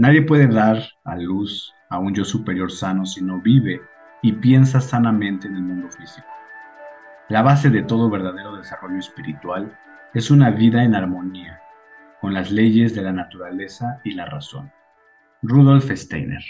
Nadie puede dar a luz a un yo superior sano si no vive y piensa sanamente en el mundo físico. La base de todo verdadero desarrollo espiritual es una vida en armonía con las leyes de la naturaleza y la razón. Rudolf Steiner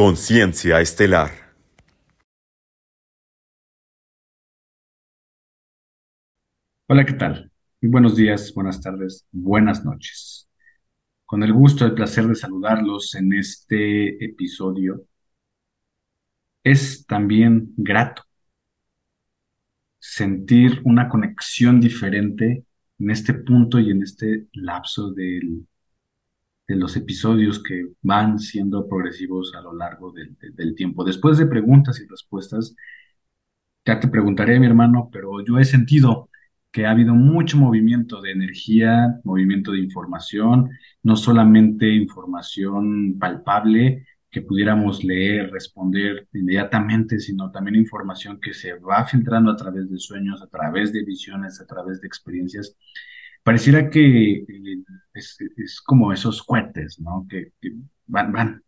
Conciencia Estelar. Hola, ¿qué tal? Buenos días, buenas tardes, buenas noches. Con el gusto y placer de saludarlos en este episodio, es también grato sentir una conexión diferente en este punto y en este lapso del de los episodios que van siendo progresivos a lo largo del, tiempo. Después de preguntas y respuestas, ya te preguntaré, mi hermano, pero yo he sentido que ha habido mucho movimiento de energía, movimiento de información, no solamente información palpable que pudiéramos leer, responder inmediatamente, sino también información que se va filtrando a través de sueños, a través de visiones, a través de experiencias pareciera que eh, es, como esos cohetes, ¿no? Que, van, van,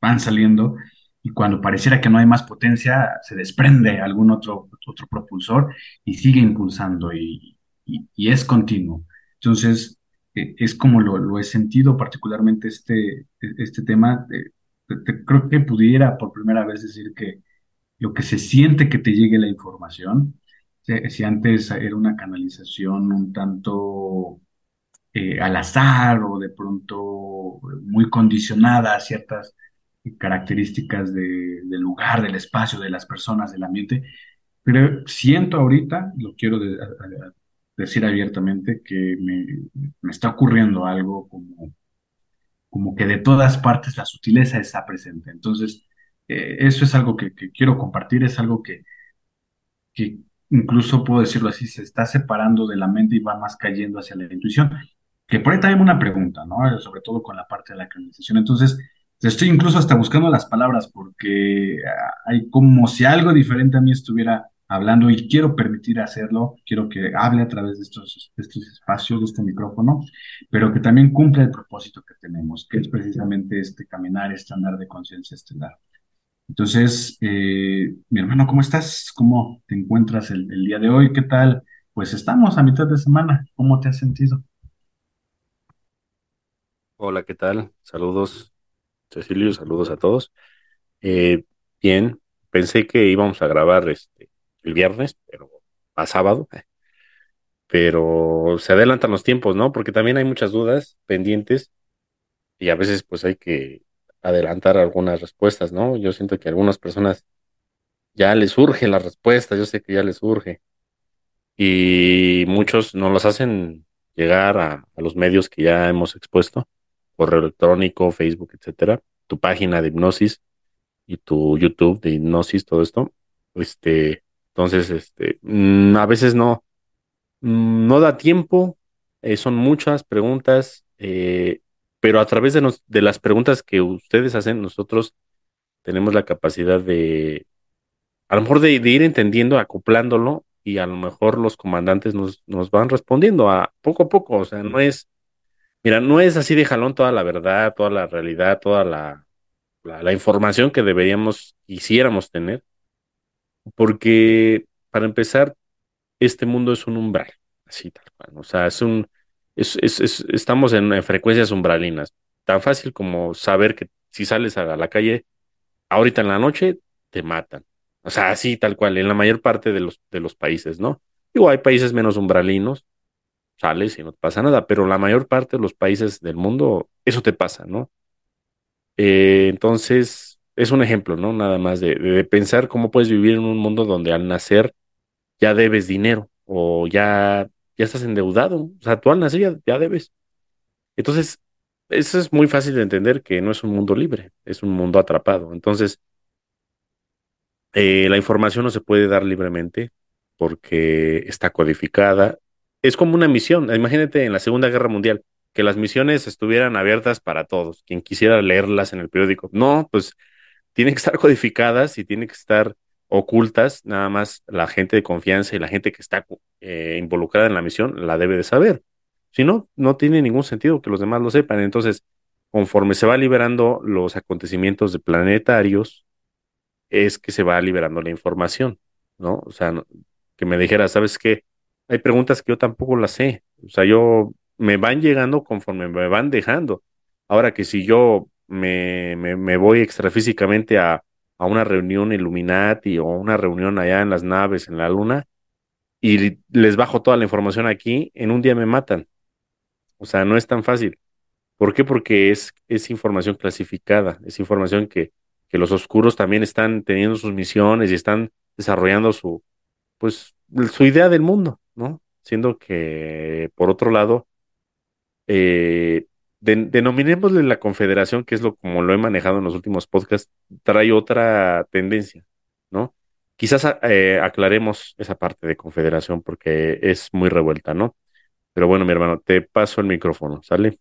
van saliendo y cuando pareciera que no hay más potencia, se desprende algún otro, otro propulsor y sigue impulsando y, es continuo. Entonces, eh, es como lo, he sentido particularmente este, este tema. creo que pudiera por primera vez decir que lo que se siente que te llegue la información si antes era una canalización un tanto eh, al azar o de pronto muy condicionada a ciertas características del lugar, del espacio, de las personas, del ambiente, pero siento ahorita, lo quiero decir abiertamente, que me, está ocurriendo algo como, como que de todas partes la sutileza está presente. Entonces, eh, eso es algo que, quiero compartir, es algo que, que incluso puedo decirlo así, se está separando de la mente y va más cayendo hacia la intuición. Que por ahí también una pregunta, ¿no? Sobre todo con la parte de la canalización. Entonces, estoy incluso hasta buscando las palabras porque ah, hay como si algo diferente a mí estuviera hablando y quiero permitir hacerlo, quiero que hable a través de estos, espacios, de este micrófono, pero que también cumpla el propósito que tenemos, que es precisamente este caminar, este andar de conciencia estelar. Entonces, eh, mi hermano, ¿cómo estás? ¿Cómo te encuentras el, día de hoy? ¿Qué tal? Pues estamos a mitad de semana. ¿Cómo te has sentido? Hola, ¿qué tal? Saludos, Cecilio, saludos a todos. Eh, bien, pensé que íbamos a grabar este el viernes, pero a sábado, pero se adelantan los tiempos, ¿no? Porque también hay muchas dudas pendientes y a veces pues hay que adelantar algunas respuestas, ¿no? Yo siento que a algunas personas ya les surge la respuesta, yo sé que ya les surge. Y muchos no las hacen llegar a, los medios que ya hemos expuesto, correo electrónico, Facebook, etcétera, tu página de hipnosis y tu YouTube de hipnosis, todo esto. Este, entonces, este, mm, a veces no, mm, no da tiempo, eh, son muchas preguntas, eh, pero a través de, de las preguntas que ustedes hacen, nosotros tenemos la capacidad de, a lo mejor de, ir entendiendo, acoplándolo, y a lo mejor los comandantes nos, nos van respondiendo a poco a poco, o sea, no es, mira, no es así de jalón toda la verdad, toda la realidad, toda la, la, información que deberíamos, quisiéramos tener, porque para empezar, este mundo es un umbral, así tal cual, o sea, es un, es, es, estamos en, frecuencias umbralinas. Tan fácil como saber que si sales a la calle ahorita en la noche te matan. O sea, así tal cual, en la mayor parte de los, de los países, ¿no? Digo, hay países menos umbralinos, sales y no te pasa nada, pero la mayor parte de los países del mundo, eso te pasa, ¿no? Eh, entonces, es un ejemplo, ¿no? Nada más de, pensar cómo puedes vivir en un mundo donde al nacer ya debes dinero o ya, ya estás endeudado. O sea, tú al nacer ya, ya debes. Entonces, eso es muy fácil de entender que no es un mundo libre, es un mundo atrapado. Entonces, eh, la información no se puede dar libremente porque está codificada. Es como una misión. Imagínate en la Segunda Guerra Mundial que las misiones estuvieran abiertas para todos, quien quisiera leerlas en el periódico. No, pues tienen que estar codificadas y tienen que estar ocultas, nada más la gente de confianza y la gente que está eh, involucrada en la misión la debe de saber. Si no, no tiene ningún sentido que los demás lo sepan. Entonces, conforme se va liberando los acontecimientos de planetarios, es que se va liberando la información, ¿no? O sea, que me dijera, ¿sabes qué? Hay preguntas que yo tampoco las sé. O sea, yo me van llegando conforme me van dejando. Ahora que si yo me, me, voy extrafísicamente a, a una reunión Illuminati o una reunión allá en las naves, en la luna, y les bajo toda la información aquí, en un día me matan. O sea, no es tan fácil. ¿Por qué? Porque es, es información clasificada, es información que, que los oscuros también están teniendo sus misiones y están desarrollando su, pues, su idea del mundo, ¿no? Siendo que, por otro lado, eh, den- denominémosle la confederación, que es lo como lo he manejado en los últimos podcasts, trae otra tendencia, ¿no? Quizás a- eh, aclaremos esa parte de confederación porque es muy revuelta, ¿no? Pero bueno, mi hermano, te paso el micrófono, ¿sale?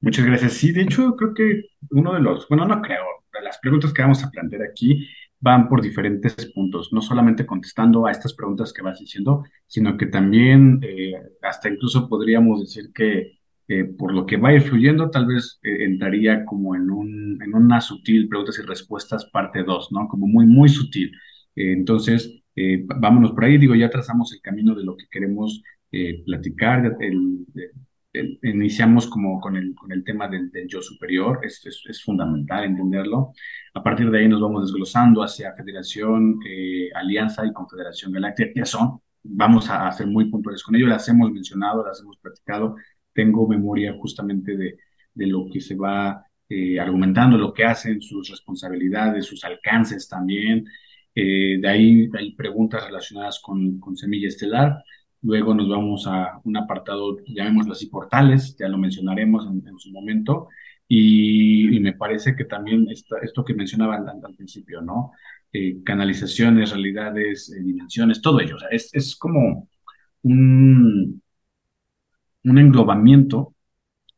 Muchas gracias. Sí, de hecho, creo que uno de los, bueno, no creo, las preguntas que vamos a plantear aquí van por diferentes puntos, no solamente contestando a estas preguntas que vas diciendo, sino que también eh, hasta incluso podríamos decir que eh, por lo que va a ir fluyendo, tal vez eh, entraría como en un, en una sutil preguntas y respuestas parte 2, ¿no? Como muy, muy sutil. Entonces, vámonos por ahí, digo, ya trazamos el camino de lo que queremos platicar, eh, iniciamos como con el, con el tema del, del yo superior, es, es, es, fundamental entenderlo. A partir de ahí nos vamos desglosando hacia Federación, eh, Alianza y Confederación Galáctica, ¿qué son? Vamos a, a ser muy puntuales con ello, las hemos mencionado, las hemos platicado, tengo memoria justamente de, de lo que se va eh, argumentando, lo que hacen, sus responsabilidades, sus alcances también. Eh, de ahí hay preguntas relacionadas con, con Semilla Estelar. Luego nos vamos a un apartado, llamémoslo así, portales, ya lo mencionaremos en, en su momento. Y, me parece que también esto que mencionaba al, al principio, ¿no? Eh, canalizaciones, realidades, eh, dimensiones, todo ello. O sea, es, es como un, un englobamiento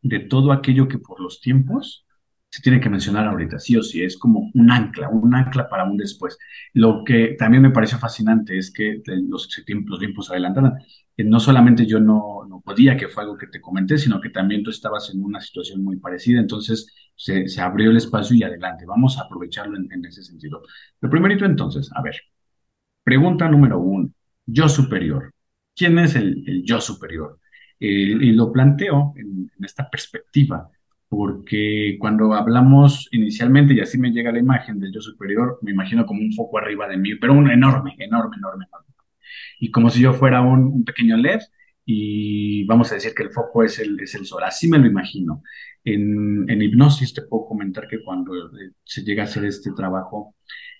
de todo aquello que por los tiempos se tiene que mencionar ahorita, sí o sí, es como un ancla, un ancla para un después. Lo que también me pareció fascinante es que los los tiempos se adelantaron. Que no solamente yo no, no podía, que fue algo que te comenté, sino que también tú estabas en una situación muy parecida, entonces se, se abrió el espacio y adelante, vamos a aprovecharlo en, ese sentido. Lo primerito entonces, a ver, pregunta número uno, yo superior. ¿Quién es el, yo superior? Eh, y lo planteo en, esta perspectiva, porque cuando hablamos inicialmente, y así me llega la imagen del yo superior, me imagino como un foco arriba de mí, pero un enorme, enorme, enorme, enorme. Y como si yo fuera un, un pequeño LED, y vamos a decir que el foco es el, es el sol, así me lo imagino. En, en hipnosis te puedo comentar que cuando se llega a hacer este trabajo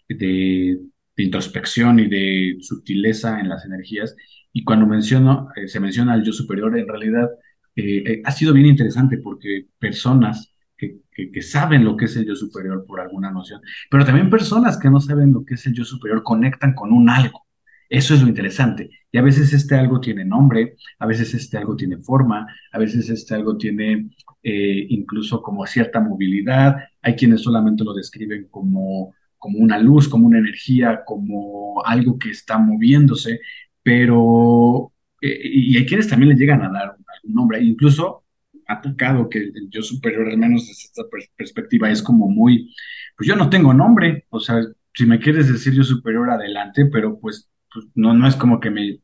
de, de introspección y de sutileza en las energías, y cuando menciono, eh, se menciona al yo superior, en realidad eh, eh, ha sido bien interesante porque personas que, saben lo que es el yo superior por alguna noción, pero también personas que no saben lo que es el yo superior conectan con un algo. Eso es lo interesante. Y a veces este algo tiene nombre, a veces este algo tiene forma, a veces este algo tiene eh, incluso como cierta movilidad. Hay quienes solamente lo describen como, como una luz, como una energía, como algo que está moviéndose, pero y hay quienes también le llegan a dar algún nombre, incluso ha tocado que el yo superior, al menos desde esta pers perspectiva, es como muy, pues yo no tengo nombre, o sea, si me quieres decir yo superior, adelante, pero pues, pues no, no es como que me,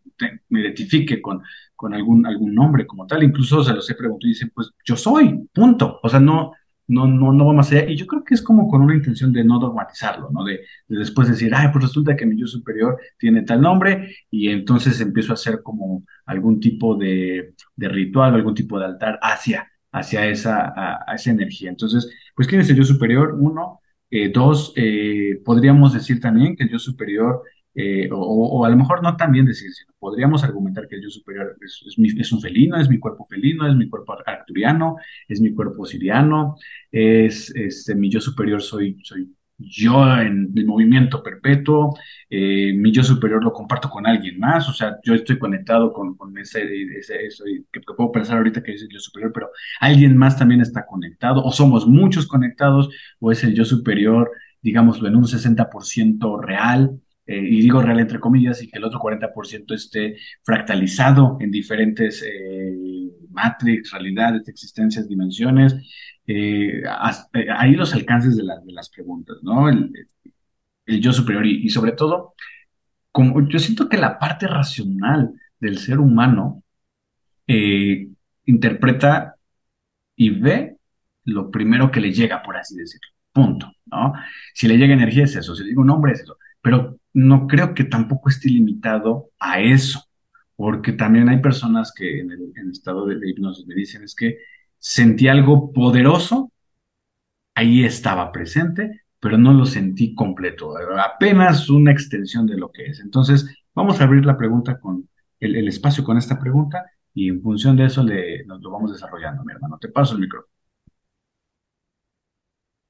me identifique con, con algún, algún nombre como tal, incluso se los he preguntado y dicen, pues yo soy, punto, o sea, no, no, no, no va más allá. Y yo creo que es como con una intención de no dogmatizarlo, ¿no? De, de después decir, ay, pues resulta que mi yo superior tiene tal nombre y entonces empiezo a hacer como algún tipo de, de ritual, algún tipo de altar hacia, hacia esa, esa energía. Entonces, pues, ¿quién es el yo superior? Uno. Eh, dos, eh, podríamos decir también que el yo superior eh, o, a lo mejor no también decir, sino podríamos argumentar que el yo superior es, es, mi- es un felino, es mi cuerpo felino, es mi cuerpo arcturiano, es mi cuerpo siriano, es, este, mi yo superior soy, soy yo en el movimiento perpetuo, eh, mi yo superior lo comparto con alguien más, o sea, yo estoy conectado con, con ese, que, que puedo pensar ahorita que es el yo superior, pero alguien más también está conectado, o somos muchos conectados, o es el yo superior, digámoslo, en un 60% real eh, y digo real entre comillas, y que el otro 40% esté fractalizado en diferentes eh, matrix, realidades, existencias, dimensiones. Eh, eh, ahí los alcances de, la- de las preguntas, ¿no? El, yo superior y, sobre todo, como yo siento que la parte racional del ser humano interpreta y ve lo primero que le llega, por así decirlo. Punto, ¿no? Si le llega energía es eso, si le digo un nombre es eso, pero no creo que tampoco esté limitado a eso, porque también hay personas que en el, estado de, de hipnosis me dicen es que sentí algo poderoso, ahí estaba presente, pero no lo sentí completo, apenas una extensión de lo que es. Entonces, vamos a abrir la pregunta con el, el espacio con esta pregunta y en función de eso le, nos lo vamos desarrollando, mi hermano. Te paso el micrófono.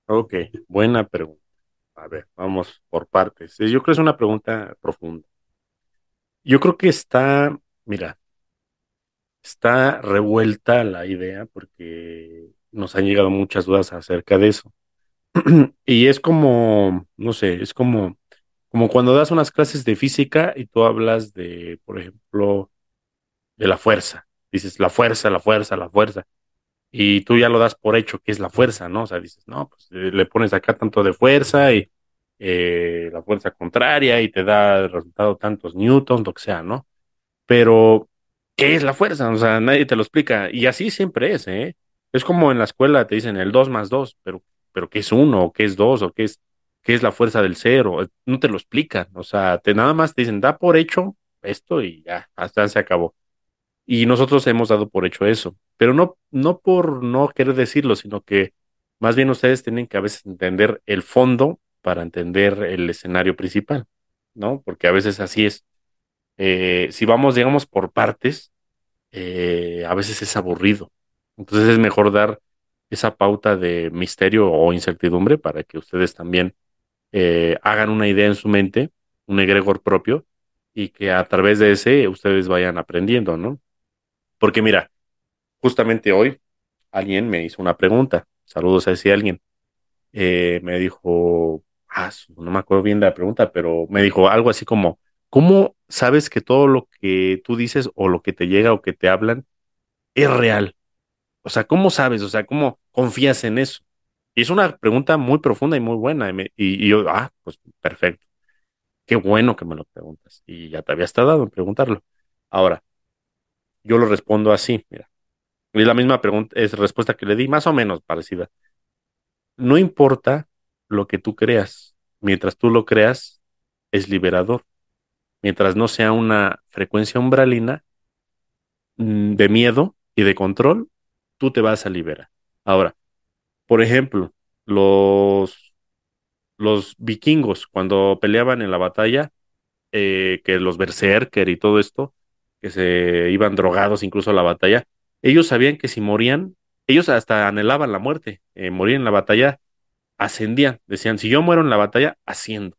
Ok, buena pregunta. A ver, vamos por partes. Yo creo que es una pregunta profunda. Yo creo que está, mira, está revuelta la idea porque nos han llegado muchas dudas acerca de eso. Y es como, no sé, es como, como cuando das unas clases de física y tú hablas de, por ejemplo, de la fuerza. Dices la fuerza, la fuerza, la fuerza. Y tú ya lo das por hecho que es la fuerza, ¿no? O sea, dices, no, pues eh, le pones acá tanto de fuerza y eh, la fuerza contraria y te da el resultado tantos newtons, lo que sea, ¿no? Pero, ¿qué es la fuerza? O sea, nadie te lo explica. Y así siempre es, ¿eh? Es como en la escuela te dicen el 2 más 2, pero, pero ¿qué es uno? ¿O qué es 2? ¿O qué es, qué es la fuerza del cero? No te lo explican. O sea, te nada más te dicen, da por hecho esto y ya, hasta se acabó. Y nosotros hemos dado por hecho eso, pero no, no por no querer decirlo, sino que más bien ustedes tienen que a veces entender el fondo para entender el escenario principal, ¿no? Porque a veces así es. Eh, si vamos, digamos, por partes, eh, a veces es aburrido. Entonces es mejor dar esa pauta de misterio o incertidumbre para que ustedes también eh, hagan una idea en su mente, un egregor propio, y que a través de ese ustedes vayan aprendiendo, ¿no? Porque mira, justamente hoy alguien me hizo una pregunta. Saludos a ese alguien. Eh, me dijo, ah, no me acuerdo bien de la pregunta, pero me dijo algo así como, ¿cómo sabes que todo lo que tú dices o lo que te llega o que te hablan es real? O sea, ¿cómo sabes? O sea, ¿cómo confías en eso? Y es una pregunta muy profunda y muy buena. Y yo, ah, pues perfecto. Qué bueno que me lo preguntas. Y ya te había estado en preguntarlo. Ahora, yo lo respondo así, mira. Y la misma pregunta, es respuesta que le di, más o menos parecida. No importa lo que tú creas, mientras tú lo creas, es liberador. Mientras no sea una frecuencia umbralina mm, de miedo y de control, tú te vas a liberar. Ahora, por ejemplo, los, los vikingos, cuando peleaban en la batalla, eh, que los berserker y todo esto, que se iban drogados incluso a la batalla, ellos sabían que si morían, ellos hasta anhelaban la muerte, eh, morir en la batalla ascendían. Decían, si yo muero en la batalla, asciendo.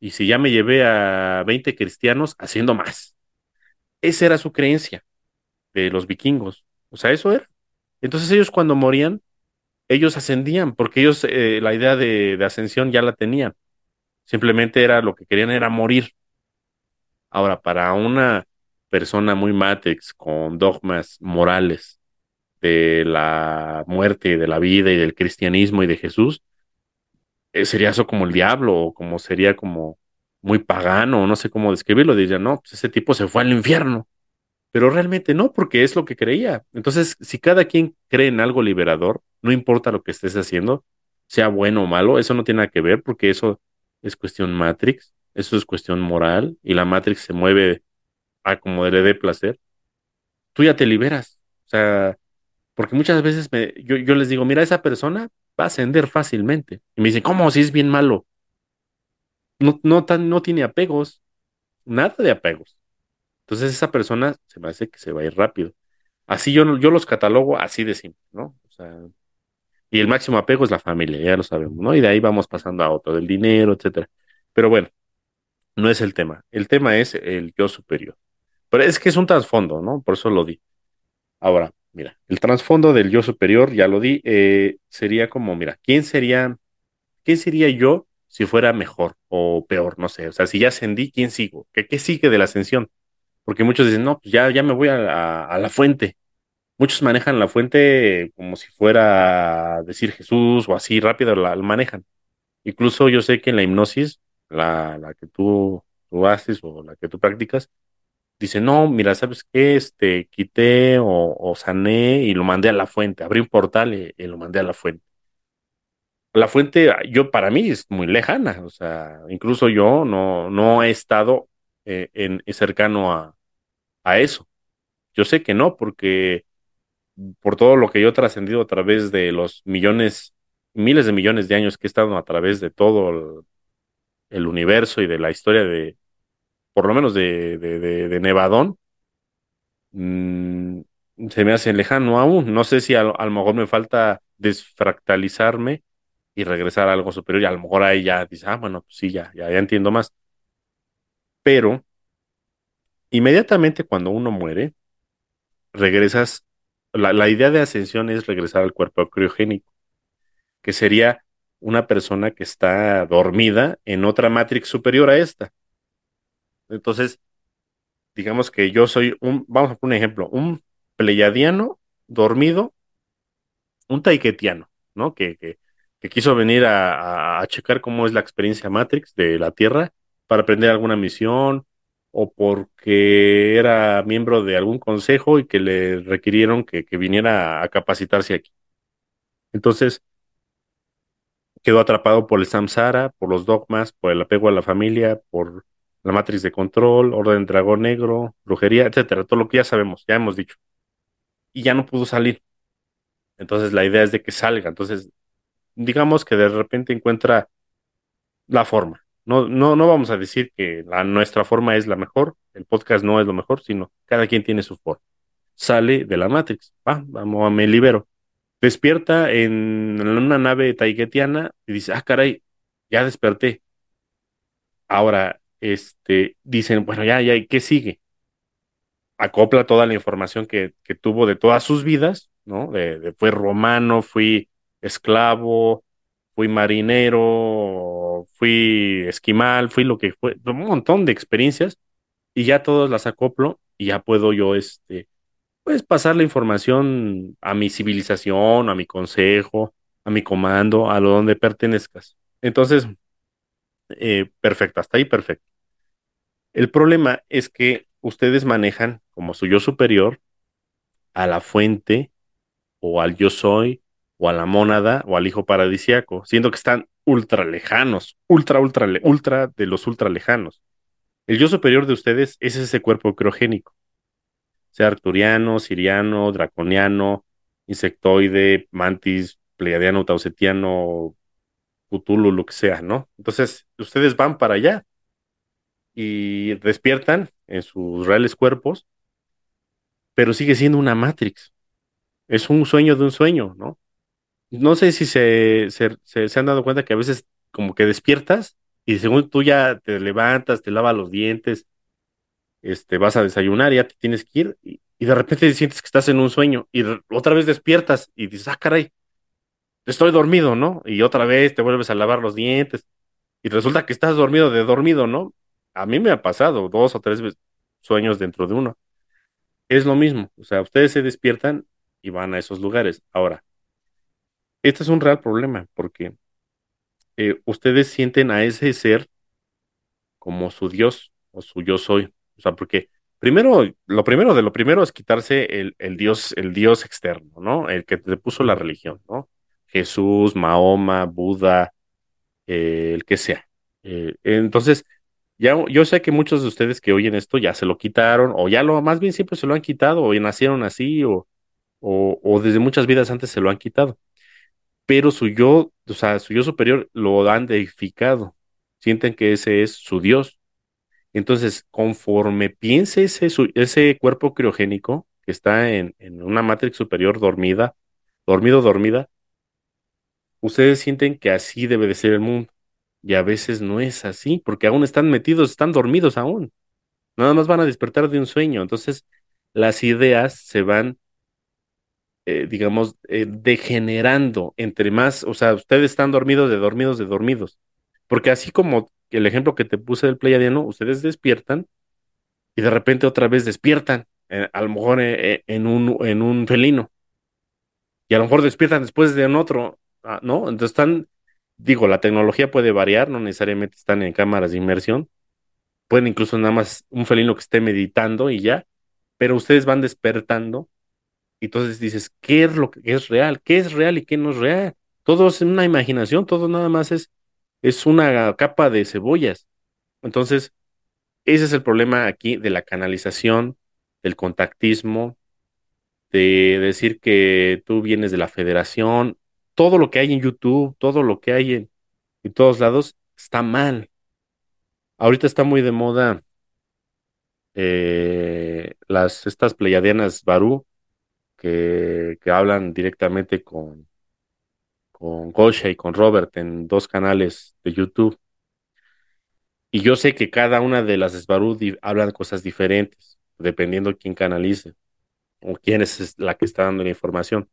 Y si ya me llevé a 20 cristianos, haciendo más. Esa era su creencia de los vikingos. O sea, eso era. Entonces ellos cuando morían, ellos ascendían, porque ellos eh, la idea de, de ascensión ya la tenían. Simplemente era lo que querían era morir. Ahora, para una persona muy matrix, con dogmas morales de la muerte, de la vida y del cristianismo y de Jesús, eh, sería eso como el diablo, o como sería como muy pagano, no sé cómo describirlo, diría, no, pues ese tipo se fue al infierno, pero realmente no, porque es lo que creía. Entonces, si cada quien cree en algo liberador, no importa lo que estés haciendo, sea bueno o malo, eso no tiene nada que ver porque eso es cuestión Matrix, eso es cuestión moral y la Matrix se mueve a como le dé placer. Tú ya te liberas, o sea, porque muchas veces me, yo, yo les digo, mira, esa persona va a ascender fácilmente. Y me dicen, ¿cómo? Si es bien malo. No, no, tan, no tiene apegos, nada de apegos. Entonces esa persona se me hace que se va a ir rápido. Así yo, yo los catalogo así de simple, ¿no? O sea, y el máximo apego es la familia, ya lo sabemos, ¿no? Y de ahí vamos pasando a otro, del dinero, etcétera. Pero bueno, no es el tema. El tema es el yo superior. Pero es que es un trasfondo, ¿no? Por eso lo di. Ahora, mira, el trasfondo del yo superior, ya lo di, eh, sería como, mira, ¿quién sería, quién sería yo si fuera mejor o peor? No sé, o sea, si ya ascendí, ¿quién sigo? ¿Qué, qué sigue de la ascensión? Porque muchos dicen, no, pues ya, ya me voy a, la fuente. Muchos manejan la fuente como si fuera decir Jesús o así rápido la, manejan. Incluso yo sé que en la hipnosis, la, que tú, haces o la que tú practicas, dice, no, mira, ¿sabes qué? Este, quité o, sané y lo mandé a la fuente. Abrí un portal y, lo mandé a la fuente. La fuente, yo para mí es muy lejana, o sea, incluso yo no, no he estado eh, cercano a, a eso. Yo sé que no, porque por todo lo que yo he trascendido a través de los millones, miles de millones de años que he estado a través de todo el, universo y de la historia de, por lo menos de, de, Nevadón, mm, se me hace lejano aún. No sé si a, lo mejor me falta desfractalizarme y regresar a algo superior y a lo mejor ahí ya dice, ah, bueno, pues sí, ya, ya, ya entiendo más. Pero inmediatamente cuando uno muere, regresas la, idea de ascensión es regresar al cuerpo criogénico, que sería una persona que está dormida en otra matrix superior a esta. Entonces, digamos que yo soy un, vamos a poner un ejemplo, un pleyadiano dormido, un taiketiano, ¿no? Que, que, quiso venir a, a, checar cómo es la experiencia Matrix de la Tierra para aprender alguna misión o porque era miembro de algún consejo y que le requirieron que, viniera a capacitarse aquí. Entonces, quedó atrapado por el samsara, por los dogmas, por el apego a la familia, por la matriz de control, orden dragón negro, brujería, etcétera, todo lo que ya sabemos, ya hemos dicho. Y ya no pudo salir. Entonces la idea es de que salga. Entonces, digamos que de repente encuentra la forma. No, no, no vamos a decir que nuestra forma es la mejor, el podcast no es lo mejor, sino cada quien tiene su forma. Sale de la Matrix, va, vamos, me libero. Despierta en una nave taiguetiana y dice, ah, caray, ya desperté. Ahora, este, dicen, bueno, ya, ya, ¿y qué sigue? Acopla toda la información que, que tuvo de todas sus vidas, ¿no? De, fue romano, fui esclavo, fui marinero, fui esquimal, fui lo que fue, un montón de experiencias y ya todas las acoplo y ya puedo yo, este, pues pasar la información a mi civilización, a mi consejo, a mi comando, a lo donde pertenezcas. Entonces, eh, perfecto, hasta ahí perfecto. El problema es que ustedes manejan como su yo superior a la fuente o al yo soy o a la mónada o al hijo paradisiaco, siendo que están ultra lejanos, ultra, ultra, ultra de los ultra lejanos. El yo superior de ustedes es ese cuerpo criogénico, sea arturiano, siriano, draconiano, insectoide, mantis, pleiadiano, tausetiano, Cthulhu, lo que sea, ¿no? Entonces, ustedes van para allá y despiertan en sus reales cuerpos, pero sigue siendo una Matrix. Es un sueño de un sueño, ¿no? no sé si se, se, han dado cuenta que a veces como que despiertas y según tú ya te levantas, te lavas los dientes, este, vas a desayunar, ya te tienes que ir y, de repente sientes que estás en un sueño y otra vez despiertas y dices, ah, caray, estoy dormido, ¿no? Y otra vez te vuelves a lavar los dientes y resulta que estás dormido de dormido, ¿no? A mí me ha pasado dos o tres sueños dentro de uno. Es lo mismo, o sea, ustedes se despiertan y van a esos lugares. Ahora, este es un real problema porque eh, ustedes sienten a ese ser como su Dios o su yo soy. O sea, porque primero, lo primero de lo primero es quitarse el, el Dios, el Dios externo, ¿no? El que te puso la religión, ¿no? Jesús, Mahoma, Buda, eh, el que sea. Eh, entonces, ya, yo sé que muchos de ustedes que oyen esto ya se lo quitaron, o ya lo, más bien siempre se lo han quitado, o nacieron así, o, o, desde muchas vidas antes se lo han quitado. Pero su yo, o sea, su yo superior lo han deificado. Sienten que ese es su Dios. Entonces, conforme piense ese, ese cuerpo criogénico que está en, en una matrix superior dormida, dormido, dormida, ustedes sienten que así debe de ser el mundo. Y a veces no es así, porque aún están metidos, están dormidos aún. Nada más van a despertar de un sueño. Entonces, las ideas se van, eh, digamos, eh, degenerando entre más, o sea, ustedes están dormidos de dormidos de dormidos. Porque así como el ejemplo que te puse del pleiadiano, ustedes despiertan y de repente otra vez despiertan, eh, a lo mejor en un, en un felino, y a lo mejor despiertan después de en otro, ah, ¿no? Entonces están, digo, la tecnología puede variar, no necesariamente están en cámaras de inmersión, pueden incluso nada más un felino que esté meditando y ya, pero ustedes van despertando y entonces dices, ¿qué es lo que es real? ¿Qué es real y qué no es real? Todo es una imaginación, todo nada más es, es una capa de cebollas. Entonces, ese es el problema aquí de la canalización, del contactismo, de decir que tú vienes de la federación, todo lo que hay en YouTube, todo lo que hay en, todos lados, está mal. Ahorita está muy de moda eh, las, estas pleiadianas Barú que, hablan directamente con, con Gosha y con Robert en dos canales de YouTube. Y yo sé que cada una de las Barú di- hablan cosas diferentes, dependiendo quién canalice o quién es la que está dando la información.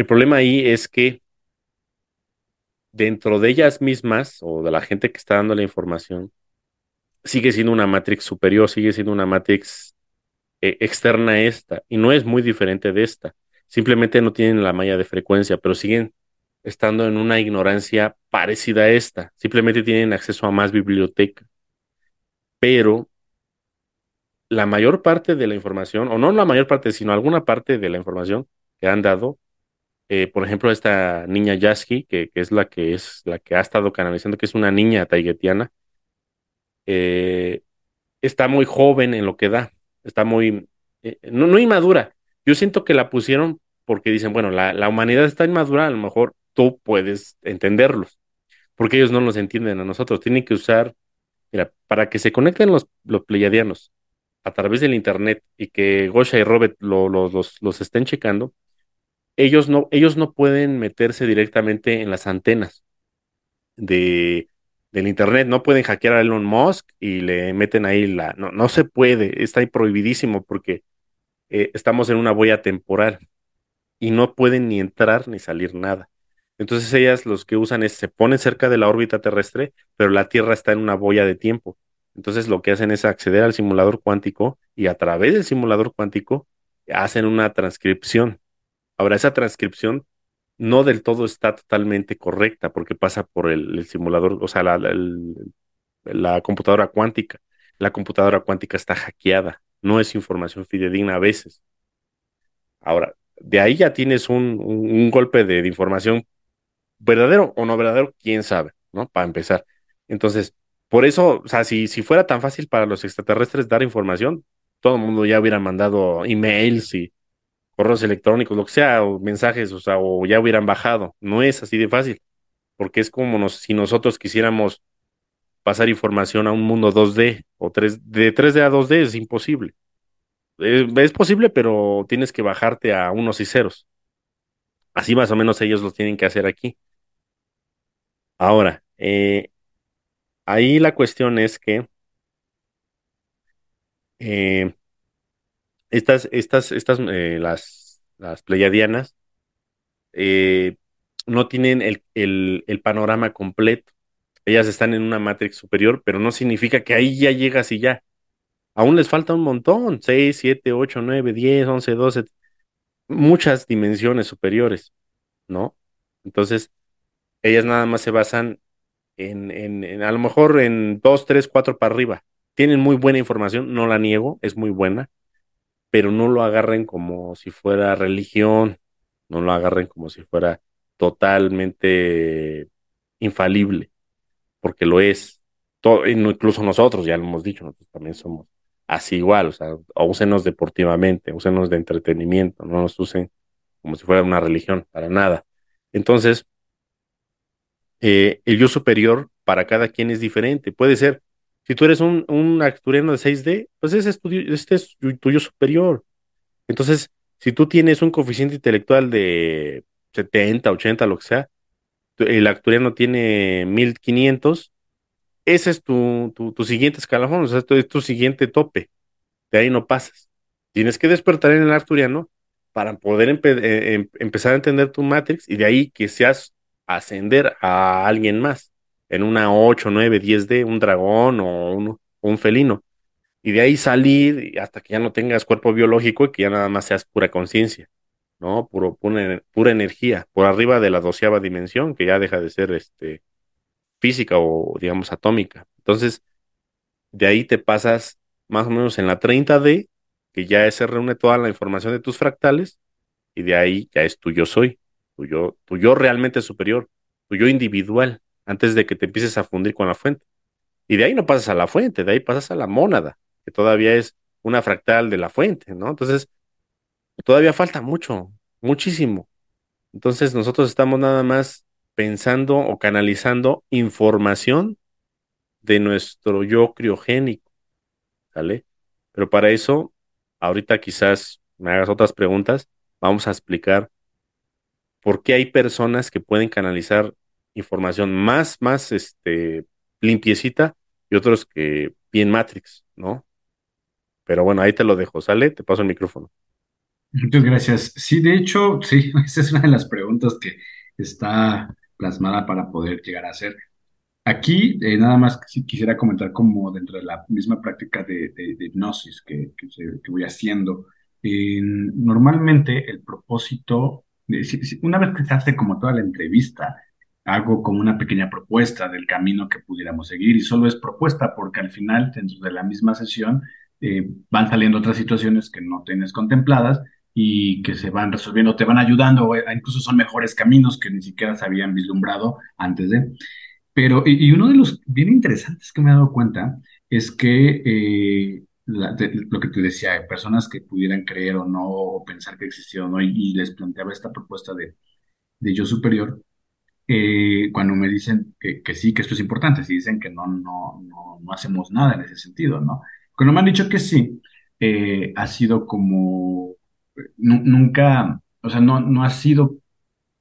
El problema ahí es que dentro de ellas mismas o de la gente que está dando la información, sigue siendo una matrix superior, sigue siendo una matrix eh, externa a esta y no es muy diferente de esta. Simplemente no tienen la malla de frecuencia, pero siguen estando en una ignorancia parecida a esta. Simplemente tienen acceso a más biblioteca. Pero la mayor parte de la información, o no la mayor parte, sino alguna parte de la información que han dado, eh, por ejemplo, esta niña Yasky, que, es la que es la que ha estado canalizando, que es una niña taiguetiana, eh, está muy joven en lo que da, está muy, eh, no, inmadura. Yo siento que la pusieron porque dicen, bueno, la, la humanidad está inmadura, a lo mejor tú puedes entenderlos, porque ellos no los entienden a nosotros. Tienen que usar, mira, para que se conecten los, los pleiadianos a través del internet y que Gosha y Robert lo- lo- los, los estén checando, ellos no, ellos no pueden meterse directamente en las antenas de, del internet, no pueden hackear a Elon Musk y le meten ahí la, no, no se puede, está ahí prohibidísimo porque eh, estamos en una boya temporal y no pueden ni entrar ni salir nada. Entonces ellas los que usan es, se ponen cerca de la órbita terrestre, pero la Tierra está en una boya de tiempo. Entonces lo que hacen es acceder al simulador cuántico y a través del simulador cuántico hacen una transcripción. Ahora, esa transcripción no del todo está totalmente correcta porque pasa por el, simulador, o sea, la, computadora cuántica. La computadora cuántica está hackeada, no es información fidedigna a veces. Ahora, de ahí ya tienes un, un- un golpe de, de información verdadero o no verdadero, quién sabe, ¿no? Para empezar. Entonces, por eso, o sea, si, si fuera tan fácil para los extraterrestres dar información, todo el mundo ya hubiera mandado emails y correos electrónicos, lo que sea, o mensajes, o sea, o ya hubieran bajado. No es así de fácil, porque es como si nosotros quisiéramos pasar información a un mundo 2D o 3, de 3D a 2D es imposible. Es posible, pero tienes que bajarte a unos y ceros. Así más o menos ellos lo tienen que hacer aquí. Ahora, eh, ahí la cuestión es que eh, estas, estas, estas, eh, las, las pleiadianas eh, no tienen el, el, el panorama completo. Ellas están en una matrix superior, pero no significa que ahí ya llegas y ya. Aún les falta un montón, 6 7 8 9 10 11 12 muchas dimensiones superiores, ¿no? Entonces, ellas nada más se basan en, en, en a lo mejor en 2 3 4 para arriba. tienen muy buena información, no la niego, es muy buena, pero no lo agarren como si fuera religión, no lo agarren como si fuera totalmente infalible, porque lo es. Todo, incluso nosotros, ya lo hemos dicho, nosotros también somos así igual, o sea, úsenos deportivamente, úsenos de entretenimiento, no nos usen como si fuera una religión, para nada. Entonces, eh, el yo superior para cada quien es diferente. Puede ser, si tú eres un, un acturiano de 6D, pues ese es tu, este es tu yo superior. Entonces, si tú tienes un coeficiente intelectual de 70, 80, lo que sea, el acturiano tiene 1500, ese es tu, tu, siguiente escalafón, o sea, es tu siguiente tope. De ahí no pasas. Tienes que despertar en el arturiano para poder eh, em, empezar a entender tu Matrix y de ahí que seas ascender a alguien más en una 8, 9, 10D, un dragón o un, un felino. Y de ahí salir hasta que ya no tengas cuerpo biológico y que ya nada más seas pura conciencia. ¿no? Puro, pura, pura, energía, por arriba de la doceava dimensión, que ya deja de ser este, física o, digamos, atómica. Entonces, de ahí te pasas más o menos en la 30D, que ya se reúne toda la información de tus fractales, y de ahí ya es tu yo soy, tu yo, tu yo realmente superior, tu yo individual, antes de que te empieces a fundir con la fuente. Y de ahí no pasas a la fuente, de ahí pasas a la mónada, que todavía es una fractal de la fuente, ¿no? Entonces, todavía falta mucho, muchísimo. Entonces nosotros estamos nada más pensando o canalizando información de nuestro yo criogénico, ¿sale? Pero para eso, ahorita quizás me hagas otras preguntas, vamos a explicar por qué hay personas que pueden canalizar información más, más, este, limpiecita y otros que bien Matrix, ¿no? Pero bueno, ahí te lo dejo, ¿sale? Te paso el micrófono. Muchas gracias. Sí, de hecho, sí, esa es una de las preguntas que está plasmada para poder llegar a hacer. Aquí, eh, nada más quisiera comentar como dentro de la misma práctica de, hipnosis que, voy haciendo. normalmente el propósito, una vez que se hace como toda la entrevista, hago como una pequeña propuesta del camino que pudiéramos seguir y solo es propuesta porque al final, dentro de la misma sesión, eh, van saliendo otras situaciones que no tienes contempladas y que se van resolviendo, te van ayudando, eh, incluso son mejores caminos que ni siquiera se habían vislumbrado antes de. Pero, y, uno de los bien interesantes que me he dado cuenta es que eh, lo que te decía, personas que pudieran creer o no, o pensar que existió o no, y, les planteaba esta propuesta de, de yo superior, eh, cuando me dicen que, sí, que esto es importante, si dicen que no, no, no, no hacemos nada en ese sentido, ¿no? Cuando me han dicho que sí, ha sido como nunca, o sea, no, no ha sido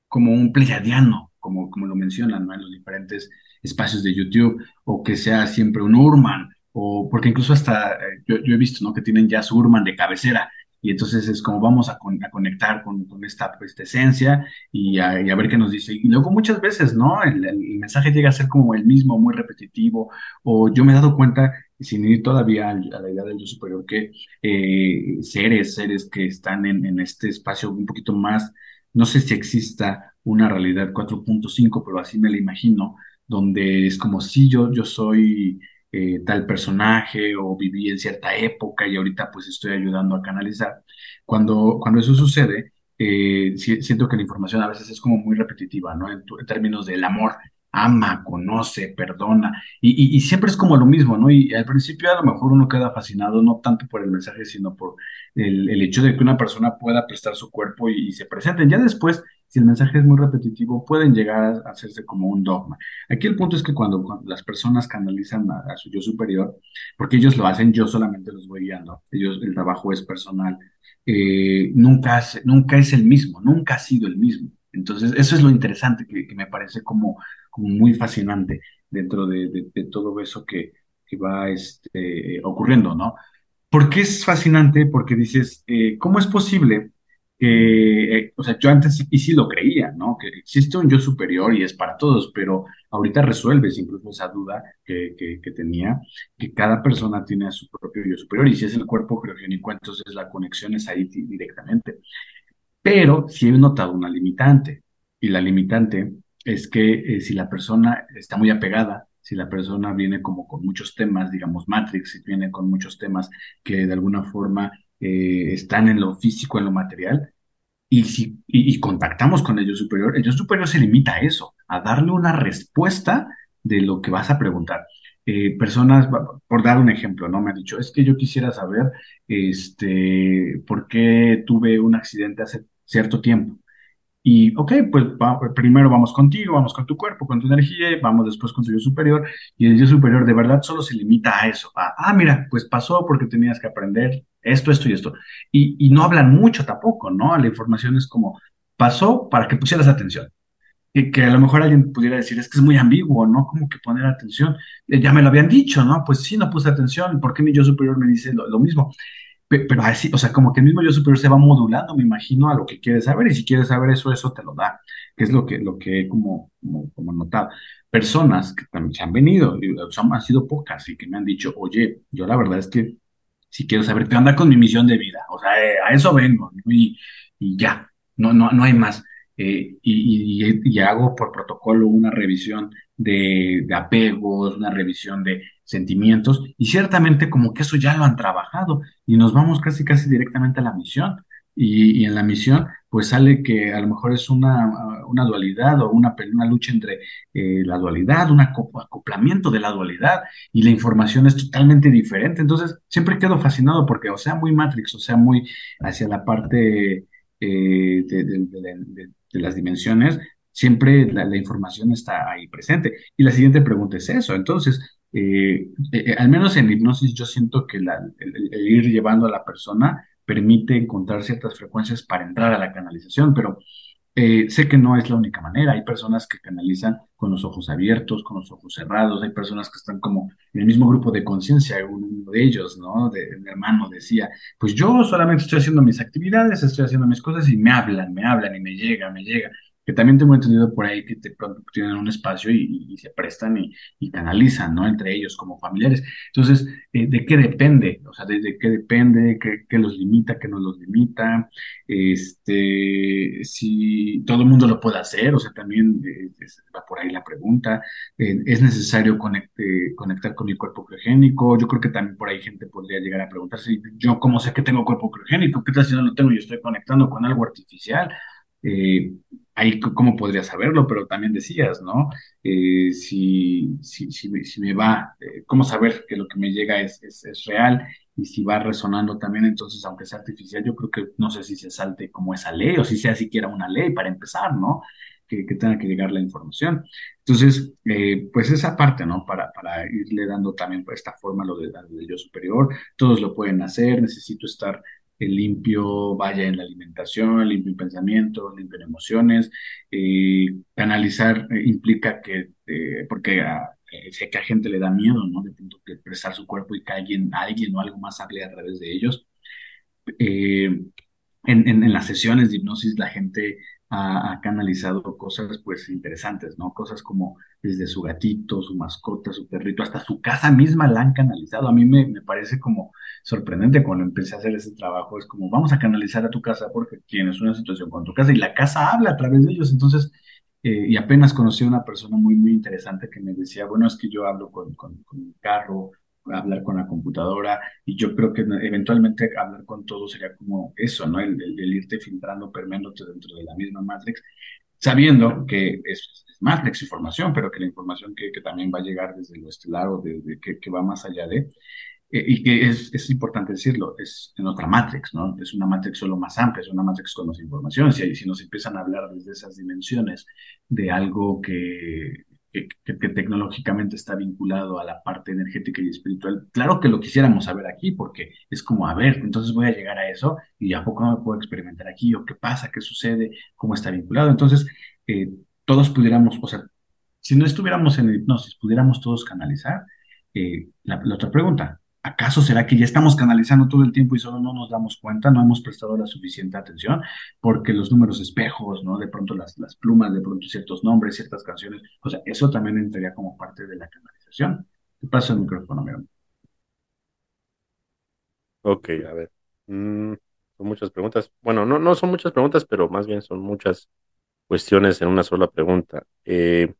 como un pleiadiano, como, como lo mencionan en los diferentes espacios de YouTube, o que sea siempre un Urman, o porque incluso hasta eh, yo, he visto ¿no? que tienen ya su Urman de cabecera, y entonces es como vamos a, conectar con, esta, pues, esencia y a, ver qué nos dice. Y luego muchas veces, ¿no? El, el, mensaje llega a ser como el mismo, muy repetitivo, o yo me he dado cuenta sin ir todavía a, la idea del yo superior, que eh, seres, seres que están en, este espacio un poquito más, no sé si exista una realidad 4.5, pero así me la imagino, donde es como si yo, yo soy eh, tal personaje o viví en cierta época y ahorita pues estoy ayudando a canalizar. Cuando, cuando eso sucede, eh, siento que la información a veces es como muy repetitiva, ¿no? en términos del amor ama, conoce, perdona, y, siempre es como lo mismo, ¿no? Y al principio a lo mejor uno queda fascinado no tanto por el mensaje, sino por el, hecho de que una persona pueda prestar su cuerpo y, se presenten. Ya después, si el mensaje es muy repetitivo, pueden llegar a hacerse como un dogma. Aquí el punto es que cuando, las personas canalizan a, su yo superior, porque ellos lo hacen, yo solamente los voy guiando, ellos, el trabajo es personal, eh, nunca, nunca es el mismo, nunca ha sido el mismo. Entonces, eso es lo interesante que, que me parece como muy fascinante dentro de, todo eso que, va este, ocurriendo, ¿no? ¿Por qué es fascinante? Porque dices, eh, ¿cómo es posible que, eh, o sea, yo antes y sí lo creía, ¿no? Que existe un yo superior y es para todos, pero ahorita resuelves incluso esa duda que, que, tenía, que cada persona tiene su propio yo superior y si es el cuerpo criogénico, entonces la conexión es ahí directamente. Pero sí he notado una limitante y la limitante es que eh, si la persona está muy apegada, si la persona viene como con muchos temas, digamos Matrix, si viene con muchos temas que de alguna forma eh, están en lo físico, en lo material, y, si, y, contactamos con el yo superior, el superior se limita a eso, a darle una respuesta de lo que vas a preguntar. Eh, personas, por dar un ejemplo, ¿no? Me han dicho, es que yo quisiera saber, este, por qué tuve un accidente hace cierto tiempo. Y, ok, pues primero vamos contigo, vamos con tu cuerpo, con tu energía, vamos después con tu yo superior. Y el yo superior de verdad solo se limita a eso. A, ah, mira, pues pasó porque tenías que aprender esto, esto y esto. Y, y no hablan mucho tampoco, ¿no? La información es como, pasó para que pusieras atención. Y que a lo mejor alguien pudiera decir, es que es muy ambiguo, ¿no? Como que poner atención. Eh, ya me lo habían dicho, ¿no? Pues sí, no puse atención. ¿Por qué mi yo superior me dice lo mismo? Pero así, o sea, como que el mismo yo superior se va modulando, me imagino, a lo que quieres saber, y si quieres saber eso, eso te lo da, que es lo que, lo que he como, como, notado. Personas que también se han venido, sea, han sido pocas, y que me han dicho, oye, yo la verdad es que si quiero saber qué anda con mi misión de vida, o sea, eh, a eso vengo, y, y, ya, no, no, no hay más. Eh, y, y, y, hago por protocolo una revisión de apegos, una revisión de sentimientos, y ciertamente como que eso ya lo han trabajado y nos vamos casi casi directamente a la misión. Y, y en la misión, pues sale que a lo mejor es una, una dualidad o una, una lucha entre eh, la dualidad, un acoplamiento de la dualidad, y la información es totalmente diferente. Entonces, siempre quedo fascinado porque, o sea, muy Matrix, o sea, muy hacia la parte eh, de, las dimensiones, siempre la, información está ahí presente. Y la siguiente pregunta es eso. Entonces, eh, eh, al menos en hipnosis yo siento que el, ir llevando a la persona permite encontrar ciertas frecuencias para entrar a la canalización, pero eh, sé que no es la única manera. Hay personas que canalizan con los ojos abiertos, con los ojos cerrados. Hay personas que están como en el mismo grupo de conciencia. Uno de ellos, ¿no? De, mi hermano decía, pues yo solamente estoy haciendo mis actividades, estoy haciendo mis cosas y me hablan, me hablan y me llega, me llega que también tengo entendido por ahí que te, tienen un espacio y, se prestan y, canalizan, ¿no? Entre ellos como familiares. Entonces, eh, ¿de qué depende? O sea, ¿de, qué depende? ¿Qué, los limita? ¿Qué no los limita? Este, si todo el mundo lo puede hacer, o sea, también eh, va por ahí la pregunta. Eh, ¿Es necesario conectar con mi cuerpo criogénico? Yo creo que también por ahí gente podría llegar a preguntarse, ¿yo cómo sé que tengo cuerpo criogénico? ¿Qué tal si no lo tengo y estoy conectando con algo artificial? Eh, ahí cómo podría saberlo, pero también decías, ¿no? Eh, si, si, si, me va, eh, cómo saber que lo que me llega es, es, es, real y si va resonando también, entonces, aunque sea artificial, yo creo que no sé si se salte como esa ley o si sea siquiera una ley para empezar, ¿no? Que, que tenga que llegar la información. Entonces, eh, pues esa parte, ¿no? Para, para irle dando también esta forma lo del de yo superior, todos lo pueden hacer, necesito estar el limpio vaya en la alimentación, limpio en pensamiento, limpio en emociones. Eh, analizar eh, implica que, eh, porque eh, sé que a gente le da miedo, ¿no? De punto que expresar su cuerpo y que alguien, alguien o algo más hable a través de ellos. En, en, en, las sesiones de hipnosis la gente ha, canalizado cosas pues interesantes, ¿no? Cosas como desde su gatito, su mascota, su perrito, hasta su casa misma la han canalizado. A mí me, me parece como sorprendente cuando empecé a hacer ese trabajo. Es como, vamos a canalizar a tu casa porque tienes una situación con tu casa y la casa habla a través de ellos. Entonces, eh, y apenas conocí a una persona muy, muy interesante que me decía, bueno, es que yo hablo con, con, con mi carro, hablar con la computadora y yo creo que eventualmente hablar con todo sería como eso, ¿no? El, el, irte filtrando, permeándote dentro de la misma Matrix, sabiendo que es, es Matrix información, pero que la información que, que, también va a llegar desde lo estelar o de, de que, que, va más allá de, eh, y que es, es, importante decirlo, es en otra Matrix, ¿no? Es una Matrix solo más amplia, es una Matrix con más información, y si nos empiezan a hablar desde esas dimensiones de algo que que, tecnológicamente está vinculado a la parte energética y espiritual. Claro que lo quisiéramos saber aquí, porque es como, a ver, entonces voy a llegar a eso y a poco no me puedo experimentar aquí, o qué pasa, qué sucede, cómo está vinculado. Entonces, eh, todos pudiéramos, o sea, si no estuviéramos en hipnosis, pudiéramos todos canalizar. Eh, la otra pregunta, ¿Acaso será que ya estamos canalizando todo el tiempo y solo no nos damos cuenta, no hemos prestado la suficiente atención? Porque los números espejos, ¿no? De pronto las, las plumas, de pronto ciertos nombres, ciertas canciones, o sea, eso también entraría como parte de la canalización. Te paso el micrófono, amigo. Ok, a ver. Mm, son muchas preguntas. Bueno, no, no son muchas preguntas, pero más bien son muchas cuestiones en una sola pregunta. Eh,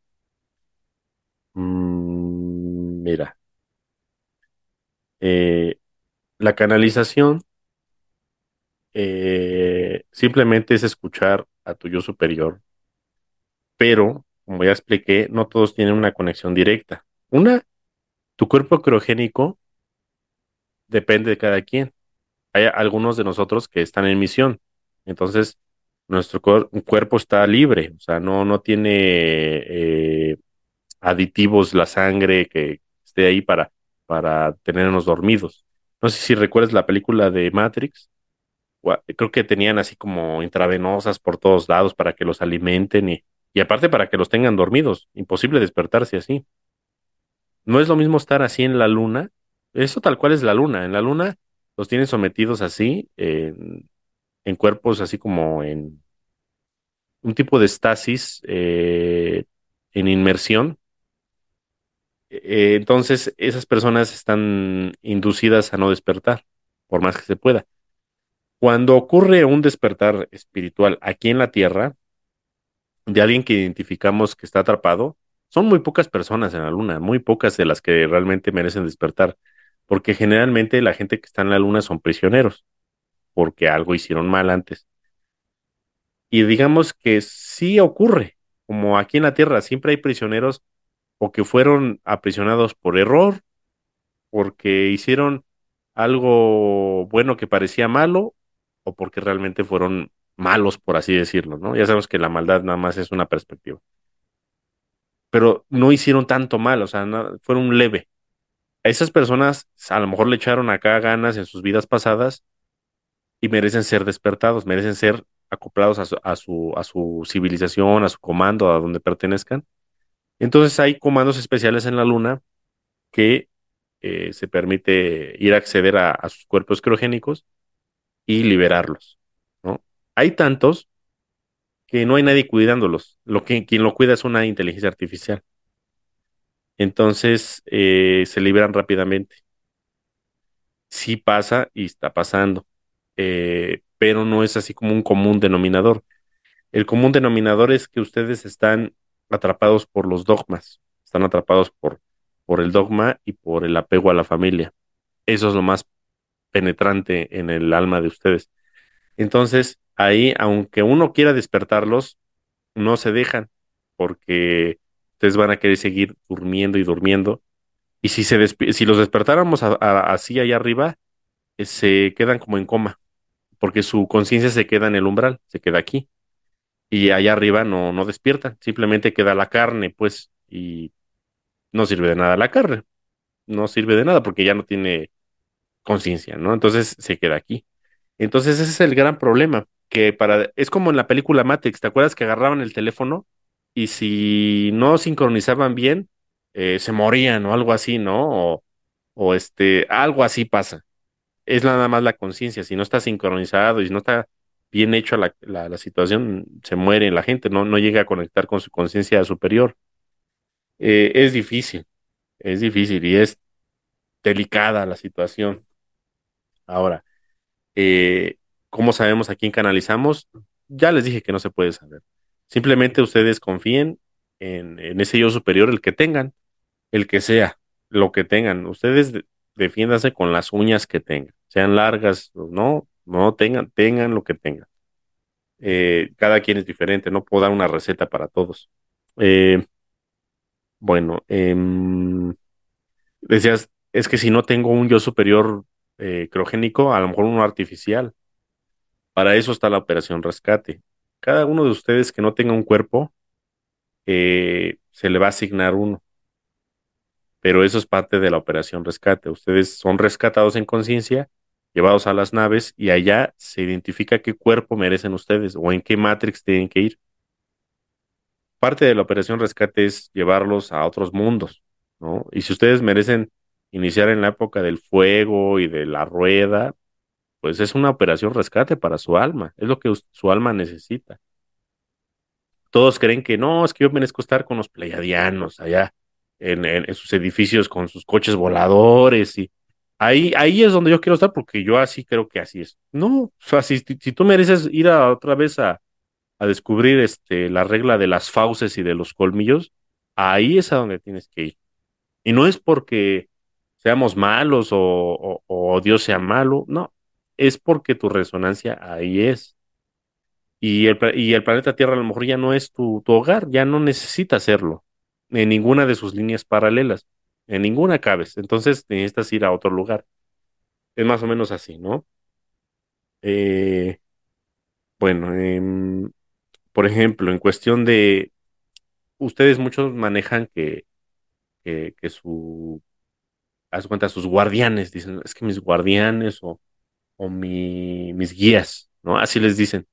mmm, Mira, eh, la canalización eh, simplemente es escuchar a tu yo superior, pero, como ya expliqué, no todos tienen una conexión directa. Una, tu cuerpo criogénico depende de cada quien. Hay algunos de nosotros que están en misión, entonces nuestro cuerpo está libre, o sea, no, no tiene eh, aditivos la sangre que esté ahí para, para tenernos dormidos. No sé si recuerdas la película de Matrix, creo que tenían así como intravenosas por todos lados para que los alimenten y, aparte para que los tengan dormidos. Imposible despertarse así. No es lo mismo estar así en la luna. Eso tal cual es la luna. En la luna los tienen sometidos así, en, en cuerpos así como en un tipo de estasis, eh, en inmersión. Eh, entonces esas personas están inducidas a no despertar, por más que se pueda. Cuando ocurre un despertar espiritual aquí en la Tierra, de alguien que identificamos que está atrapado, son muy pocas personas en la Luna, muy pocas de las que realmente merecen despertar, porque generalmente la gente que está en la Luna son prisioneros, porque algo hicieron mal antes. Y digamos que sí ocurre, como aquí en la Tierra siempre hay prisioneros o que fueron aprisionados por error, porque hicieron algo bueno que parecía malo, o porque realmente fueron malos, por así decirlo, ¿no? Ya sabemos que la maldad nada más es una perspectiva. Pero no hicieron tanto mal, o sea, fueron leve. A esas personas a lo mejor le echaron acá ganas en sus vidas pasadas y merecen ser despertados, merecen ser acoplados a su, a su, a su civilización, a su comando, a donde pertenezcan. Entonces hay comandos especiales en la luna que eh, se permite ir a acceder a, sus cuerpos criogénicos y liberarlos, ¿no? Hay tantos que no hay nadie cuidándolos. Lo que, quien lo cuida es una inteligencia artificial. Entonces eh, se liberan rápidamente. Sí pasa y está pasando, eh, pero no es así como un común denominador. El común denominador es que ustedes están atrapados por los dogmas, están atrapados por, por el dogma y por el apego a la familia. Eso es lo más penetrante en el alma de ustedes. Entonces, ahí, aunque uno quiera despertarlos, no se dejan, porque ustedes van a querer seguir durmiendo y durmiendo. Y si, se si los despertáramos así allá arriba, eh, se quedan como en coma, porque su conciencia se queda en el umbral, se queda aquí. Y allá arriba no, no despiertan, simplemente queda la carne, pues, y no sirve de nada la carne. No sirve de nada porque ya no tiene conciencia, ¿no? Entonces se queda aquí. Entonces ese es el gran problema, que para, es como en la película Matrix, ¿te acuerdas que agarraban el teléfono y si no sincronizaban bien, eh, se morían o algo así, ¿no? O, o este, algo así pasa. Es nada más la conciencia, si no está sincronizado y si no está bien hecho la, la, situación, se muere la gente, no, no llega a conectar con su conciencia superior. Eh, es difícil, es difícil y es delicada la situación. Ahora, eh, ¿cómo sabemos a quién canalizamos? Ya les dije que no se puede saber. Simplemente ustedes confíen en, ese yo superior, el que tengan, el que sea, lo que tengan. Ustedes defiéndanse con las uñas que tengan, sean largas o no, no tengan, tengan lo que tengan. Eh, cada quien es diferente, no puedo dar una receta para todos. Eh, bueno, em, decías, es que si no tengo un yo superior eh, criogénico, a lo mejor uno artificial. Para eso está la operación rescate. Cada uno de ustedes que no tenga un cuerpo, se le va a asignar uno. Pero eso es parte de la operación rescate. Ustedes son rescatados en conciencia, llevados a las naves y allá se identifica qué cuerpo merecen ustedes o en qué Matrix tienen que ir. Parte de la operación rescate es llevarlos a otros mundos, ¿no? Y si ustedes merecen iniciar en la época del fuego y de la rueda, pues es una operación rescate para su alma, es lo que su alma necesita. Todos creen que no, es que yo merezco estar con los pleiadianos allá en, sus edificios con sus coches voladores y ahí, ahí es donde yo quiero estar porque yo así creo que así es. No, o sea, si, tú mereces ir a, otra vez a, a descubrir este, la regla de las fauces y de los colmillos, ahí es a donde tienes que ir Y no es porque seamos malos o, o Dios sea malo, no, es porque tu resonancia ahí es. Y el, y el planeta Tierra a lo mejor ya no es tu, tu hogar, ya no necesita hacerlo en ninguna de sus líneas paralelas, en ninguna cabes. Entonces necesitas ir a otro lugar. Es más o menos así, ¿no? Eh, bueno, em, por ejemplo, en cuestión de, ustedes muchos manejan que, que, que su, haz cuenta, sus guardianes, dicen, es que mis guardianes o, o mi, mis guías, ¿no? Así les dicen.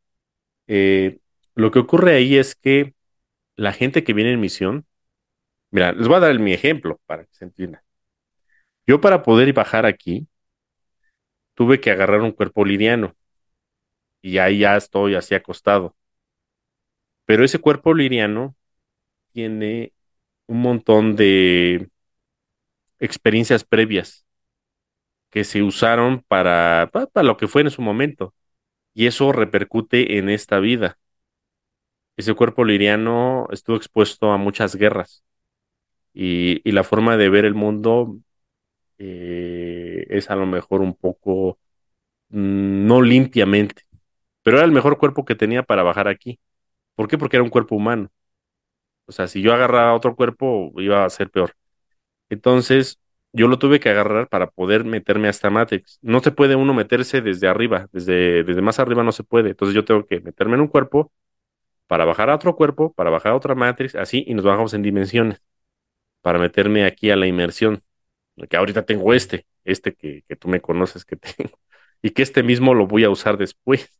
Eh, lo que ocurre ahí es que la gente que viene en misión, mira, les voy a dar mi ejemplo para que se entienda. Yo para poder bajar aquí, tuve que agarrar un cuerpo liriano y ahí ya estoy así acostado. Pero ese cuerpo liriano tiene un montón de experiencias previas que se usaron para, para, lo que fue en su momento. Y eso repercute en esta vida. Ese cuerpo liriano estuvo expuesto a muchas guerras. Y, y la forma de ver el mundo eh, es a lo mejor un poco mm, no limpiamente. Pero era el mejor cuerpo que tenía para bajar aquí. ¿Por qué? Porque era un cuerpo humano. O sea, si yo agarraba otro cuerpo, iba a ser peor. Entonces, yo lo tuve que agarrar para poder meterme a esta Matrix. No se puede uno meterse desde arriba, desde, desde más arriba no se puede. Entonces, yo tengo que meterme en un cuerpo para bajar a otro cuerpo, para bajar a otra Matrix, así, y nos bajamos en dimensiones. Para meterme aquí a la inmersión. Que ahorita tengo este, este que, que tú me conoces que tengo. Y que este mismo lo voy a usar después.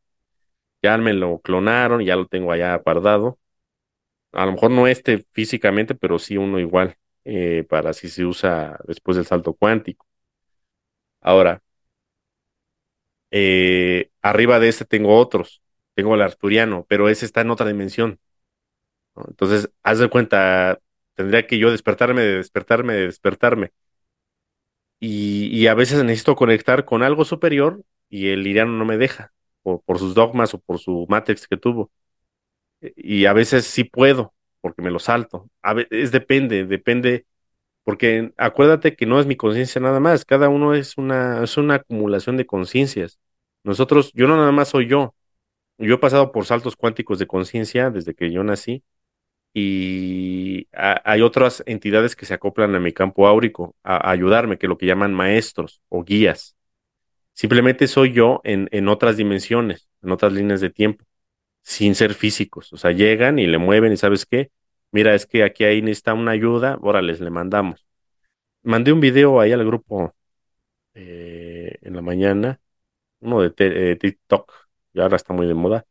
Ya me lo clonaron, ya lo tengo allá guardado a lo mejor no este físicamente, pero sí uno igual, eh, para si se usa después del salto cuántico. Ahora, eh, arriba de este tengo otros, tengo el arturiano, pero ese está en otra dimensión. Entonces, haz de cuenta, tendría que yo despertarme, de despertarme, de despertarme. Y, y, a veces necesito conectar con algo superior y el iriano no me deja, por, por sus dogmas o por su matrix que tuvo y a veces sí puedo, porque me lo salto. A veces depende, depende, porque acuérdate que no es mi conciencia nada más, cada uno es una, es una acumulación de conciencias. Nosotros, yo no nada más soy yo, yo he pasado por saltos cuánticos de conciencia desde que yo nací y hay otras entidades que se acoplan a mi campo áurico a, ayudarme, que lo que llaman maestros o guías. Simplemente soy yo en, en otras dimensiones, en otras líneas de tiempo sin ser físicos. O sea, llegan y le mueven y sabes qué, mira, es que aquí ahí necesita una ayuda, órale, le mandamos. Mandé un video ahí al grupo eh, en la mañana, uno de eh, TikTok, ya ahora está muy de moda,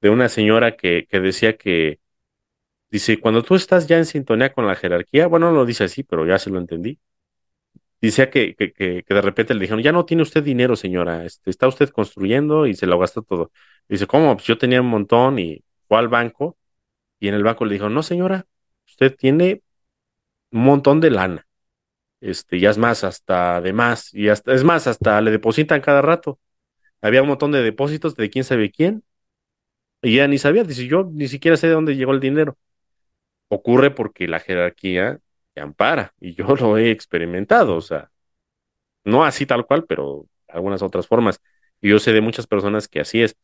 de una señora que, que decía que, dice, cuando tú estás ya en sintonía con la jerarquía, bueno, no lo dice así, pero ya se lo entendí, Dice que, que, que, de repente le dijeron, ya no tiene usted dinero, señora, este, está usted construyendo y se lo gastó todo. Dice, ¿cómo? Pues yo tenía un montón y fue al banco y en el banco le dijo, no, señora, usted tiene un montón de lana. Este, ya es más, hasta de más, y hasta, es más, hasta le depositan cada rato. Había un montón de depósitos de quién sabe quién, y ya ni sabía, dice, yo ni siquiera sé de dónde llegó el dinero. Ocurre porque la jerarquía te ampara. Y yo lo he experimentado, o sea, no así tal cual, pero algunas otras formas. Y yo sé de muchas personas que así es,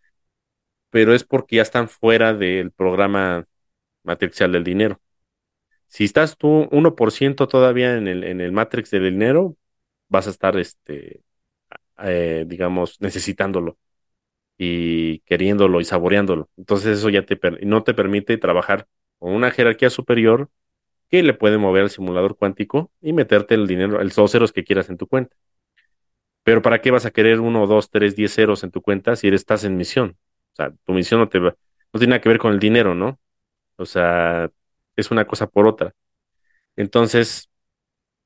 pero es porque ya están fuera del programa matricial del dinero. Si estás tú 1% todavía en el, en el matrix del dinero, vas a estar, este, eh, digamos, necesitándolo y queriéndolo y saboreándolo. Entonces eso ya te no te permite trabajar con una jerarquía superior que le puede mover al simulador cuántico y meterte el dinero, el ceros que quieras en tu cuenta. Pero ¿para qué vas a querer uno, dos, tres, diez ceros en tu cuenta si estás en misión? O sea, tu misión no, te no tiene nada que ver con el dinero, ¿no? O sea, es una cosa por otra. Entonces,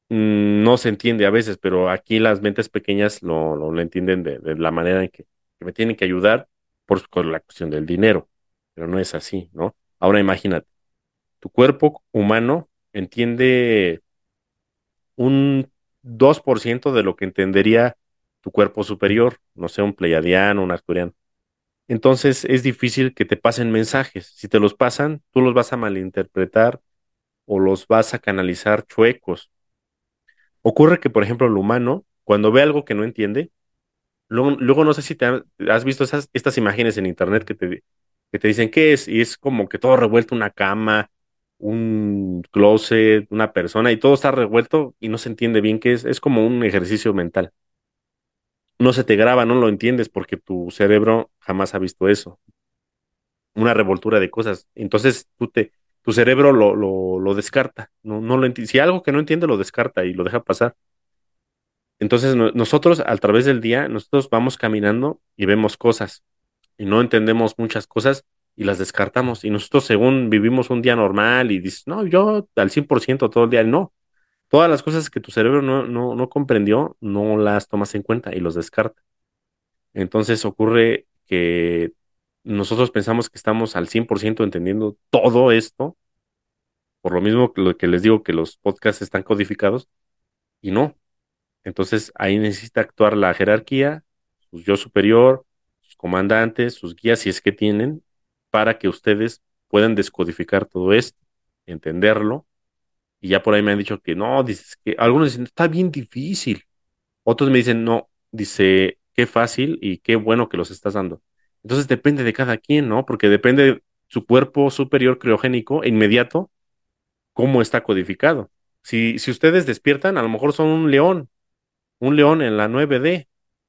mm, no se entiende a veces, pero aquí las mentes pequeñas lo, lo, entienden de, la manera en que, me tienen que ayudar por, por la cuestión del dinero, pero no es así, ¿no? Ahora imagínate, tu cuerpo humano entiende un 2% de lo que entendería tu cuerpo superior, no sé, un pleiadiano, un arturiano. Entonces es difícil que te pasen mensajes. Si te los pasan, tú los vas a malinterpretar o los vas a canalizar chuecos. ocurre que, por ejemplo, el humano, cuando ve algo que no entiende, luego, luego no sé si te has visto esas, estas imágenes en internet que te, que te dicen qué es, y es como que todo revuelto, una cama, un closet, una persona, y todo está revuelto y no se entiende bien qué es. Es como un ejercicio mental. No se te graba, no lo entiendes porque tu cerebro jamás ha visto eso. Una revoltura de cosas. Entonces tú te, tu cerebro lo, lo, lo descarta. No, no lo si algo que no entiende lo descarta y lo deja pasar. Entonces nosotros a través del día, nosotros vamos caminando y vemos cosas y no entendemos muchas cosas y las descartamos. Y nosotros según vivimos un día normal y dices, no, yo al 100% todo el día, no. Todas las cosas que tu cerebro no, no, no comprendió, no las tomas en cuenta y los descarta. Entonces ocurre que nosotros pensamos que estamos al 100% entendiendo todo esto, por lo mismo que, lo que les digo que los podcasts están codificados, y no. Entonces ahí necesita actuar la jerarquía, su yo superior, sus comandantes, sus guías, si es que tienen, para que ustedes puedan descodificar todo esto, entenderlo. Y ya por ahí me han dicho que no, dices que algunos dicen, está bien difícil. Otros me dicen, no, dice, qué fácil y qué bueno que los estás dando. Entonces depende de cada quien, ¿no? Porque depende de su cuerpo superior criogénico e inmediato, cómo está codificado. Si, si ustedes despiertan, a lo mejor son un león, un león en la 9D.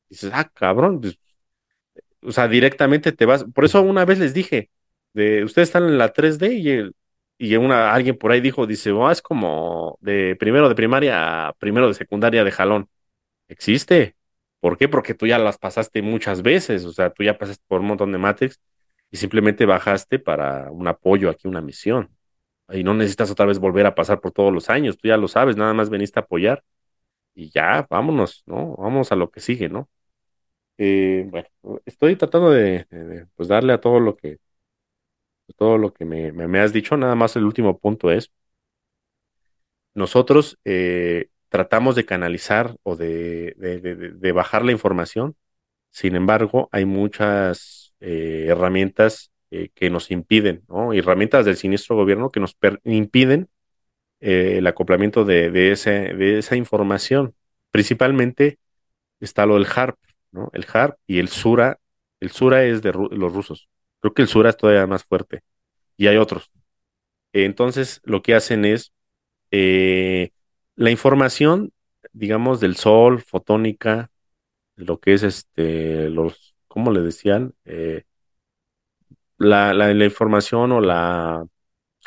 Dices, ah, cabrón, pues, o sea, directamente te vas. Por eso una vez les dije, de, ustedes están en la 3D y, y alguien por ahí dijo, dice, oh, es como de primero de primaria a primero de secundaria de jalón. Existe. ¿Por qué? Porque tú ya las pasaste muchas veces, o sea, tú ya pasaste por un montón de Matrix y simplemente bajaste para un apoyo aquí, una misión. Y no necesitas otra vez volver a pasar por todos los años, tú ya lo sabes, nada más veniste a apoyar y ya, vámonos, ¿no? Vamos a lo que sigue, ¿no? Eh, bueno, estoy tratando de, pues darle a todo lo que todo lo que me, me, has dicho, nada más el último punto es, nosotros eh, tratamos de canalizar o de, de, bajar la información, sin embargo, hay muchas eh, herramientas que nos impiden, ¿no? Herramientas del siniestro gobierno que nos impiden el acoplamiento de, ese, de esa información. Principalmente está lo del HARP, ¿no? El HARP y el SURA. El SURA es de los rusos. Creo que el SURA es todavía más fuerte. Y hay otros. Entonces, lo que hacen es eh, la información, digamos, del sol, fotónica, lo que es este, los, ¿cómo le decían? Eh, la, la, la, información o la,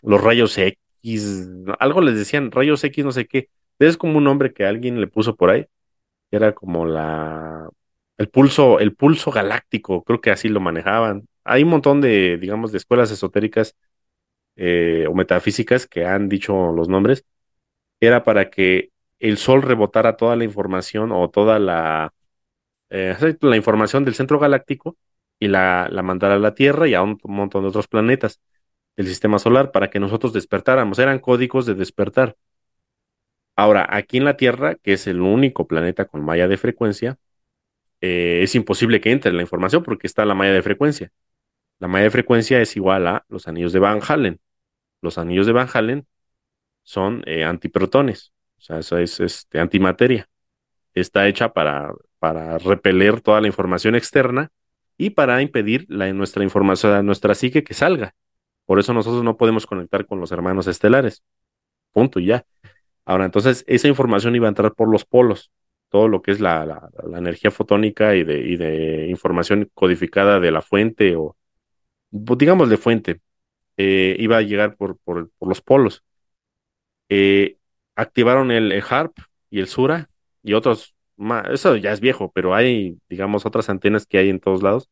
los rayos X, algo les decían, rayos X, no sé qué. Es como un nombre que alguien le puso por ahí, que era como la, el pulso, el pulso galáctico, creo que así lo manejaban. Hay un montón de, digamos, de escuelas esotéricas eh, o metafísicas que han dicho los nombres. Era para que el Sol rebotara toda la información o toda la, eh, la información del centro galáctico y la, la mandara a la Tierra y a un montón de otros planetas del sistema solar para que nosotros despertáramos. Eran códigos de despertar. Ahora, aquí en la Tierra, que es el único planeta con malla de frecuencia, eh, es imposible que entre la información porque está la malla de frecuencia. La malla de frecuencia es igual a los anillos de Van Halen. Los anillos de Van Halen son eh, antiprotones, o sea, eso es este, antimateria. Está hecha para, para repeler toda la información externa y para impedir nuestra información, nuestra psique que salga. Por eso nosotros no podemos conectar con los hermanos estelares. Punto y ya. Ahora, entonces, esa información iba a entrar por los polos todo lo que es la, energía fotónica y de, y de, información codificada de la fuente o, digamos, de fuente, eh, iba a llegar por, por, los polos. Eh, activaron el, HARP y el SURA y otros más. Eso ya es viejo, pero hay, digamos, otras antenas que hay en todos lados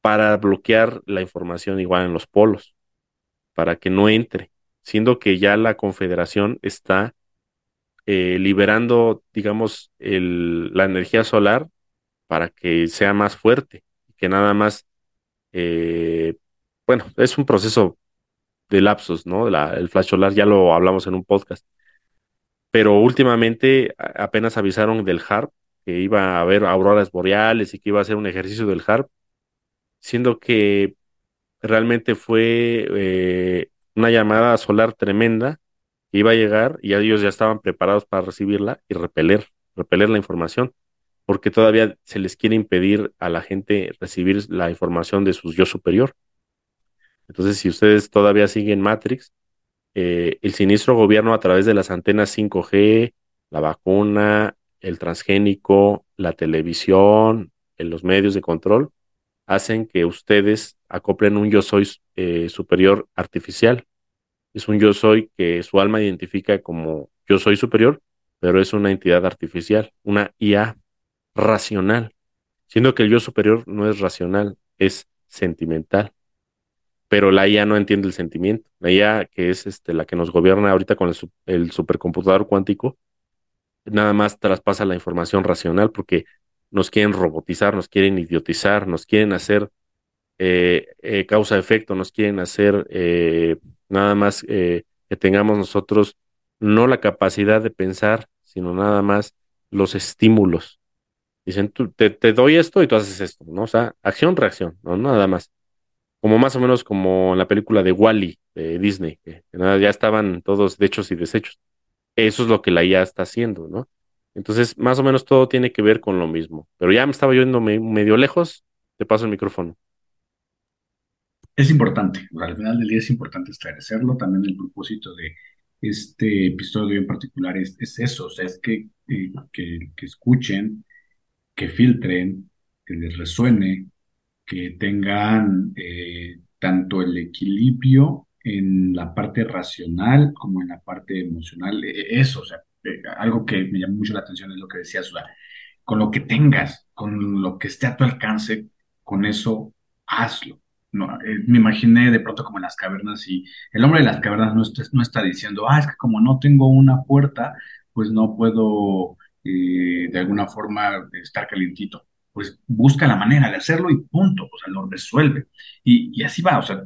para bloquear la información igual en los polos, para que no entre, siendo que ya la confederación está eh, liberando, digamos, el, la energía solar para que sea más fuerte, que nada más, eh, bueno, es un proceso de lapsos, ¿no? el flash solar ya lo hablamos en un podcast, pero últimamente apenas avisaron del HARP, que iba a haber auroras boreales y que iba a ser un ejercicio del HARP, siendo que realmente fue eh, una llamada solar tremenda que iba a llegar y ellos ya estaban preparados para recibirla y repeler, repeler la información, porque todavía se les quiere impedir a la gente recibir la información de su yo superior. Entonces, si ustedes todavía siguen Matrix, eh, el siniestro gobierno a través de las antenas 5G, la vacuna, el transgénico, la televisión, los medios de control, hacen que ustedes acoplen un yo soy eh, superior artificial. Es un yo soy que su alma identifica como yo soy superior, pero es una entidad artificial, una IA racional, siendo que el yo superior no es racional, es sentimental. Pero la IA no entiende el sentimiento. La IA, que es este, la que nos gobierna ahorita con el, supercomputador cuántico, nada más traspasa la información racional porque nos quieren robotizar, nos quieren idiotizar, nos quieren hacer eh, eh, causa-efecto, nos quieren hacer eh, nada más que tengamos nosotros no la capacidad de pensar, sino nada más los estímulos. Dicen, tú, te, doy esto y tú haces esto, ¿no? O sea, acción-reacción, ¿no? Nada más. Como más o menos como en la película de Wally de Disney, que, nada, ya estaban todos hechos y desechos. Eso es lo que la IA está haciendo, ¿no? Entonces, más o menos todo tiene que ver con lo mismo. Pero ya me estaba yendo medio lejos, te paso el micrófono. Es importante, al final del día es importante esclarecerlo. También el propósito de este episodio en particular es, eso, o sea, es que, eh, que escuchen, que filtren, que les resuene, que tengan eh, tanto el equilibrio en la parte racional como en la parte emocional. E, e, eso, o sea, eh, algo que me llamó mucho la atención es lo que decías, o sea, con lo que tengas, con lo que esté a tu alcance, con eso hazlo. No, eh, me imaginé de pronto como en las cavernas y el hombre de las cavernas no está, no está diciendo, ah, es que como no tengo una puerta, pues no puedo eh, de alguna forma estar calientito. Pues busca la manera de hacerlo y punto, o sea, lo resuelve. Y, y así va, o sea,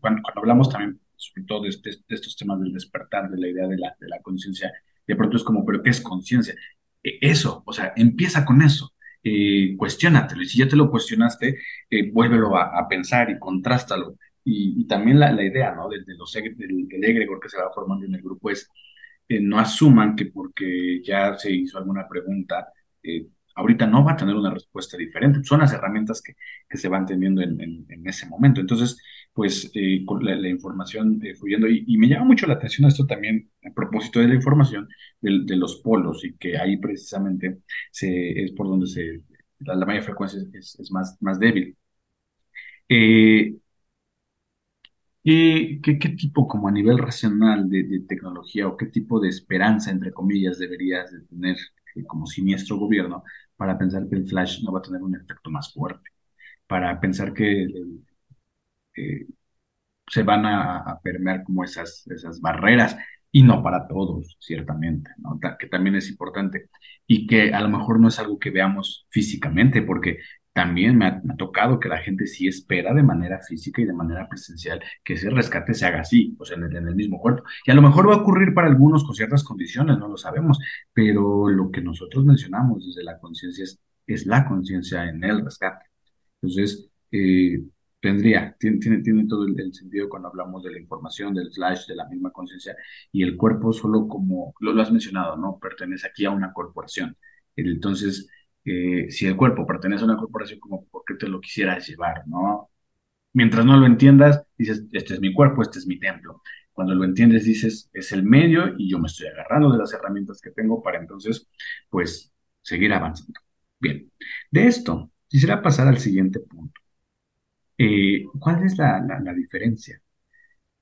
cuando, cuando, hablamos también, sobre todo de, este, de, estos temas del despertar, de la idea de la, de la conciencia, de pronto es como, ¿pero qué es conciencia? E, eso, o sea, empieza con eso. Eh, cuestionatelo. Y si ya te lo cuestionaste, eh, vuélvelo a, pensar y contrástalo. Y, también la, la, idea, ¿no? De, los, del, del egregor que se va formando en el grupo es, eh, no asuman que porque ya se hizo alguna pregunta, eh, ahorita no va a tener una respuesta diferente. Son las herramientas que, que se van teniendo en, en, ese momento. Entonces, pues eh, la, información fluyendo, y, me llama mucho la atención esto también a propósito de la información de, los polos, y que ahí precisamente se, es por donde se, la, mayor frecuencia es, es, más, más débil. ¿Qué, qué, qué, tipo, como a nivel racional de, de, tecnología o qué tipo de esperanza, entre comillas, deberías de tener como siniestro gobierno para pensar que el flash no va a tener un efecto más fuerte, para pensar que se van a, permear como esas, esas barreras, y no para todos, ciertamente, ¿no? que también es importante, y que a lo mejor no es algo que veamos físicamente, porque también me ha, tocado que la gente sí espera de manera física y de manera presencial que ese rescate se haga así, o sea, en el, en el, mismo cuerpo. Y a lo mejor va a ocurrir para algunos con ciertas condiciones, no lo sabemos, pero lo que nosotros mencionamos desde la conciencia es, es, la conciencia en el rescate. Entonces, eh, tendría, tiene, tiene, todo el, sentido cuando hablamos de la información, del flash, de la misma conciencia, y el cuerpo solo como, lo, lo has mencionado, ¿no? Pertenece aquí a una corporación. Entonces, si el cuerpo pertenece a una corporación, como por qué te lo quisieras llevar, ¿no? Mientras no lo entiendas, dices, este es mi cuerpo, este es mi templo. Cuando lo entiendes, dices, es el medio y yo me estoy agarrando de las herramientas que tengo para entonces, pues, seguir avanzando. Bien, de esto quisiera pasar al siguiente punto. Eh, ¿Cuál es la, diferencia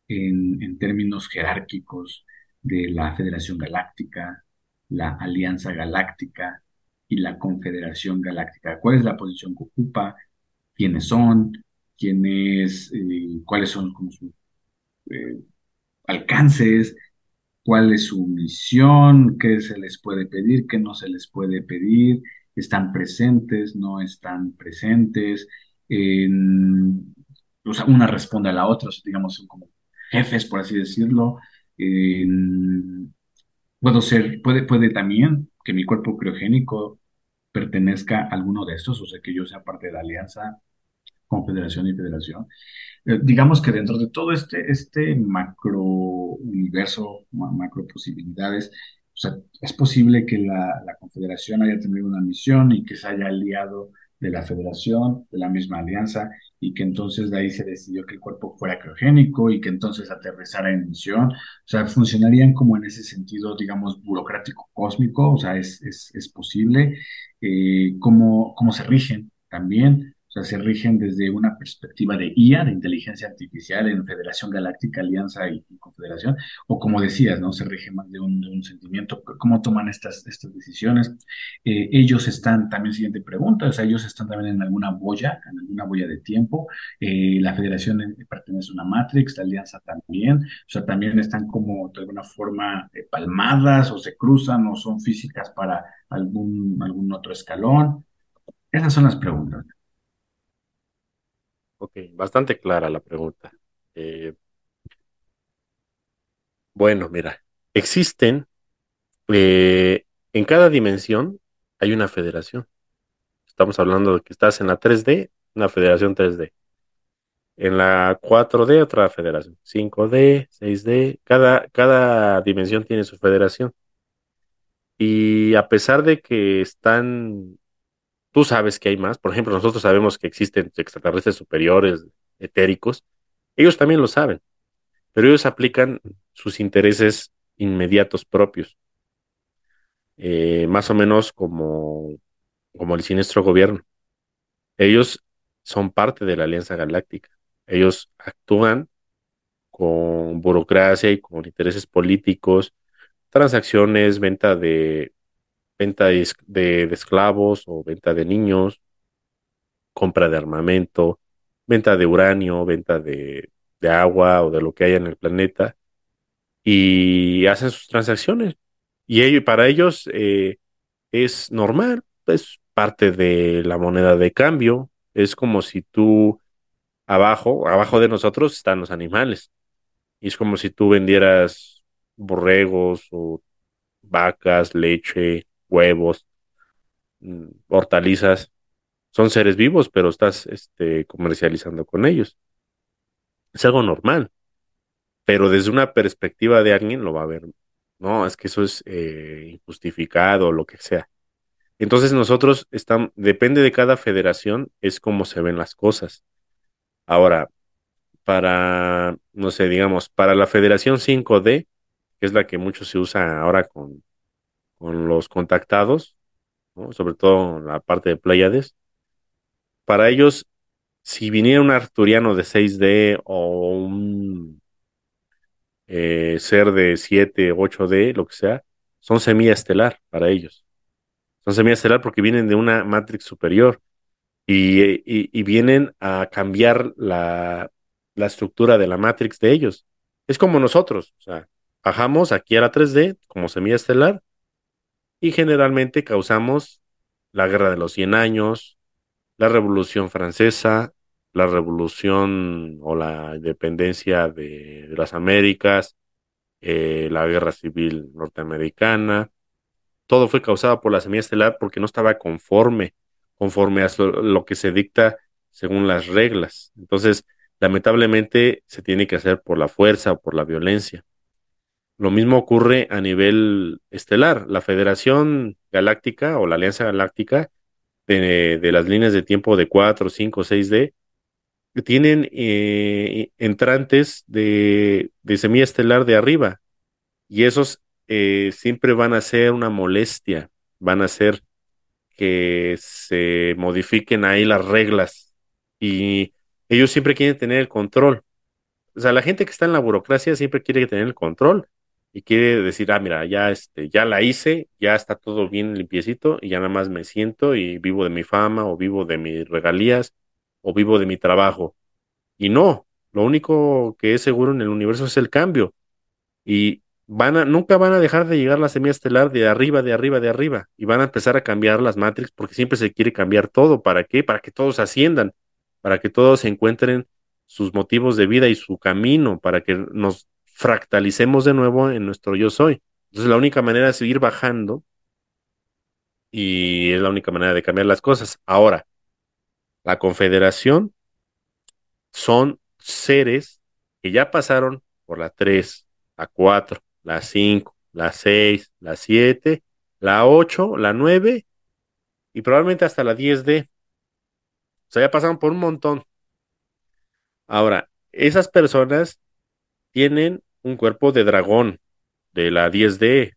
en, en términos jerárquicos de la Federación Galáctica, la Alianza Galáctica y la Confederación Galáctica. ¿Cuál es la posición que ocupa? ¿Quiénes son? ¿Quiénes, eh, cuáles son sus eh, alcances? ¿Cuál es su misión? ¿Qué se les puede pedir? ¿Qué no se les puede pedir? ¿Están presentes? ¿No están presentes? o sea, una responde a la otra, digamos, son como jefes, por así decirlo. puedo ser, puede, puede también que mi cuerpo criogénico pertenezca a alguno de estos, o sea, que yo sea parte de la alianza, confederación y federación. Eh, digamos que dentro de todo este, este macro universo, macro posibilidades, o sea, es posible que la, la confederación haya tenido una misión y que se haya aliado de la federación, de la misma alianza, y que entonces de ahí se decidió que el cuerpo fuera criogénico y que entonces aterrizara en misión. O sea, funcionarían como en ese sentido, digamos, burocrático cósmico, o sea, es, es, es posible. Eh, cómo, cómo se rigen también sea, se rigen desde una perspectiva de IA, de inteligencia artificial en Federación Galáctica, Alianza y, Confederación, o como decías, ¿no? Se rige más de un, sentimiento, cómo toman estas, decisiones. Eh, ellos están, también siguiente pregunta, o sea, ellos están también en alguna boya, en alguna boya de tiempo. Eh, la Federación pertenece a una Matrix, la Alianza también, o sea, también están como de alguna forma eh, palmadas o se cruzan o son físicas para algún, algún otro escalón. Esas son las preguntas. Ok, bastante clara la pregunta. Eh, bueno, mira, existen, eh, en cada dimensión hay una federación. Estamos hablando de que estás en la 3D, una federación 3D. En la 4D, otra federación. 5D, 6D, cada, cada dimensión tiene su federación. Y a pesar de que están Tú sabes que hay más. Por ejemplo, nosotros sabemos que existen extraterrestres superiores, etéricos. Ellos también lo saben, pero ellos aplican sus intereses inmediatos propios. Eh, más o menos como, como el siniestro gobierno. Ellos son parte de la Alianza Galáctica. Ellos actúan con burocracia y con intereses políticos, transacciones, venta de venta de, esclavos o venta de niños, compra de armamento, venta de uranio, venta de, agua o de lo que haya en el planeta y hacen sus transacciones. Y para ellos eh, es normal, es parte de la moneda de cambio. Es como si tú abajo, abajo de nosotros están los animales. Y es como si tú vendieras borregos o vacas, leche, huevos, mm, hortalizas, son seres vivos, pero estás este, comercializando con ellos. Es algo normal, pero desde una perspectiva de alguien lo va a ver, no, es que eso es eh, injustificado o lo que sea. Entonces nosotros estamos, depende de cada federación, es como se ven las cosas. Ahora, para, no sé, digamos, para la Federación 5D, que es la que mucho se usa ahora con con los contactados, sobre todo la parte de Pleiades. Para ellos, si viniera un arturiano de 6D o un eh, ser de 7, 8D, lo que sea, son semilla estelar para ellos. Son semilla estelar porque vienen de una matrix superior y, vienen a cambiar la, la, estructura de la matrix de ellos. Es como nosotros, o sea, bajamos aquí a la 3D como semilla estelar y generalmente causamos la Guerra de los Cien Años, la Revolución Francesa, la Revolución o la independencia de, las Américas, eh, la Guerra Civil Norteamericana. Todo fue causado por la semilla estelar porque no estaba conforme, conforme a lo que se dicta según las reglas. Entonces, lamentablemente, se tiene que hacer por la fuerza o por la violencia. Lo mismo ocurre a nivel estelar. La Federación Galáctica o la Alianza Galáctica de, las líneas de tiempo de 4, 5, 6D tienen eh, entrantes de, semilla estelar de arriba y esos eh, siempre van a ser una molestia, van a ser que se modifiquen ahí las reglas y ellos siempre quieren tener el control. O sea, la gente que está en la burocracia siempre quiere tener el control y quiere decir, ah, mira, ya, este, ya la hice, ya está todo bien limpiecito y ya nada más me siento y vivo de mi fama o vivo de mis regalías o vivo de mi trabajo. Y no, lo único que es seguro en el universo es el cambio. Y van a, nunca van a dejar de llegar la semilla estelar de arriba, de arriba, de arriba. Y van a empezar a cambiar las matrix porque siempre se quiere cambiar todo. ¿Para qué? Para que todos asciendan, para que todos encuentren sus motivos de vida y su camino, para que nos fractalicemos de nuevo en nuestro yo soy. Entonces la única manera es seguir bajando y es la única manera de cambiar las cosas. Ahora, la confederación son seres que ya pasaron por la 3, la 4, la 5, la 6, la 7, la 8, la 9 y probablemente hasta la 10D. O sea, ya pasaron por un montón. Ahora, esas personas tienen un cuerpo de dragón de la 10D,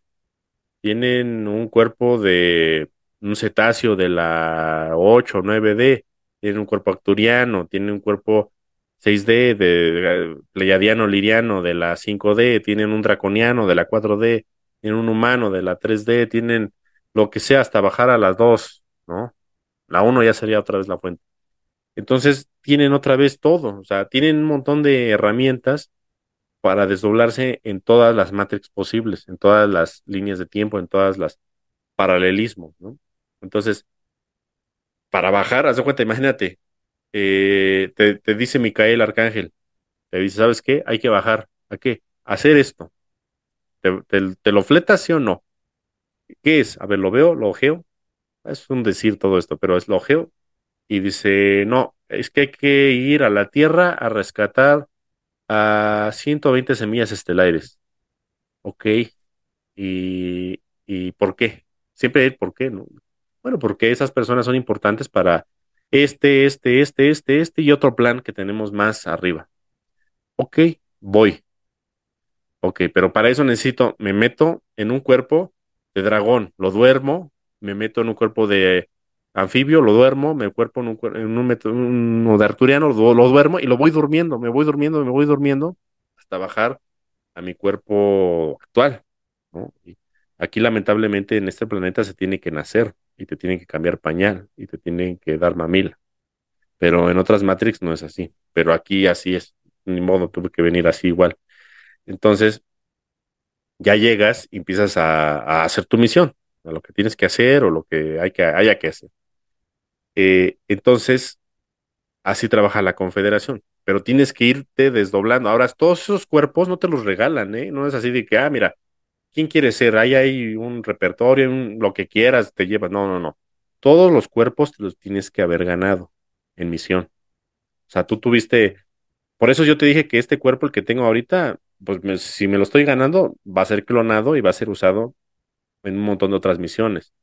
tienen un cuerpo de un cetáceo de la 8 o 9D, tienen un cuerpo acturiano, tienen un cuerpo 6D de pleiadiano liriano de la 5D, tienen un draconiano de la 4D, tienen un humano de la 3D, tienen lo que sea hasta bajar a las 2, ¿no? La 1 ya sería otra vez la fuente. Entonces tienen otra vez todo, o sea, tienen un montón de herramientas para desdoblarse en todas las matrix posibles, en todas las líneas de tiempo, en todas las paralelismos, ¿no? Entonces, para bajar, haz de cuenta, imagínate, eh, te, dice Micael Arcángel, te dice, ¿sabes qué? Hay que bajar. ¿A qué? hacer esto. ¿Te, lo fletas, sí o no? ¿Qué es? A ver, lo veo, lo ojeo. Es un decir todo esto, pero es lo ojeo. Y dice, no, es que hay que ir a la Tierra a rescatar a 120 semillas estelares. Ok. ¿Y, y por qué? Siempre hay por qué, ¿no? Bueno, porque esas personas son importantes para este, este, este, este, este y otro plan que tenemos más arriba. Ok, voy. Ok, pero para eso necesito, me meto en un cuerpo de dragón, lo duermo, me meto en un cuerpo de anfibio, lo duermo, me cuerpo en un, en un, de arturiano, lo, duermo y lo voy durmiendo, me voy durmiendo, me voy durmiendo hasta bajar a mi cuerpo actual. aquí lamentablemente en este planeta se tiene que nacer y te tienen que cambiar pañal y te tienen que dar mamila. Pero en otras Matrix no es así. Pero aquí así es. Ni modo, tuve que venir así igual. Entonces, ya llegas y empiezas a, hacer tu misión, a lo que tienes que hacer o lo que, hay que haya que hacer. Eh, entonces, así trabaja la confederación. Pero tienes que irte desdoblando. Ahora, todos esos cuerpos no te los regalan, ¿eh? No es así de que, ah, mira, ¿quién quiere ser? Ahí hay un repertorio, lo que quieras, te llevas. No, no, no. Todos los cuerpos te los tienes que haber ganado en misión. O sea, tú tuviste, por eso yo te dije que este cuerpo, el que tengo ahorita, pues si me lo estoy ganando, va a ser clonado y va a ser usado en un montón de otras misiones,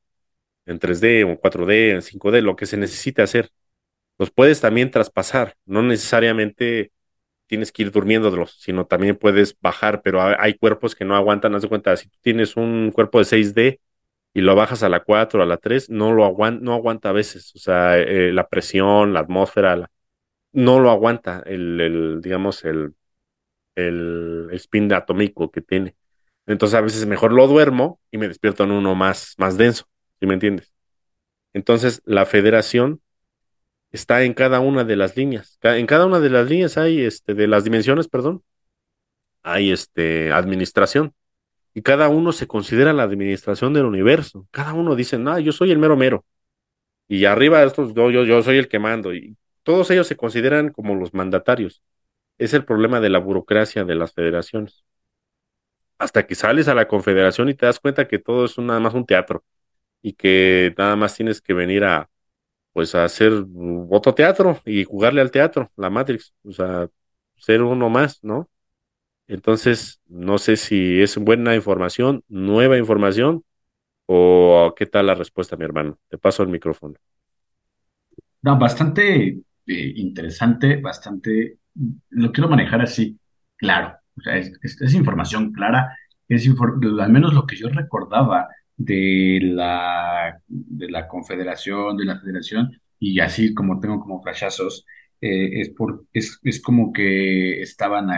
en 3D, en 4D, en 5D, lo que se necesite hacer. Los puedes también traspasar, no necesariamente tienes que ir durmiéndolos, sino también puedes bajar, pero hay cuerpos que no aguantan, haz de cuenta, si tú tienes un cuerpo de 6D y lo bajas a la 4, a la 3, no lo aguanta, no aguanta a veces, o sea, eh, la presión, la atmósfera, no lo aguanta el, digamos, el, el spin atómico que tiene. Entonces a veces mejor lo duermo y me despierto en uno más, más denso, ¿sí me entiendes? Entonces la federación está en cada una de las líneas. En cada una de las líneas hay, este, de las dimensiones, perdón, hay este, administración. Y cada uno se considera la administración del universo. Cada uno dice, no, yo soy el mero mero. Y arriba de estos, yo, yo, yo soy el que mando. Y todos ellos se consideran como los mandatarios. Es el problema de la burocracia de las federaciones. Hasta que sales a la confederación y te das cuenta que todo es nada más un teatro y que nada más tienes que venir a, pues a hacer otro teatro y jugarle al teatro, la Matrix, o sea, ser uno más, ¿no? Entonces, no sé si es buena información, nueva información, o qué tal la respuesta, mi hermano. Te paso el micrófono. No, bastante eh, interesante, bastante, lo quiero manejar así, claro, o sea, es, información clara, es al menos lo que yo recordaba de la, de la confederación, de la federación, y así como tengo como flashazos, eh, es, por, es, es, como que estaban,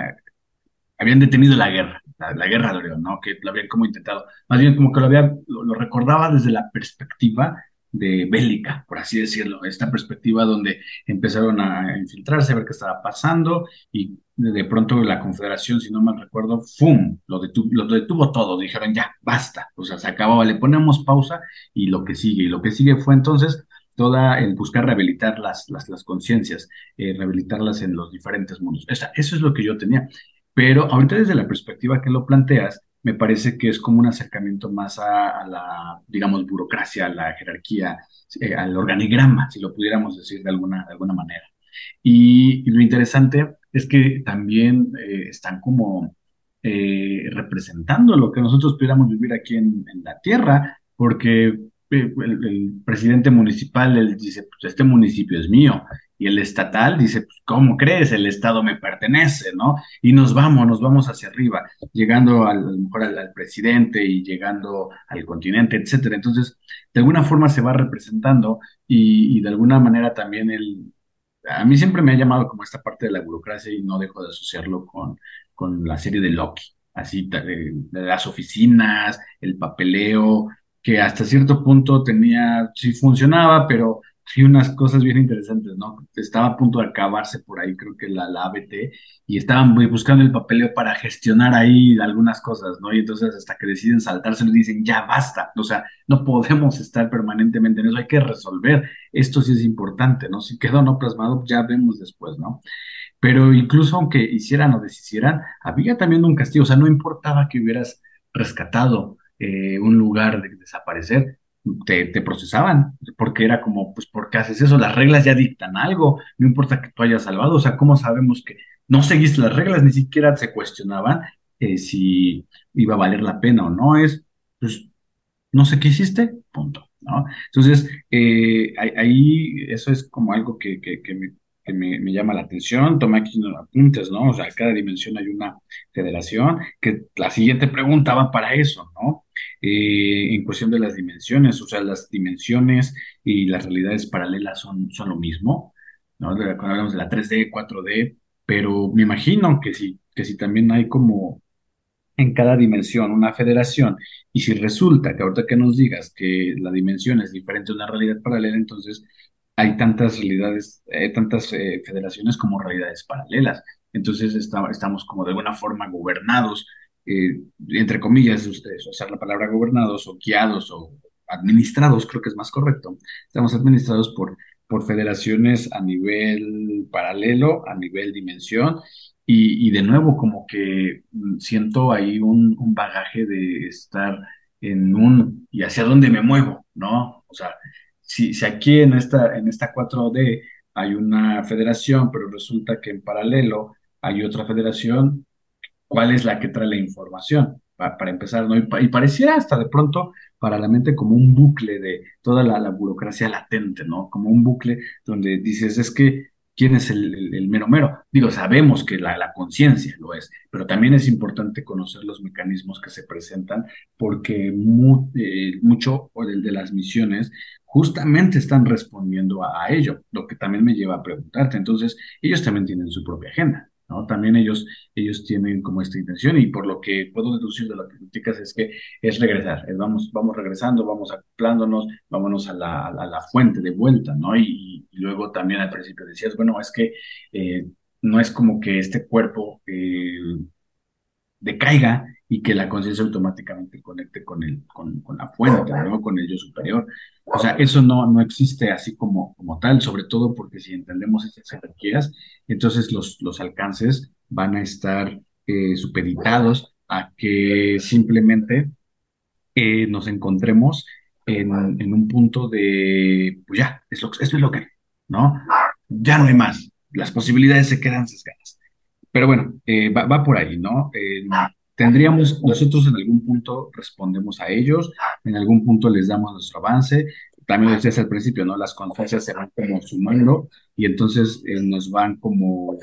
habían detenido la guerra, la, guerra de Orión, ¿no? Que lo habían como intentado, más bien como que lo había, lo, recordaba desde la perspectiva de bélica, por así decirlo, esta perspectiva donde empezaron a infiltrarse, a ver qué estaba pasando y de pronto la Confederación, si no mal recuerdo, ¡fum! Lo detuvo, lo detuvo todo, dijeron ya, basta, o sea, se acababa, le ponemos pausa y lo que sigue, y lo que sigue fue entonces toda el buscar rehabilitar las, las, conciencias, eh, rehabilitarlas en los diferentes mundos. eso es lo que yo tenía. Pero ahorita desde la perspectiva que lo planteas, me parece que es como un acercamiento más a, la, digamos, burocracia, a la jerarquía, eh, al organigrama, si lo pudiéramos decir de alguna, alguna manera. Y, lo interesante es que también eh, están como eh, representando lo que nosotros pudiéramos vivir aquí en, la tierra, porque el, el presidente municipal él dice, pues este municipio es mío, y el estatal dice, pues, ¿cómo crees? El estado me pertenece, ¿no? Y nos vamos, nos vamos hacia arriba, llegando al, a lo mejor al, presidente y llegando al continente, etcétera. Entonces, de alguna forma se va representando y, de alguna manera también el, a mí siempre me ha llamado como esta parte de la burocracia y no dejo de asociarlo con, con la serie de Loki, así de las oficinas, el papeleo, que hasta cierto punto tenía, sí funcionaba, pero sí unas cosas bien interesantes, ¿no? Estaba a punto de acabarse por ahí, creo que la, la ABT, y estaban bu- buscando el papeleo para gestionar ahí algunas cosas, ¿no? Y entonces hasta que deciden saltárselo dicen, ya basta, o sea, no podemos estar permanentemente en eso, hay que resolver esto sí es importante, ¿no? Si quedó no plasmado, ya vemos después, ¿no? Pero incluso aunque hicieran o deshicieran, había también un castigo, o sea, no importaba que hubieras rescatado eh, un lugar de desaparecer, te, procesaban, porque era como, pues, ¿por qué haces eso? Las reglas ya dictan algo, no importa que tú hayas salvado, o sea, ¿cómo sabemos que no seguiste las reglas? Ni siquiera se cuestionaban eh, si iba a valer la pena o no, es, pues, no sé qué hiciste, punto, ¿no? Entonces, eh, ahí, eso es como algo que, que, me, llama la atención. Tomé aquí unos apuntes, ¿no? O sea, cada dimensión hay una federación, que la siguiente pregunta va para eso, ¿no? Eh, en cuestión de las dimensiones, o sea, las dimensiones y las realidades paralelas son, son lo mismo, ¿no? Cuando hablamos de la 3D, 4D, pero me imagino que sí, que sí también hay como en cada dimensión una federación, y si resulta que ahorita que nos digas que la dimensión es diferente a una realidad paralela, entonces hay tantas realidades, eh, tantas eh, federaciones como realidades paralelas. Entonces está- estamos como de alguna forma gobernados, eh, entre comillas, ustedes, usar la palabra gobernados o guiados o administrados, creo que es más correcto. Estamos administrados por, por federaciones a nivel paralelo, a nivel dimensión, y, y de nuevo, como que mm, siento ahí un, un bagaje de estar en un, ¿y hacia dónde me muevo? ¿No? O sea, si, si aquí en esta, en esta 4D hay una federación, pero resulta que en paralelo hay otra federación, ¿cuál es la que trae la información? Pa- para empezar, ¿no? Y, pa- y pareciera hasta de pronto para la mente como un bucle de toda la, burocracia latente, ¿no? Como un bucle donde dices, es que, ¿quién es el, mero mero? Digo, sabemos que la, conciencia lo es, pero también es importante conocer los mecanismos que se presentan porque mu- eh, mucho de, de las misiones justamente están respondiendo a ello, lo que también me lleva a preguntarte. Entonces, ellos también tienen su propia agenda. También ellos, ellos tienen como esta intención y por lo que puedo deducir de lo que criticas es que es regresar, es vamos, vamos regresando, vamos acoplándonos, vámonos a la, a la, fuente de vuelta, ¿no? Y, y luego también al principio decías, bueno, es que eh, no es como que este cuerpo eh, decaiga y que la conciencia automáticamente conecte con el, con, con la fuente, ¿no? Con el yo superior. O sea, eso no, no existe así como, como tal, sobre todo porque si entendemos esas jerarquías, entonces los, los alcances van a estar eh, supeditados a que simplemente eh, nos encontremos en, en un punto de, pues ya, es lo, esto es lo que ¿no? Ya no hay más, las posibilidades se quedan sesgadas. Pero bueno, eh, va, va por ahí, ¿no? Eh, tendríamos, nosotros en algún punto respondemos a ellos, en algún punto les damos nuestro avance. También lo decías al principio, ¿no? Las conciencias se van como sumando y entonces eh, nos van como,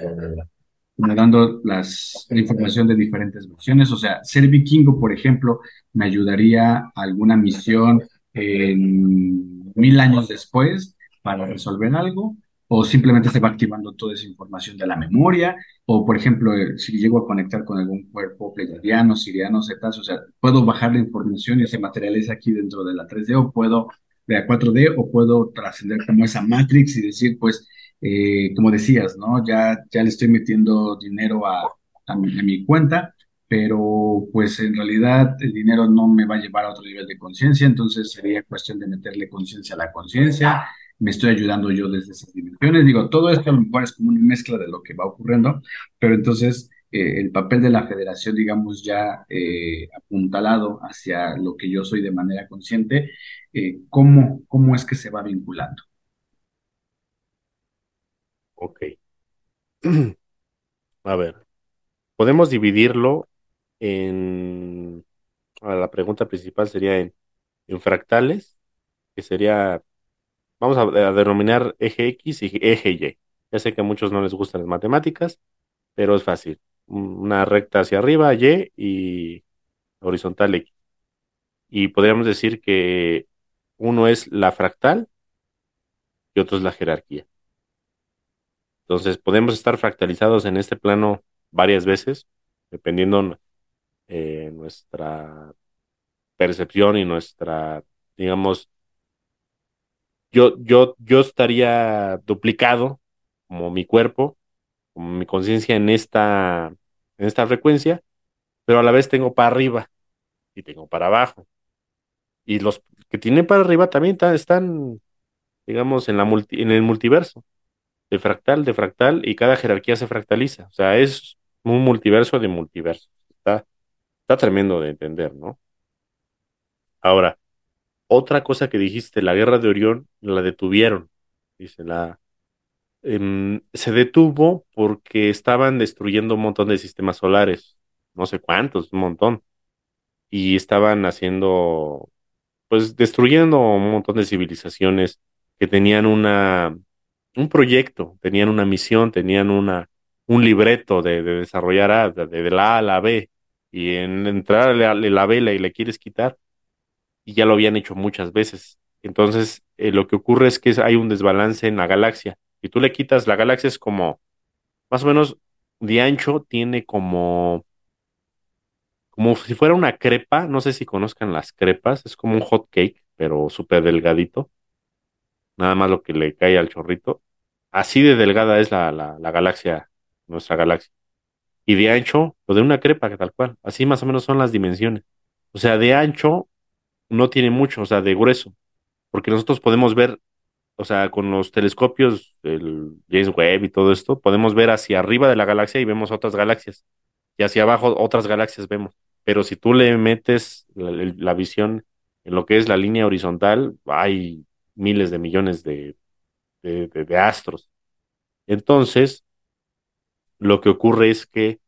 dando las, la información de diferentes versiones. O sea, ser vikingo, por ejemplo, me ayudaría a alguna misión en mil años después para resolver algo o simplemente se va activando toda esa información de la memoria, o por ejemplo, eh, si llego a conectar con algún cuerpo pleiadiano, siriano, cetáceo, o sea, puedo bajar la información y se materializa aquí dentro de la 3D, o puedo de la 4D, o puedo trascender como esa Matrix y decir, pues, eh, como decías, ¿no? Ya, ya le estoy metiendo dinero a, a a mi cuenta, pero pues en realidad el dinero no me va a llevar a otro nivel de conciencia, entonces sería cuestión de meterle conciencia a la conciencia me estoy ayudando yo desde esas dimensiones. Digo, todo esto a lo mejor es como una mezcla de lo que va ocurriendo, pero entonces eh, el papel de la federación, digamos, ya eh, apuntalado hacia lo que yo soy de manera consciente, eh, ¿cómo, cómo es que se va vinculando? Ok. A ver, podemos dividirlo en... la pregunta principal sería en fractales, que sería, vamos a, a denominar eje X y eje Y. Ya sé que a muchos no les gustan las matemáticas, pero es fácil. Un- Una recta hacia arriba, Y, y horizontal X. Y podríamos decir que uno es la fractal y otro es la jerarquía. Entonces, podemos estar fractalizados en este plano varias veces, dependiendo eh, nuestra percepción y nuestra, digamos, yo, yo, yo estaría duplicado como mi cuerpo, como mi conciencia en esta, en esta frecuencia, pero a la vez tengo para arriba y tengo para abajo. Y los que tienen para arriba también ta- están, digamos, en la multi- en el multiverso, de fractal, de fractal, y cada jerarquía se fractaliza. O sea, es un multiverso de multiverso. Está, está tremendo de entender, ¿no? Ahora, otra cosa que dijiste, la guerra de Orión la detuvieron. Dice, la, em, se detuvo porque estaban destruyendo un montón de sistemas solares, no sé cuántos, un montón, y estaban haciendo, pues destruyendo un montón de civilizaciones que tenían una, un proyecto, tenían una misión, tenían una, un libreto de, de desarrollar A, de, la A a la B, y en entrar la, la y le quieres quitar y ya lo habían hecho muchas veces. Entonces, eh, lo que ocurre es que hay un desbalance en la galaxia. Si tú le quitas, la galaxia es como, más o menos, de ancho, tiene como, como si fuera una crepa. No sé si conozcan las crepas, es como un hot cake, pero súper delgadito. Nada más lo que le cae al chorrito. Así de delgada es la, la, la galaxia, nuestra galaxia. Y de ancho, lo de una crepa, que tal cual. Así más o menos son las dimensiones. O sea, de ancho no tiene mucho, o sea, de grueso porque nosotros podemos ver, o sea, con los telescopios, el James Webb y todo esto, podemos ver hacia arriba de la galaxia y vemos otras galaxias, y hacia abajo otras galaxias vemos. Pero si tú le metes la, visión en lo que es la línea horizontal, hay miles de millones de, de, de, de astros. Entonces, lo que ocurre es que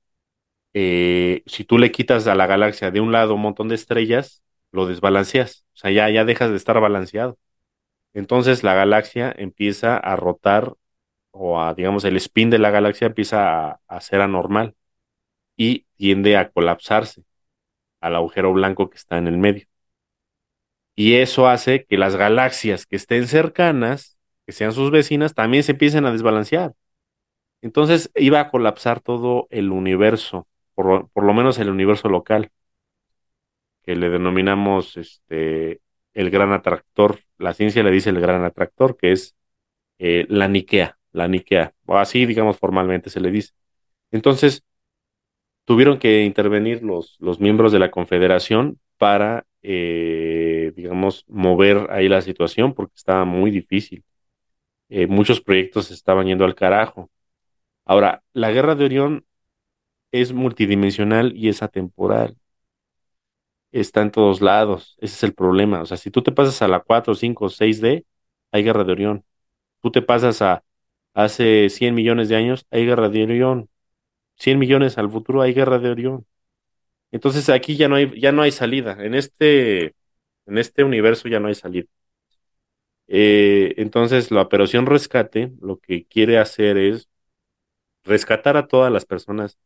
eh, si tú le quitas a la galaxia de un lado un montón de estrellas, lo desbalanceas. O sea, ya, ya dejas de estar balanceado. Entonces la galaxia empieza a rotar o a, digamos, el spin de la galaxia empieza a, ser anormal y tiende a colapsarse al agujero blanco que está en el medio. Y eso hace que las galaxias que estén cercanas, que sean sus vecinas, también se empiecen a desbalancear. Entonces iba a colapsar todo el universo, por por lo menos el universo local, que le denominamos este, el gran atractor. La ciencia le dice el gran atractor, que es eh, la Nikea, la Nikea, o así digamos formalmente se le dice. Entonces, tuvieron que intervenir los, los miembros de la Confederación para, eh, digamos, mover ahí la situación porque estaba muy difícil. Eh, muchos proyectos estaban yendo al carajo. Ahora, la guerra de Orión es multidimensional y es atemporal. Está en todos lados. Ese es el problema. O sea, si tú te pasas a la 4, 5, 6D, hay guerra de Orión. Tú te pasas a hace 100 millones de años, hay guerra de Orión. 100 millones al futuro, hay guerra de Orión. Entonces aquí ya no hay, ya no hay salida. En este, en este universo ya no hay salida. Eh, entonces la operación rescate lo que quiere hacer es rescatar a todas las personas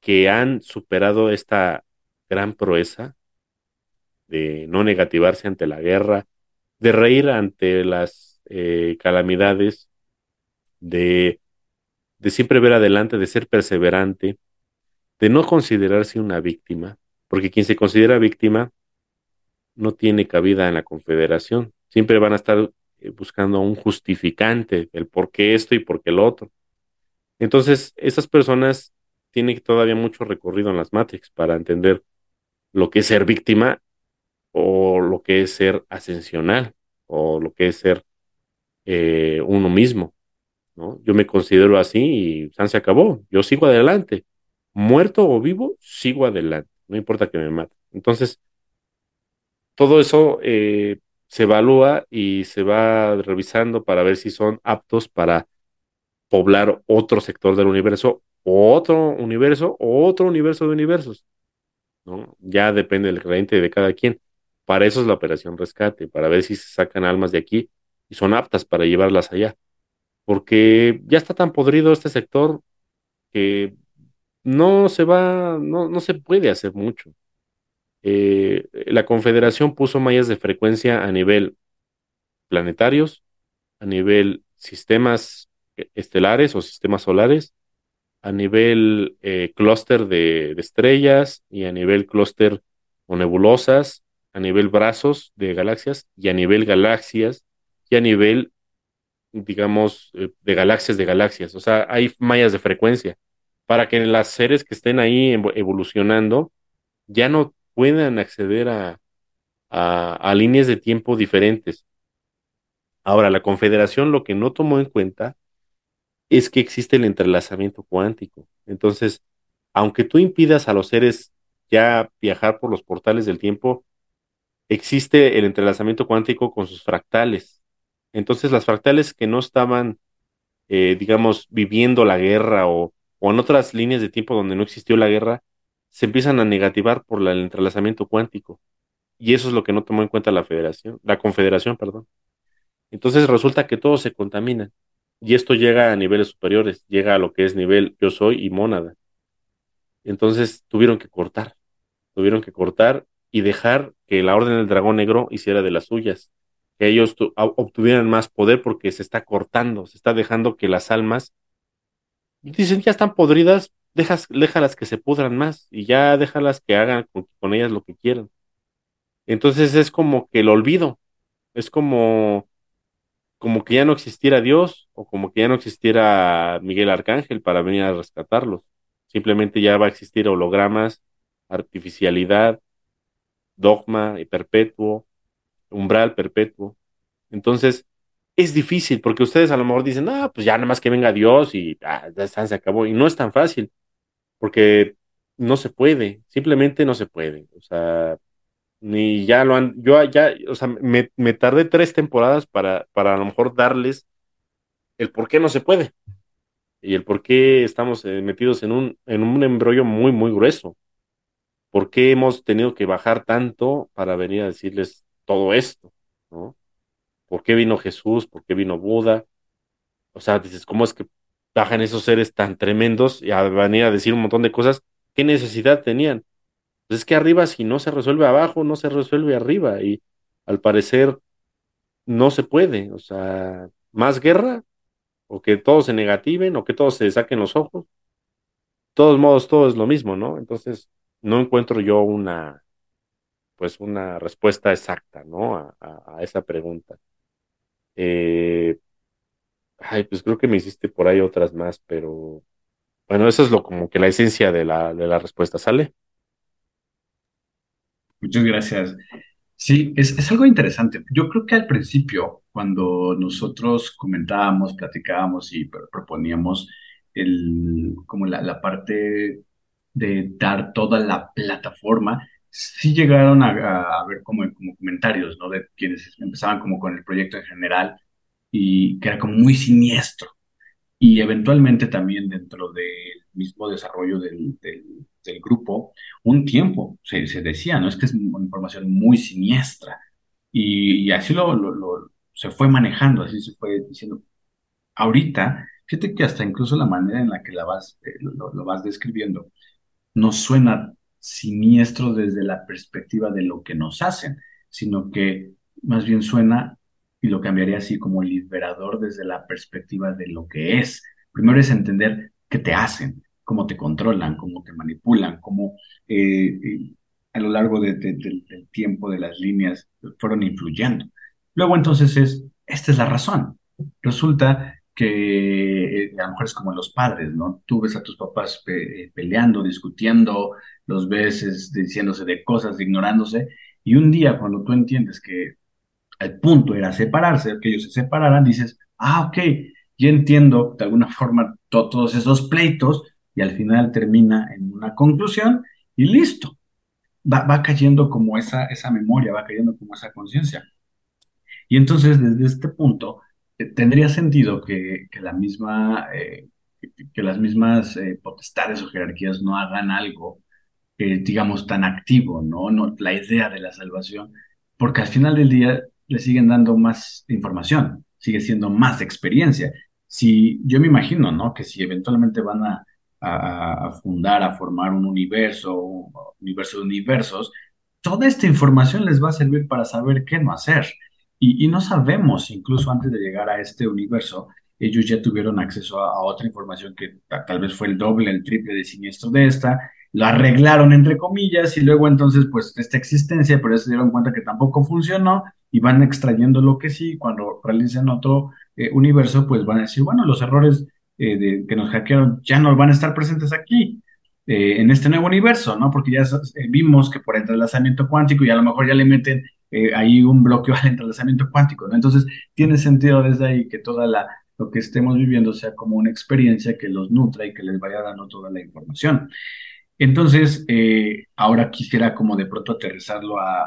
que han superado esta gran proeza de no negativarse ante la guerra, de reír ante las eh, calamidades, de, de siempre ver adelante, de ser perseverante, de no considerarse una víctima, porque quien se considera víctima no tiene cabida en la confederación. Siempre van a estar eh, buscando un justificante del por qué esto y por qué lo otro. Entonces, esas personas tienen todavía mucho recorrido en las Matrix para entender lo que es ser víctima o lo que es ser ascensional o lo que es ser eh, uno mismo. ¿no? Yo me considero así y San se acabó. Yo sigo adelante. Muerto o vivo, sigo adelante. No importa que me mate. Entonces, todo eso eh, se evalúa y se va revisando para ver si son aptos para poblar otro sector del universo, otro universo, otro universo de universos. Ya depende del creyente de cada quien. Para eso es la operación rescate, para ver si se sacan almas de aquí y son aptas para llevarlas allá. Porque ya está tan podrido este sector que no se va, no, no se puede hacer mucho. Eh, la Confederación puso mallas de frecuencia a nivel planetarios, a nivel sistemas estelares o sistemas solares, a nivel eh, clúster de, estrellas y a nivel clúster o nebulosas, a nivel brazos de galaxias y a nivel galaxias y a nivel, digamos, eh, de galaxias de galaxias. O sea, hay mallas de frecuencia para que las seres que estén ahí evolucionando ya no puedan acceder a, a líneas de tiempo diferentes. Ahora, la Confederación lo que no tomó en cuenta es que existe el entrelazamiento cuántico. Entonces, aunque tú impidas a los seres ya viajar por los portales del tiempo, existe el entrelazamiento cuántico con sus fractales. Entonces, las fractales que no estaban, eh, digamos, viviendo la guerra o, o, en otras líneas de tiempo donde no existió la guerra, se empiezan a negativar por el entrelazamiento cuántico. Y eso es lo que no tomó en cuenta la federación, la confederación, perdón. Entonces resulta que todo se contamina. Y esto llega a niveles superiores, llega a lo que es nivel yo soy y mónada. Entonces tuvieron que cortar, tuvieron que cortar y dejar que la Orden del Dragón Negro hiciera de las suyas, que ellos obtuvieran más poder porque se está cortando, se está dejando que las almas, dicen, ya están podridas, dejas, déjalas que se pudran más y ya déjalas que hagan con, con ellas lo que quieran. Entonces es como que el olvido, es como como que ya no existiera Dios o como que ya no existiera Miguel Arcángel para venir a rescatarlos. Simplemente ya va a existir hologramas, artificialidad, dogma y perpetuo, umbral perpetuo. Entonces, es difícil porque ustedes a lo mejor dicen, ah, pues ya nada más que venga Dios y ya se acabó. Y no es tan fácil porque no se puede, simplemente no se puede. O sea, ni ya lo han, yo ya, o sea, me, me, tardé tres temporadas para, para a lo mejor darles el por qué no se puede y el por qué estamos eh, metidos en un, en un embrollo muy, muy grueso. ¿Por qué hemos tenido que bajar tanto para venir a decirles todo esto? ¿no? ¿Por qué vino Jesús? ¿Por qué vino Buda? O sea, dices, ¿cómo es que bajan esos seres tan tremendos y a venir a decir un montón de cosas? ¿Qué necesidad tenían? Es que arriba, si no se resuelve abajo, no se resuelve arriba. Y al parecer no se puede. O sea, más guerra, o que todos se negativen, o que todos se saquen los ojos. De todos modos, todo es lo mismo, ¿no? Entonces, no encuentro yo una, pues, una respuesta exacta, ¿no? A esa pregunta. Eh, ay, pues creo que me hiciste por ahí otras más, pero bueno, eso es lo como que la esencia de la, de la respuesta, ¿sale? Muchas gracias. Sí, es, es, algo interesante. Yo creo que al principio, cuando nosotros comentábamos, platicábamos y proponíamos el, como la, la parte de dar toda la plataforma, sí llegaron a, a, ver como, como comentarios, ¿no? De quienes empezaban como con el proyecto en general y que era como muy siniestro. Y eventualmente también dentro del mismo desarrollo del, grupo, un tiempo se, se, decía, ¿no? Es que es una información muy siniestra. Y, así lo, se fue manejando, así se fue diciendo. Ahorita, fíjate que hasta incluso la manera en la que la vas, eh, lo, lo, vas describiendo no suena siniestro desde la perspectiva de lo que nos hacen, sino que más bien suena, y lo cambiaría así como liberador desde la perspectiva de lo que es. Primero es entender qué te hacen, cómo te controlan, cómo te manipulan, cómo eh, eh, a lo largo de, de, de, del tiempo de las líneas fueron influyendo. Luego entonces es, esta es la razón. Resulta que eh, a lo mejor es como los padres, ¿no? Tú ves a tus papás pe peleando, discutiendo, los ves diciéndose de cosas, ignorándose, y un día cuando tú entiendes que el punto era separarse, que ellos se separaran, dices, ah, ok, ya entiendo de alguna forma to todos esos pleitos, y al final termina en una conclusión y listo. Va, va cayendo como esa, esa memoria, va cayendo como esa conciencia. Y entonces desde este punto eh, tendría sentido que, que la misma, eh, que, las mismas eh, potestades o jerarquías no hagan algo digamos, tan activo, ¿no? ¿no? La idea de la salvación, porque al final del día le siguen dando más información, sigue siendo más experiencia. Si yo me imagino, ¿no? Que si eventualmente van a, fundar, a formar un universo, un universo de universos, toda esta información les va a servir para saber qué no hacer. Y, no sabemos, incluso antes de llegar a este universo, ellos ya tuvieron acceso a, a otra información que ta- tal vez fue el doble, el triple de siniestro de esta, lo arreglaron entre comillas y luego entonces pues esta existencia, pero ya se dieron cuenta que tampoco funcionó y van extrayendo lo que sí, cuando realicen otro eh, universo pues van a decir, bueno, los errores eh, que nos hackearon ya no van a estar presentes aquí, eh, en este nuevo universo, ¿no? Porque ya vimos que por entrelazamiento cuántico y a lo mejor ya le meten ahí un bloqueo al entrelazamiento cuántico, ¿no? Entonces tiene sentido desde ahí que toda lo que estemos viviendo sea como una experiencia que los nutra y que les vaya dando toda la información. Entonces, eh, ahora quisiera como de pronto aterrizarlo a,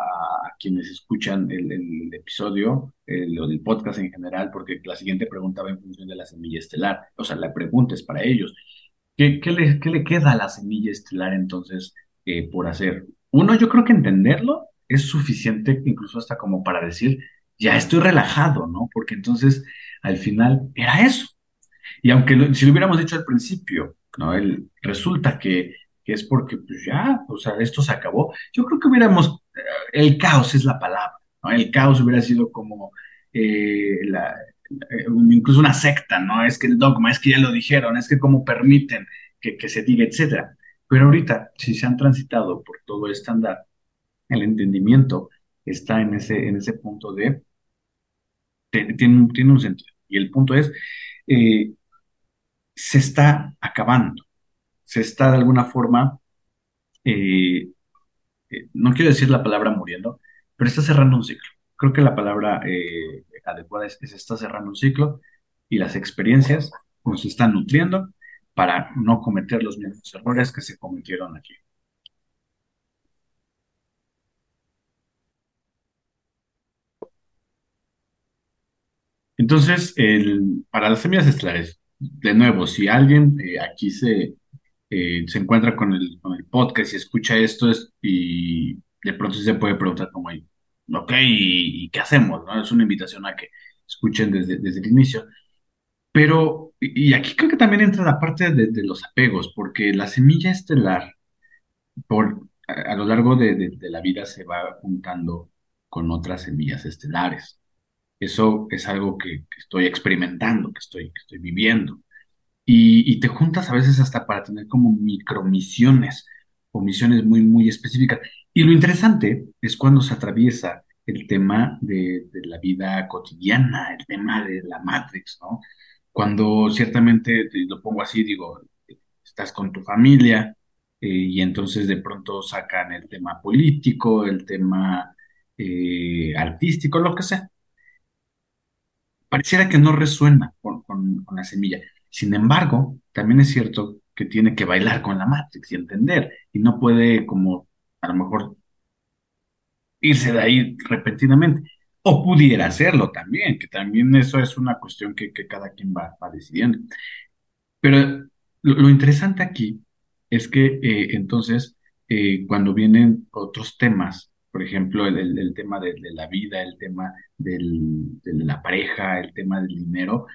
quienes escuchan el, episodio, el, podcast en general, porque la siguiente pregunta va en función de la semilla estelar. O sea, la pregunta es para ellos. ¿Qué, qué le, qué le queda a la semilla estelar entonces eh, por hacer? Uno, yo creo que entenderlo es suficiente incluso hasta como para decir, ya estoy relajado, ¿no? Porque entonces al final era eso. Y aunque si lo hubiéramos dicho al principio, ¿no? El, resulta que, que es porque pues ya, o sea, esto se acabó. Yo creo que hubiéramos, eh, el caos es la palabra, ¿no? El caos hubiera sido como eh, eh, incluso una secta, ¿no? Es que el dogma, es que ya lo dijeron, es que cómo permiten que, se diga, etcétera. Pero ahorita, si se han transitado por todo este andar, el entendimiento está en ese, en ese punto de, tiene, tiene un sentido. Y el punto es, se está acabando, se está de alguna forma, eh, eh, no quiero decir la palabra muriendo, pero está cerrando un ciclo. Creo que la palabra eh, adecuada es que se está cerrando un ciclo y las experiencias nos están nutriendo para no cometer los mismos errores que se cometieron aquí. Entonces, el, para las semillas estelares, de nuevo, si alguien aquí se, eh, se encuentra con el, con el podcast y escucha esto es- y de pronto se puede preguntar como, ok, ¿y, y qué hacemos? ¿no? Es una invitación a que escuchen desde, desde el inicio. Pero, y aquí creo que también entra la parte de, de los apegos, porque la semilla estelar, por, a, a lo largo de, de de la vida se va juntando con otras semillas estelares. Eso es algo que, que estoy experimentando, que estoy, que estoy viviendo. Y, te juntas a veces hasta para tener como micromisiones o misiones muy, muy específicas. Y lo interesante es cuando se atraviesa el tema de, la vida cotidiana, el tema de la Matrix, ¿no? Cuando ciertamente, te lo pongo así, digo, estás con tu familia eh, y entonces de pronto sacan el tema político, el tema eh, artístico, lo que sea pareciera que no resuena con la semilla. Sin embargo, también es cierto que tiene que bailar con la Matrix y entender, y no puede como a lo mejor irse de ahí repentinamente. O pudiera hacerlo también, que también eso es una cuestión que, que cada quien va, va decidiendo. Pero lo, interesante aquí es que eh, entonces, eh, cuando vienen otros temas, por ejemplo, el, el- el tema de, de la vida, el tema del- de la pareja, el tema del dinero,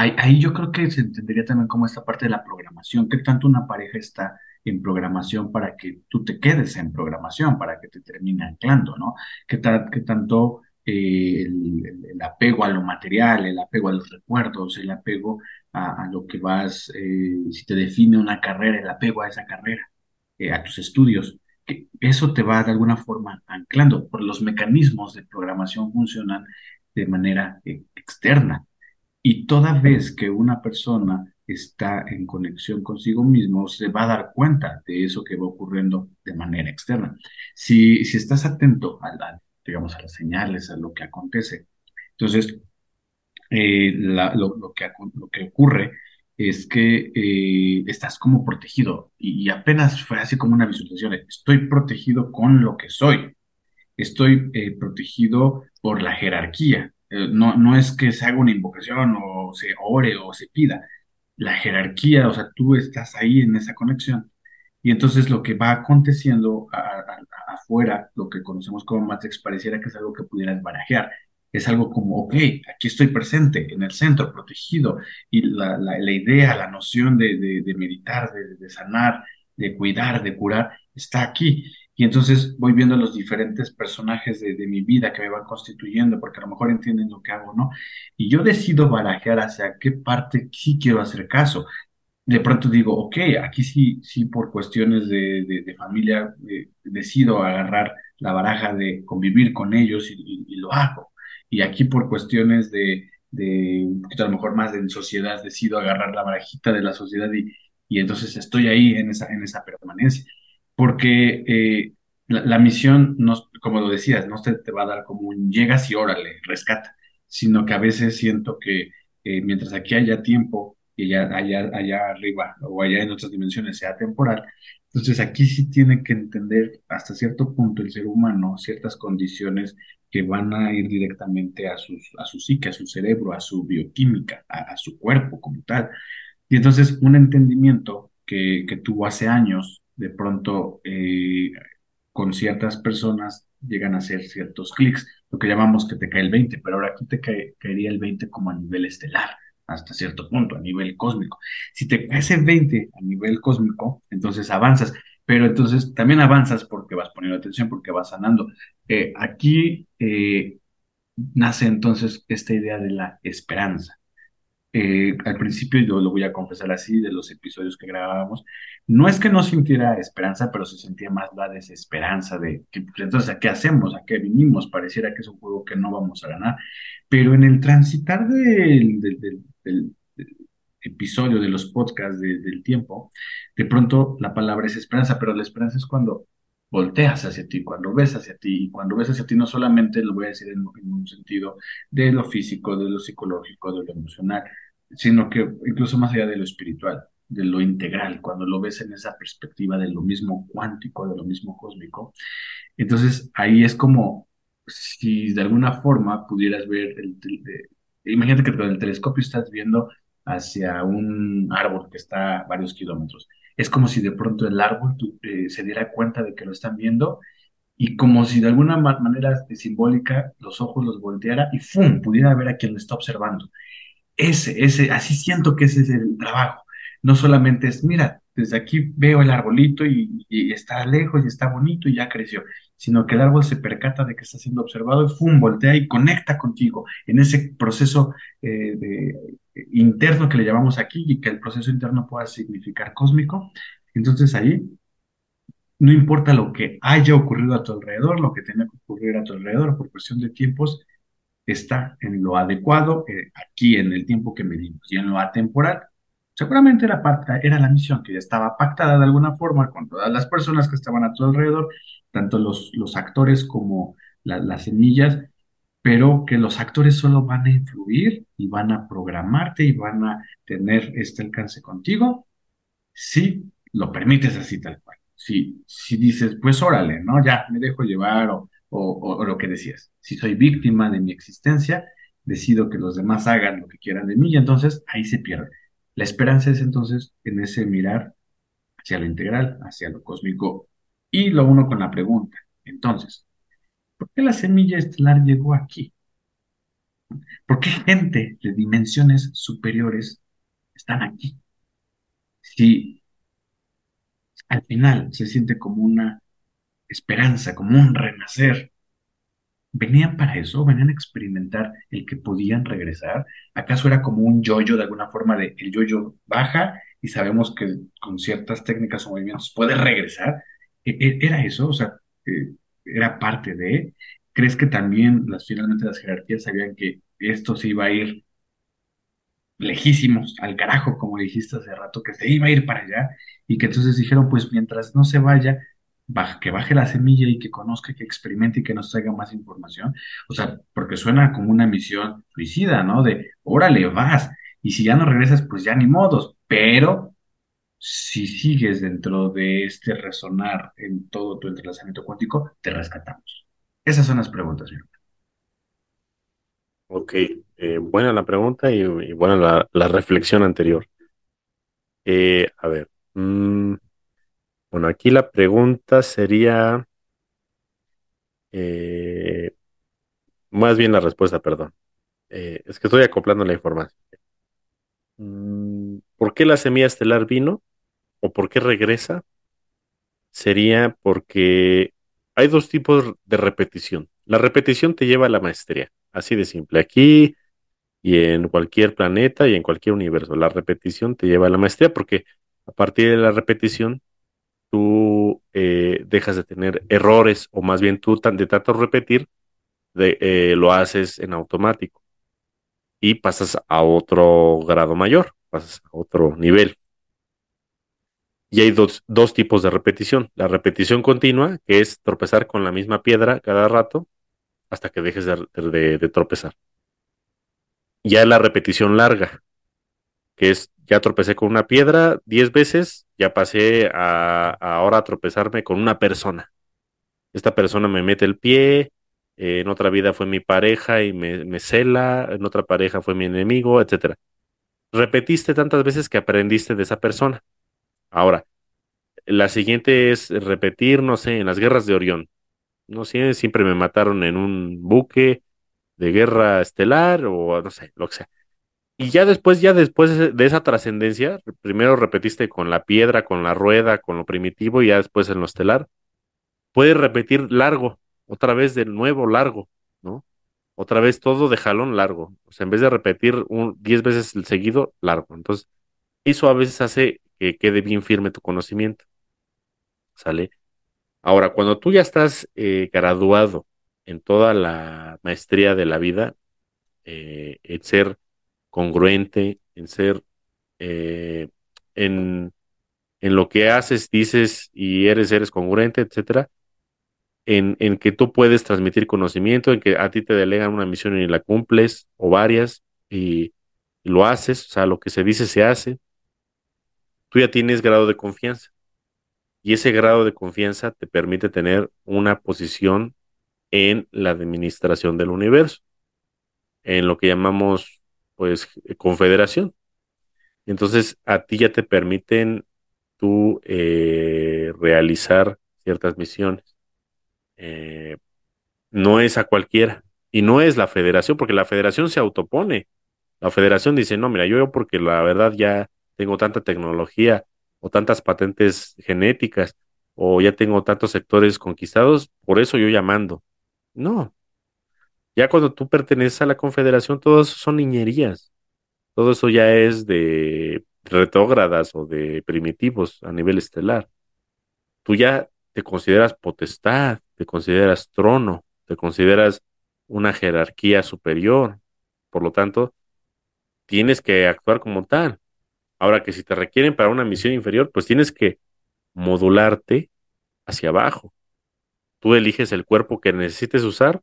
Ahí, yo creo que se entendería también como esta parte de la programación, qué tanto una pareja está en programación para que tú te quedes en programación, para que te termine anclando, ¿no? ¿Qué, ta- qué tanto eh, el, apego a lo material, el apego a los recuerdos, el apego a, lo que vas, eh, si te define una carrera, el apego a esa carrera, eh, a tus estudios, eso te va de alguna forma anclando, por los mecanismos de programación funcionan de manera eh, externa. Y toda vez que una persona está en conexión consigo mismo, se va a dar cuenta de eso que va ocurriendo de manera externa. Si, si estás atento a la, digamos, a las señales, a lo que acontece, entonces eh, lo, que, ocurre es que eh, estás como protegido y, y apenas fue así como una visualización, estoy protegido con lo que soy, estoy eh, protegido por la jerarquía Eh, no, no es que se haga una invocación o se ore o se pida. La jerarquía, o sea, tú estás ahí en esa conexión. Y entonces lo que va aconteciendo afuera, lo que conocemos como Matrix, pareciera que es algo que pudieras barajear. Es algo como, ok, aquí estoy presente, en el centro, protegido. Y la, la- la idea, la noción de, de- de meditar, de, de sanar, de cuidar, de curar, está aquí. Y entonces voy viendo los diferentes personajes de, de mi vida que me van constituyendo, porque a lo mejor entienden lo que hago, ¿no? Y yo decido barajear hacia qué parte sí quiero hacer caso de pronto digo, ok, aquí sí, sí por cuestiones de, de- de familia eh, decido agarrar la baraja de convivir con ellos y, y- y lo hago. Y aquí por cuestiones de, de un poquito a lo mejor más de sociedad decido agarrar la barajita de la sociedad y, y entonces estoy ahí en esa, en esa permanencia. Porque eh, la, misión, no, como lo decías, no se te va a dar como un llegas y órale, rescata, sino que a veces siento que eh, mientras aquí haya tiempo y allá, allá, allá arriba o allá en otras dimensiones sea temporal. Entonces aquí sí tiene que entender hasta cierto punto el ser humano ciertas condiciones que van a ir directamente a, sus, a su psique, a su cerebro, a su bioquímica, a, a su cuerpo como tal. Y entonces un entendimiento que, que tuvo hace años, de pronto eh, con ciertas personas llegan a hacer ciertos clics, lo que llamamos que te cae el 20, pero ahora aquí te cae- caería el 20 como a nivel estelar, hasta cierto punto, a nivel cósmico. Si te cae ese 20 a nivel cósmico, entonces avanzas, pero entonces también avanzas porque vas poniendo atención, porque vas sanando. Eh, aquí eh, nace entonces esta idea de la esperanza eh, al principio, yo lo voy a confesar así, de los episodios que grabábamos, no es que no sintiera esperanza, pero se sentía más la desesperanza de que, pues, entonces, ¿a qué hacemos? ¿A qué vinimos? Pareciera que es un juego que no vamos a ganar. Pero en el transitar del, episodio, de los podcasts de- del tiempo, de pronto la palabra es esperanza, pero la esperanza es cuando volteas hacia ti, cuando ves hacia ti, y cuando ves hacia ti no solamente lo voy a decir en en un sentido de lo físico, de lo psicológico, de lo emocional, sino que incluso más allá de lo espiritual, de lo integral, cuando lo ves en esa perspectiva de lo mismo cuántico, de lo mismo cósmico, entonces ahí es como si de alguna forma pudieras ver, el, tel- de- imagínate que con el telescopio estás viendo hacia un árbol que está a varios kilómetros. Es como si de pronto el árbol eh, se diera cuenta de que lo están viendo y como si de alguna ma- manera simbólica los ojos los volteara y ¡fum! pudiera ver a quien lo está observando. Ese, ese, así siento que ese es el trabajo. No solamente es, mira, desde aquí veo el arbolito y, y está lejos y está bonito y ya creció, sino que el árbol se percata de que está siendo observado y ¡fum! voltea y conecta contigo en ese proceso eh, de- interno que le llamamos aquí y que el proceso interno pueda significar cósmico. Entonces ahí no importa lo que haya ocurrido a tu alrededor, lo que tenga que ocurrir a tu alrededor por cuestión de tiempos, está en lo adecuado, eh, aquí en el tiempo que medimos y en lo atemporal. Seguramente era, era la misión que ya estaba pactada de alguna forma con todas las personas que estaban a tu alrededor, tanto los, los actores como la- las semillas, pero que los actores solo van a influir y van a programarte y van a tener este alcance contigo si lo permites así tal cual. Si, si dices, pues órale, ¿no? Ya me dejo llevar o, o, o- o lo que decías. Si soy víctima de mi existencia, decido que los demás hagan lo que quieran de mí y entonces ahí se pierde. La esperanza es entonces en ese mirar hacia lo integral, hacia lo cósmico y lo uno con la pregunta. Entonces, ¿por qué la semilla estelar llegó aquí? ¿Por qué gente de dimensiones superiores están aquí? Si al final se siente como una esperanza, como un renacer. ¿Venían para eso? ¿Venían a experimentar el que podían regresar? ¿Acaso era como un yoyo de alguna forma de el yoyo baja y sabemos que con ciertas técnicas o movimientos puede regresar? ¿E- e- ¿Era eso? O sea, eh, ¿era parte de? ¿Crees que también las, finalmente las jerarquías sabían que esto se iba a ir lejísimos, al carajo, como dijiste hace rato, que se iba a ir para allá y que entonces dijeron, pues mientras no se vaya, que baje la semilla y que conozca, que experimente y que nos traiga más información. O sea, porque suena como una misión suicida, ¿no? De, órale, vas. Y si ya no regresas, pues ya ni modos. Pero si sigues dentro de este resonar en todo tu entrelazamiento cuántico, te rescatamos. Esas son las preguntas, señor. Ok, eh, buena la pregunta y, buena la, reflexión anterior. Eh, a ver, mm, bueno, aquí la pregunta sería, eh, más bien la respuesta, perdón. Es que estoy acoplando la información. Mm, ¿por qué la semilla estelar vino o por qué regresa? Sería porque hay dos tipos de repetición. La repetición te lleva a la maestría, así de simple. Aquí y en cualquier planeta y en cualquier universo, la repetición te lleva a la maestría porque a partir de la repetición tú eh, dejas de tener errores o más bien tú tan- de tanto repetir de, eh, lo haces en automático y pasas a otro grado mayor, pasas a otro nivel. Y hay dos, dos tipos de repetición. La repetición continua, que es tropezar con la misma piedra cada rato hasta que dejes de, de- tropezar. Ya la repetición larga, que es ya tropecé con una piedra 10 veces, ya pasé a, ahora a tropezarme con una persona. Esta persona me mete el pie, en otra vida fue mi pareja y me, me cela, en otra pareja fue mi enemigo, etcétera. Repetiste tantas veces que aprendiste de esa persona. Ahora, la siguiente es repetir, no sé, en las guerras de Orión. No sé, siempre me mataron en un buque de guerra estelar o no sé, lo que sea. Y ya después, ya después de esa trascendencia, primero repetiste con la piedra, con la rueda, con lo primitivo y ya después en lo estelar. Puedes repetir largo, otra vez de nuevo largo. Otra vez todo de jalón largo. O sea, en vez de repetir un 10 veces el seguido, largo. Entonces, eso a veces hace que quede bien firme tu conocimiento, ¿sale? Ahora, cuando tú ya estás eh, graduado en toda la maestría de la vida, eh, en ser congruente, en ser, eh, en, en lo que haces, dices y eres, eres congruente, etcétera, en, en que tú puedes transmitir conocimiento, en que a ti te delegan una misión y la cumples, o varias, y, lo haces, o sea, lo que se dice se hace, tú ya tienes grado de confianza. Y ese grado de confianza te permite tener una posición en la administración del universo, en lo que llamamos, pues, confederación. Entonces, a ti ya te permiten tú eh, realizar ciertas misiones. Eh, no es a cualquiera. Y no es la federación, porque la federación se autopone. La federación dice, no, mira, yo porque la verdad ya tengo tanta tecnología o tantas patentes genéticas o ya tengo tantos sectores conquistados, por eso yo llamando. No, ya cuando tú perteneces a la confederación, todo eso son niñerías. Todo eso ya es de retrógradas o de primitivos a nivel estelar. Tú ya te consideras potestad, te consideras trono, te consideras una jerarquía superior. Por lo tanto, tienes que actuar como tal. Ahora que si te requieren para una misión inferior, pues tienes que modularte hacia abajo. Tú eliges el cuerpo que necesites usar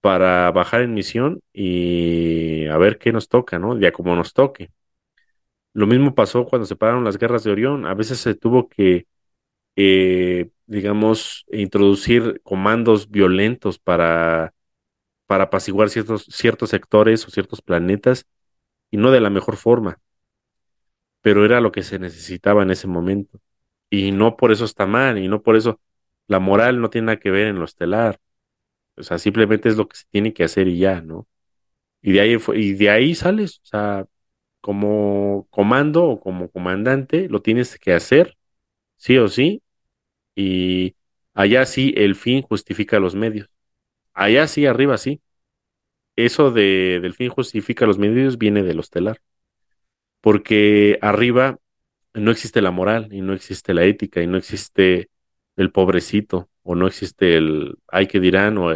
para bajar en misión y a ver qué nos toca, ¿no? Ya como nos toque. Lo mismo pasó cuando se pararon las guerras de Orión. A veces se tuvo que, eh, digamos, introducir comandos violentos para, para apaciguar ciertos, ciertos sectores o ciertos planetas y no de la mejor forma, pero era lo que se necesitaba en ese momento. Y no por eso está mal, y no por eso la moral no tiene nada que ver en lo estelar. O sea, simplemente es lo que se tiene que hacer y ya, ¿no? Y de ahí, y de ahí sales, o sea, como comando o como comandante, lo tienes que hacer, sí o sí, y allá sí el fin justifica los medios. Allá sí, arriba sí. Eso de, del fin justifica los medios viene de lo estelar, porque arriba no existe la moral y no existe la ética y no existe el pobrecito o no existe el ay que dirán o,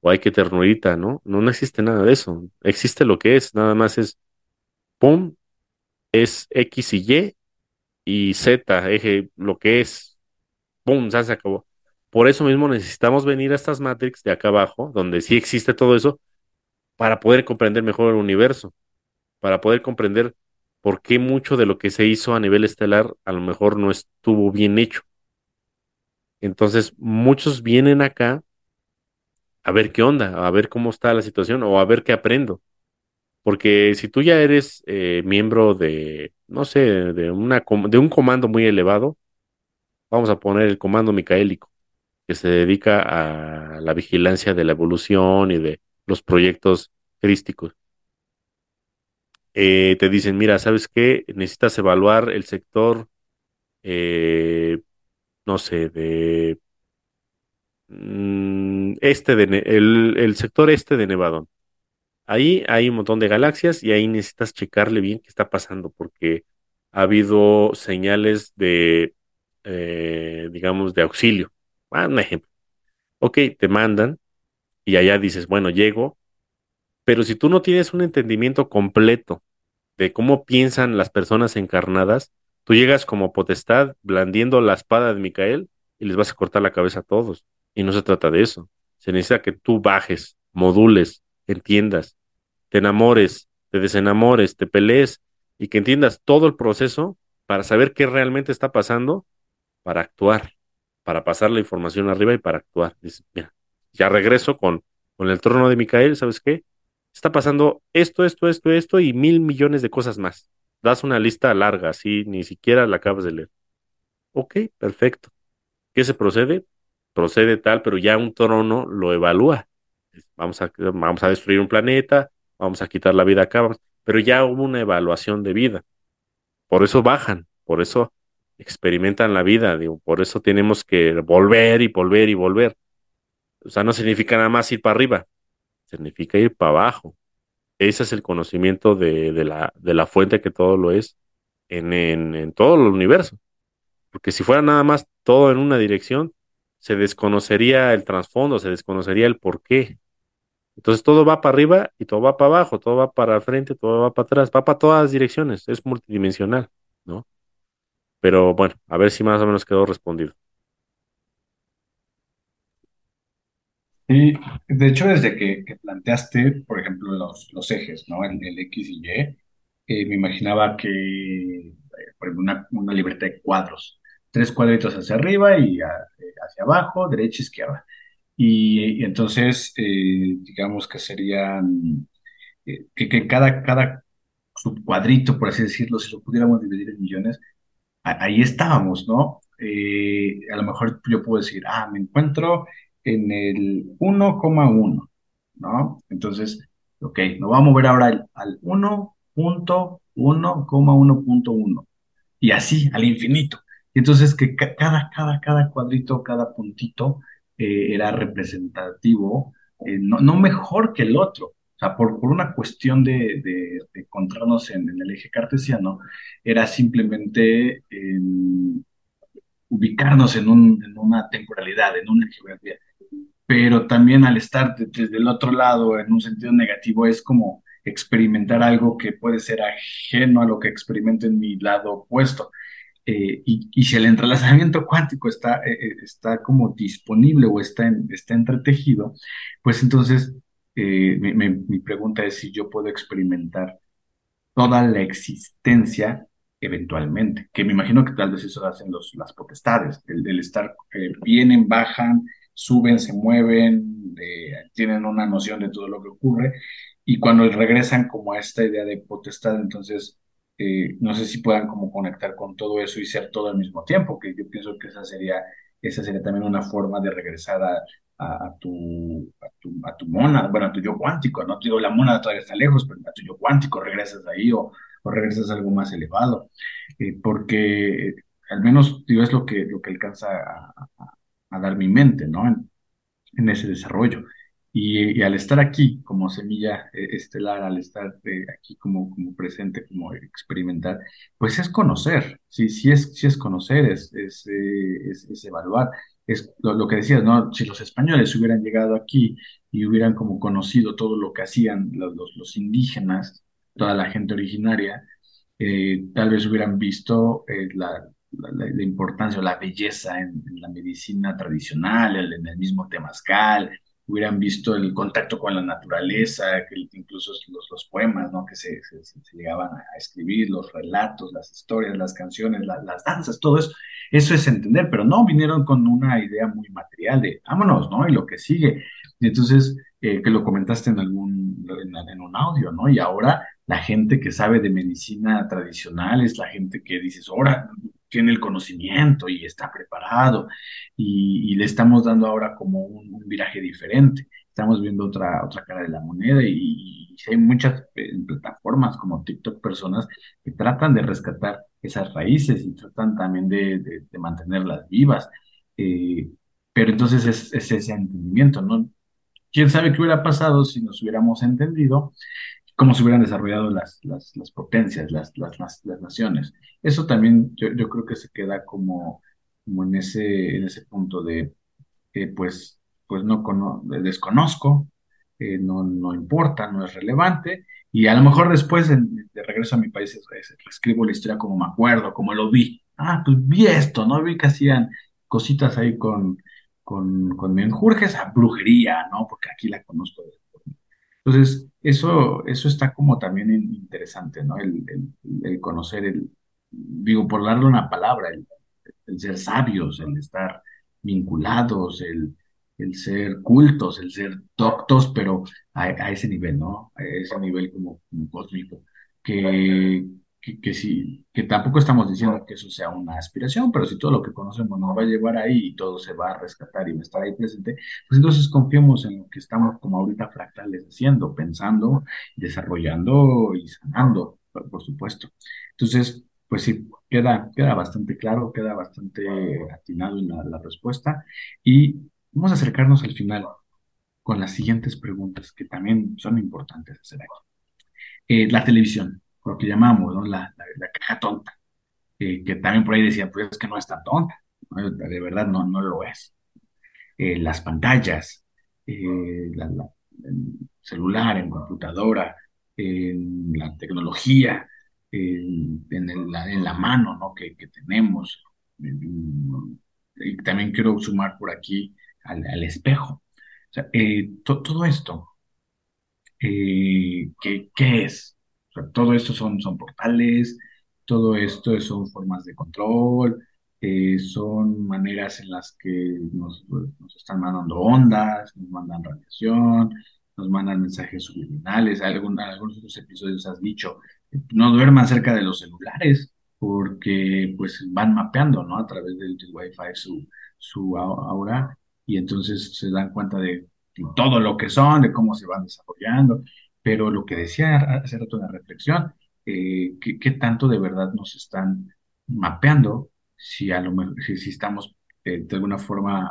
o ay que ternurita, ¿no? No, no existe nada de eso. Existe lo que es, nada más es pum, es X y Y y Z, eje, lo que es, pum, ya se acabó. Por eso mismo necesitamos venir a estas Matrix de acá abajo, donde sí existe todo eso, para poder comprender mejor el universo, para poder comprender por qué mucho de lo que se hizo a nivel estelar a lo mejor no estuvo bien hecho. Entonces, muchos vienen acá a ver qué onda, a ver cómo está la situación o a ver qué aprendo. Porque si tú ya eres eh, miembro de, no sé, de, una, de un comando muy elevado, vamos a poner el comando micaélico, que se dedica a la vigilancia de la evolución y de los proyectos crísticos. Eh, te dicen, mira, ¿sabes qué? Necesitas evaluar el sector, eh, no sé, de mm, este el, el, sector este de Nevadón. Ahí hay un montón de galaxias y ahí necesitas checarle bien qué está pasando porque ha habido señales de, eh, digamos, de auxilio. Ah, un ejemplo. Ok, te mandan y allá dices, bueno, llego, pero si tú no tienes un entendimiento completo de cómo piensan las personas encarnadas, tú llegas como potestad blandiendo la espada de Micael y les vas a cortar la cabeza a todos. Y no se trata de eso. Se necesita que tú bajes, modules, entiendas, te enamores, te desenamores, te pelees y que entiendas todo el proceso para saber qué realmente está pasando, para actuar, para pasar la información arriba y para actuar. ya regreso con, con el trono de Micael, ¿sabes qué? Está pasando esto, esto, esto, esto y mil millones de cosas más. Das una lista larga, así ni siquiera la acabas de leer. Ok, perfecto. ¿Qué se procede? Procede tal, pero ya un trono lo evalúa. Vamos a, vamos a destruir un planeta, vamos a quitar la vida acá, pero ya hubo una evaluación de vida. Por eso bajan, por eso experimentan la vida, digo, por eso tenemos que volver y volver y volver. O sea, no significa nada más ir para arriba, significa ir para abajo. Ese es el conocimiento de, la, de la fuente que todo lo es en, en, todo el universo. Porque si fuera nada más todo en una dirección, se desconocería el trasfondo, se desconocería el por qué. Entonces todo va para arriba y todo va para abajo, todo va para frente, todo va para atrás, va para todas las direcciones, es multidimensional, ¿no? Pero bueno, a ver si más o menos quedó respondido. Sí, de hecho, desde que, planteaste, por ejemplo, los, los ejes, ¿no? El, X y Y, eh, me imaginaba que, eh, por ejemplo, una, una libertad de cuadros, tres cuadritos hacia arriba y hacia abajo, derecha, izquierda. Y, entonces, eh, digamos que serían, eh, que, cada, cada subcuadrito, por así decirlo, si lo pudiéramos dividir en millones, ahí estábamos, ¿no? Eh, a lo mejor yo puedo decir, ah, me encuentro en el 1,1, ¿no? Entonces, ok, nos vamos a mover ahora al, al 1.1,1.1 y así al infinito. Entonces, que cada, cada, cada cuadrito, cada puntito eh, era representativo, eh, no, mejor que el otro. O sea, por, por una cuestión de, de, encontrarnos en, el eje cartesiano, era simplemente em, ubicarnos en, un, en una temporalidad, en una geografía. Pero también al estar desde el otro lado, en un sentido negativo, es como experimentar algo que puede ser ajeno a lo que experimento en mi lado opuesto. Eh, y, si el entrelazamiento cuántico está, eh, eh, está como disponible o está, está entretejido, pues entonces mi, pregunta es si yo puedo experimentar toda la existencia eventualmente, que me imagino que tal vez eso hacen los, las potestades, el, estar, vienen, bajan, suben, se mueven, tienen una noción de todo lo que ocurre, y cuando regresan como a esta idea de potestad, entonces eh, no sé si puedan como conectar con todo eso y ser todo al mismo tiempo, que yo pienso que esa sería, esa sería también una forma de regresar a, a, tu, a, tu, a tu mona, bueno, a tu yo cuántico, no digo la mona todavía está lejos, pero a tu yo cuántico regresas ahí o, o regresas a algo más elevado, eh, porque al menos digo, es lo que, lo que alcanza a, a dar mi mente, ¿no? En, en ese desarrollo. Y, al estar aquí como semilla eh, estelar, al estar eh, aquí como, como presente, como experimentar, pues es conocer, sí, sí es, sí es conocer, es, es, eh, es, evaluar. Es lo, que decías, ¿no? Si los españoles hubieran llegado aquí y hubieran como conocido todo lo que hacían los, los, indígenas, toda la gente originaria, tal vez hubieran visto la, la, importancia o la belleza en, la medicina tradicional, en el mismo temazcal, hubieran visto el contacto con la naturaleza, incluso los, los poemas ¿no? que se, se, llegaban a escribir, los relatos, las historias, las canciones, las danzas, todo eso. Eso es entender, pero no vinieron con una idea muy material de vámonos, ¿no? Y lo que sigue. Y entonces, eh, que lo comentaste en algún, en un audio, ¿no? Y ahora la gente que sabe de medicina tradicional es la gente que dices, ahora tiene el conocimiento y está preparado y, le estamos dando ahora como un, un, viraje diferente. Estamos viendo otra, otra cara de la moneda y, hay muchas eh, plataformas como TikTok, personas que tratan de rescatar esas raíces y tratan también de mantenerlas vivas. Eh, pero entonces es, es, ese entendimiento, ¿no? ¿Quién sabe qué hubiera pasado si nos hubiéramos entendido? Cómo se hubieran desarrollado las, las, potencias, las, las, naciones. Eso también yo, yo, creo que se queda como, como en, ese, en ese punto de, eh, pues, pues no cono desconozco, eh, no, no importa, no es relevante, y a lo mejor después de, regreso a mi país escribo la historia como me acuerdo, como lo vi. Ah, pues vi esto, ¿no? Vi que hacían cositas ahí con, con, con menjurjes a brujería, ¿no? Porque aquí la conozco entonces, eso, eso está como también interesante, ¿no? El, el, conocer, el, digo, por darle una palabra, el, el ser sabios, el estar vinculados, el, el ser cultos, el ser doctos, pero a, a, ese nivel, ¿no? A ese nivel como, como cósmico, que, que, que, sí, que tampoco estamos diciendo que eso sea una aspiración, pero si todo lo que conocemos nos va a llevar ahí y todo se va a rescatar y va a estar ahí presente, pues entonces confiemos en lo que estamos como ahorita fractales haciendo, pensando, desarrollando y sanando, por, por supuesto. Entonces, pues sí, queda, queda bastante claro, queda bastante atinado en la, la respuesta y vamos a acercarnos al final con las siguientes preguntas que también son importantes hacer aquí. Eh, la televisión lo que llamamos ¿no? la, caja tonta, eh, que también por ahí decía, pues es que no es tan tonta, de verdad no, no lo es. Eh, las pantallas, eh, en celular, en computadora, en la tecnología, en, la, mano ¿no? que, tenemos. Y también quiero sumar por aquí al, espejo. To, todo esto, ¿qué, ¿qué es? Todo esto son, son portales, todo esto son formas de control, eh, son maneras en las que nos, nos, están mandando ondas, nos mandan radiación, nos mandan mensajes subliminales. Algún, algunos otros episodios has dicho, no duerman cerca de los celulares porque pues van mapeando, ¿no? A través del, del Wi-Fi su, su aura y entonces se dan cuenta de todo lo que son, de cómo se van desarrollando. Pero lo que decía hace rato en la reflexión, eh, ¿qué, ¿qué, tanto de verdad nos están mapeando si, a lo mejor, si, estamos eh, de alguna forma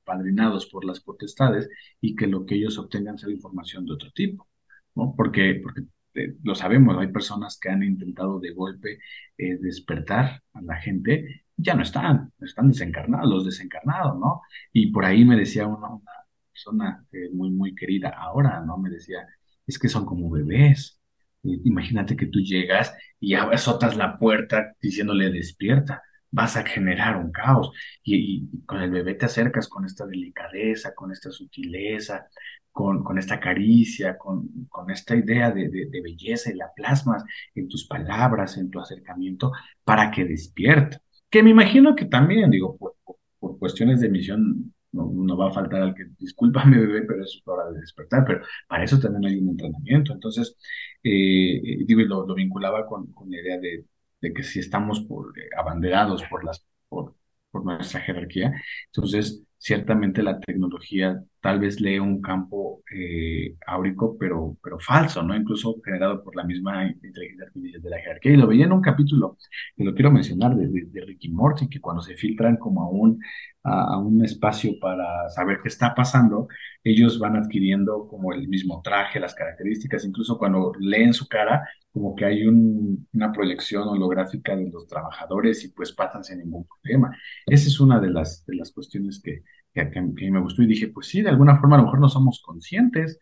apadrinados por las potestades y que lo que ellos obtengan sea información de otro tipo? ¿no? Porque, porque eh, lo sabemos, hay personas que han intentado de golpe despertar a la gente, ya no están, están desencarnados, los desencarnados, ¿no? Y por ahí me decía una, una persona muy, muy querida ahora, ¿no? Me decía, es que son como bebés. Imagínate que tú llegas y azotas la puerta diciéndole despierta, vas a generar un caos. Y, con el bebé te acercas con esta delicadeza, con esta sutileza, con, con esta caricia, con, con esta idea de, de, belleza y la plasmas en tus palabras, en tu acercamiento, para que despierte. Que me imagino que también, digo, por, por cuestiones de misión no, va a faltar al que, discúlpame bebé, pero es hora de despertar, pero para eso también hay un entrenamiento. Entonces, eh, digo, lo, lo, vinculaba con, la idea de, de, que si estamos por, eh, abanderados por, las, por, por nuestra jerarquía, entonces ciertamente la tecnología tal vez lee un campo eh, áurico, pero, pero falso, ¿no? Incluso generado por la misma inteligencia artificial de la jerarquía. Y lo veía en un capítulo, que lo quiero mencionar, de, de, de Ricky Morty, que cuando se filtran como a un, a, a, un espacio para saber qué está pasando, ellos van adquiriendo como el mismo traje, las características, incluso cuando leen su cara, como que hay un, una proyección holográfica de los trabajadores y pues pasan sin ningún problema. Esa es una de las, de las cuestiones que, que, que, me gustó y dije, pues sí, de alguna forma a lo mejor no somos conscientes,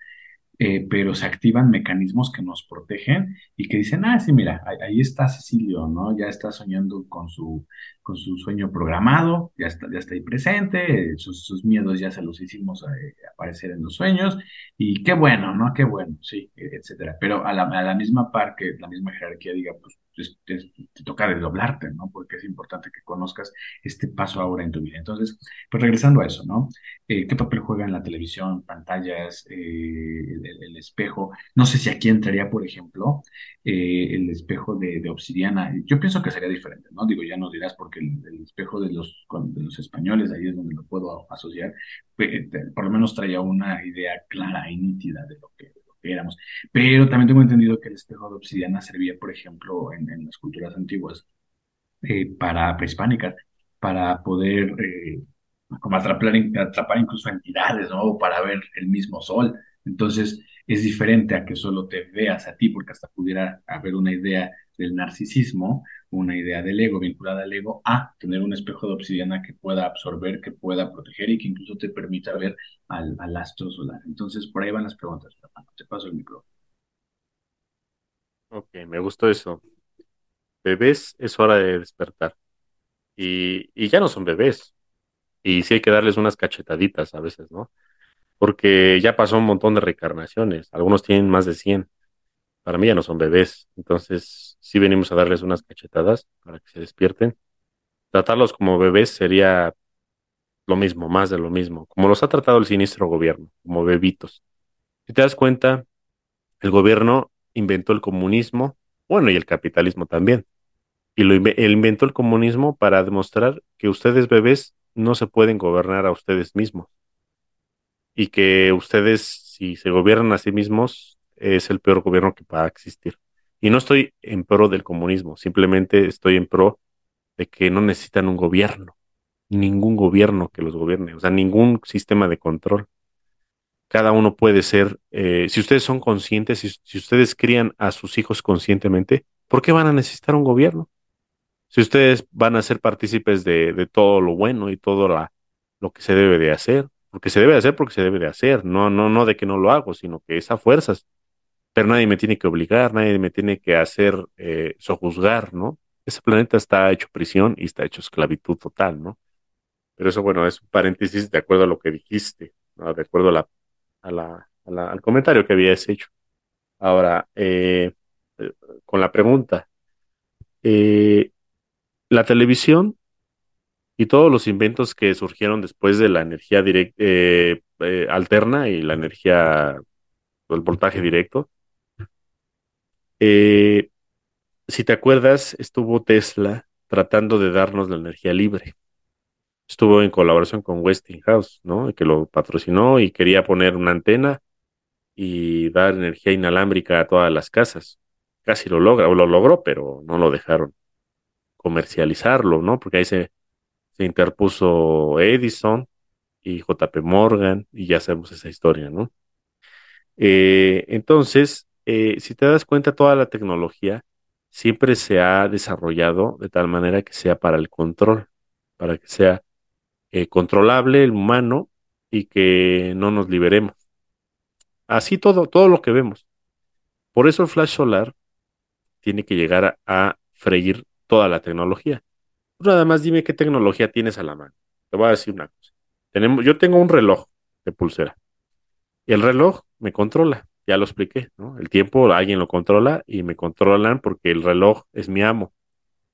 eh, pero se activan mecanismos que nos protegen y que dicen, ah, sí, mira, ahí, está Cecilio, ¿no? Ya está soñando con su, con su sueño programado, ya está, ya está ahí presente, sus, sus miedos ya se los hicimos eh, aparecer en los sueños y qué bueno, ¿no? Qué bueno, sí, etcétera. Pero a la, a la misma par que la misma jerarquía diga, pues pues, te, toca desdoblarte, ¿no? Porque es importante que conozcas este paso ahora en tu vida. Entonces, pues regresando a eso, ¿no? Eh, ¿Qué papel juega en la televisión, pantallas, eh, el, espejo? No sé si aquí entraría, por ejemplo, eh, el espejo de, obsidiana. Yo pienso que sería diferente, ¿no? Digo, ya no dirás porque el, espejo de los, de los españoles, ahí es donde lo puedo asociar, por lo menos traía una idea clara y nítida de lo que éramos. Pero también tengo entendido que el espejo de obsidiana servía, por ejemplo, en, las culturas antiguas, eh, para prehispánicas, para poder eh, como atrapar, atrapar incluso entidades, ¿no? Para ver el mismo sol. Entonces, es diferente a que solo te veas a ti, porque hasta pudiera haber una idea del narcisismo, una idea del ego vinculada al ego, a tener un espejo de obsidiana que pueda absorber, que pueda proteger y que incluso te permita ver al, astro solar. Entonces, por ahí van las preguntas, Te paso el micrófono. Ok, me gustó eso. Bebés, es hora de despertar. Y, y ya no son bebés. Y sí hay que darles unas cachetaditas a veces, ¿no? Porque ya pasó un montón de reencarnaciones. Algunos tienen más de 100 para mí ya no son bebés. Entonces, sí venimos a darles unas cachetadas para que se despierten. Tratarlos como bebés sería lo mismo, más de lo mismo, como los ha tratado el siniestro gobierno, como bebitos. Si te das cuenta, el gobierno inventó el comunismo, bueno, y el capitalismo también. Y lo inventó el comunismo para demostrar que ustedes bebés no se pueden gobernar a ustedes mismos. Y que ustedes, si se gobiernan a sí mismos, es el peor gobierno que va a existir. Y no estoy en pro del comunismo, simplemente estoy en pro de que no necesitan un gobierno, ningún gobierno que los gobierne, o sea, ningún sistema de control. Cada uno puede ser, eh, si ustedes son conscientes, si, ustedes crían a sus hijos conscientemente, ¿por qué van a necesitar un gobierno? Si ustedes van a ser partícipes de, todo lo bueno y todo lo que se debe de hacer, porque se debe de hacer porque se debe de hacer, no, no, no de que no lo hago, sino que es a fuerzas pero nadie me tiene que obligar, nadie me tiene que hacer eh, sojuzgar, ¿no? Ese planeta está hecho prisión y está hecho esclavitud total, ¿no? Pero eso, bueno, es un paréntesis de acuerdo a lo que dijiste, ¿no? de acuerdo a la, a la, al comentario que habías hecho. Ahora, eh, eh, con la pregunta, la televisión y todos los inventos que surgieron después de la energía directa, alterna y la energía, el voltaje directo, eh, si te acuerdas, estuvo Tesla tratando de darnos la energía libre. Estuvo en colaboración con Westinghouse, ¿no? Que lo patrocinó y quería poner una antena y dar energía inalámbrica a todas las casas. Casi lo logra, o lo logró, pero no lo dejaron comercializarlo, ¿no? Porque ahí se, se interpuso Edison y JP Morgan y ya sabemos esa historia, ¿no? Eh, entonces, eh, si te das cuenta, toda la tecnología siempre se ha desarrollado de tal manera que sea para el control, para que sea eh, controlable el humano y que no nos liberemos. Así todo, todo lo que vemos. Por eso el flash solar tiene que llegar a, freír toda la tecnología. nada más dime qué tecnología tienes a la mano. Te voy a decir una cosa. Tenemos, yo tengo un reloj de pulsera y el reloj me controla ya lo expliqué, ¿no? El tiempo alguien lo controla y me controlan porque el reloj es mi amo.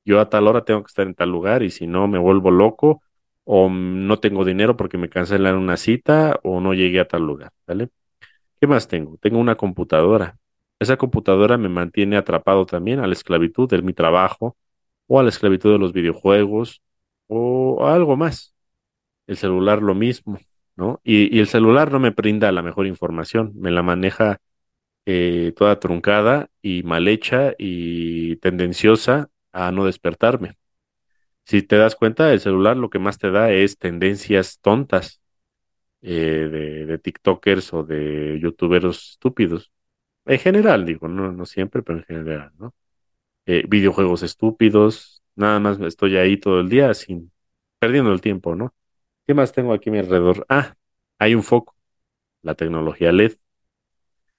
Yo a tal hora tengo que estar en tal lugar y si no me vuelvo loco o no tengo dinero porque me cancelan una cita o no llegué a tal lugar, ¿vale? ¿Qué más tengo? Tengo una computadora. Esa computadora me mantiene atrapado también a la esclavitud de mi trabajo o a la esclavitud de los videojuegos o algo más. El celular lo mismo. ¿No? Y, el celular no me brinda la mejor información, me la maneja eh, toda truncada y mal hecha y tendenciosa a no despertarme. Si te das cuenta, el celular lo que más te da es tendencias tontas eh, de, TikTokers o de YouTubers estúpidos. En general, digo, no, no siempre, pero en general, ¿no? Eh, videojuegos estúpidos, nada más estoy ahí todo el día sin perdiendo el tiempo, ¿no? ¿Qué más tengo aquí a mi alrededor? Ah, hay un foco, la tecnología LED.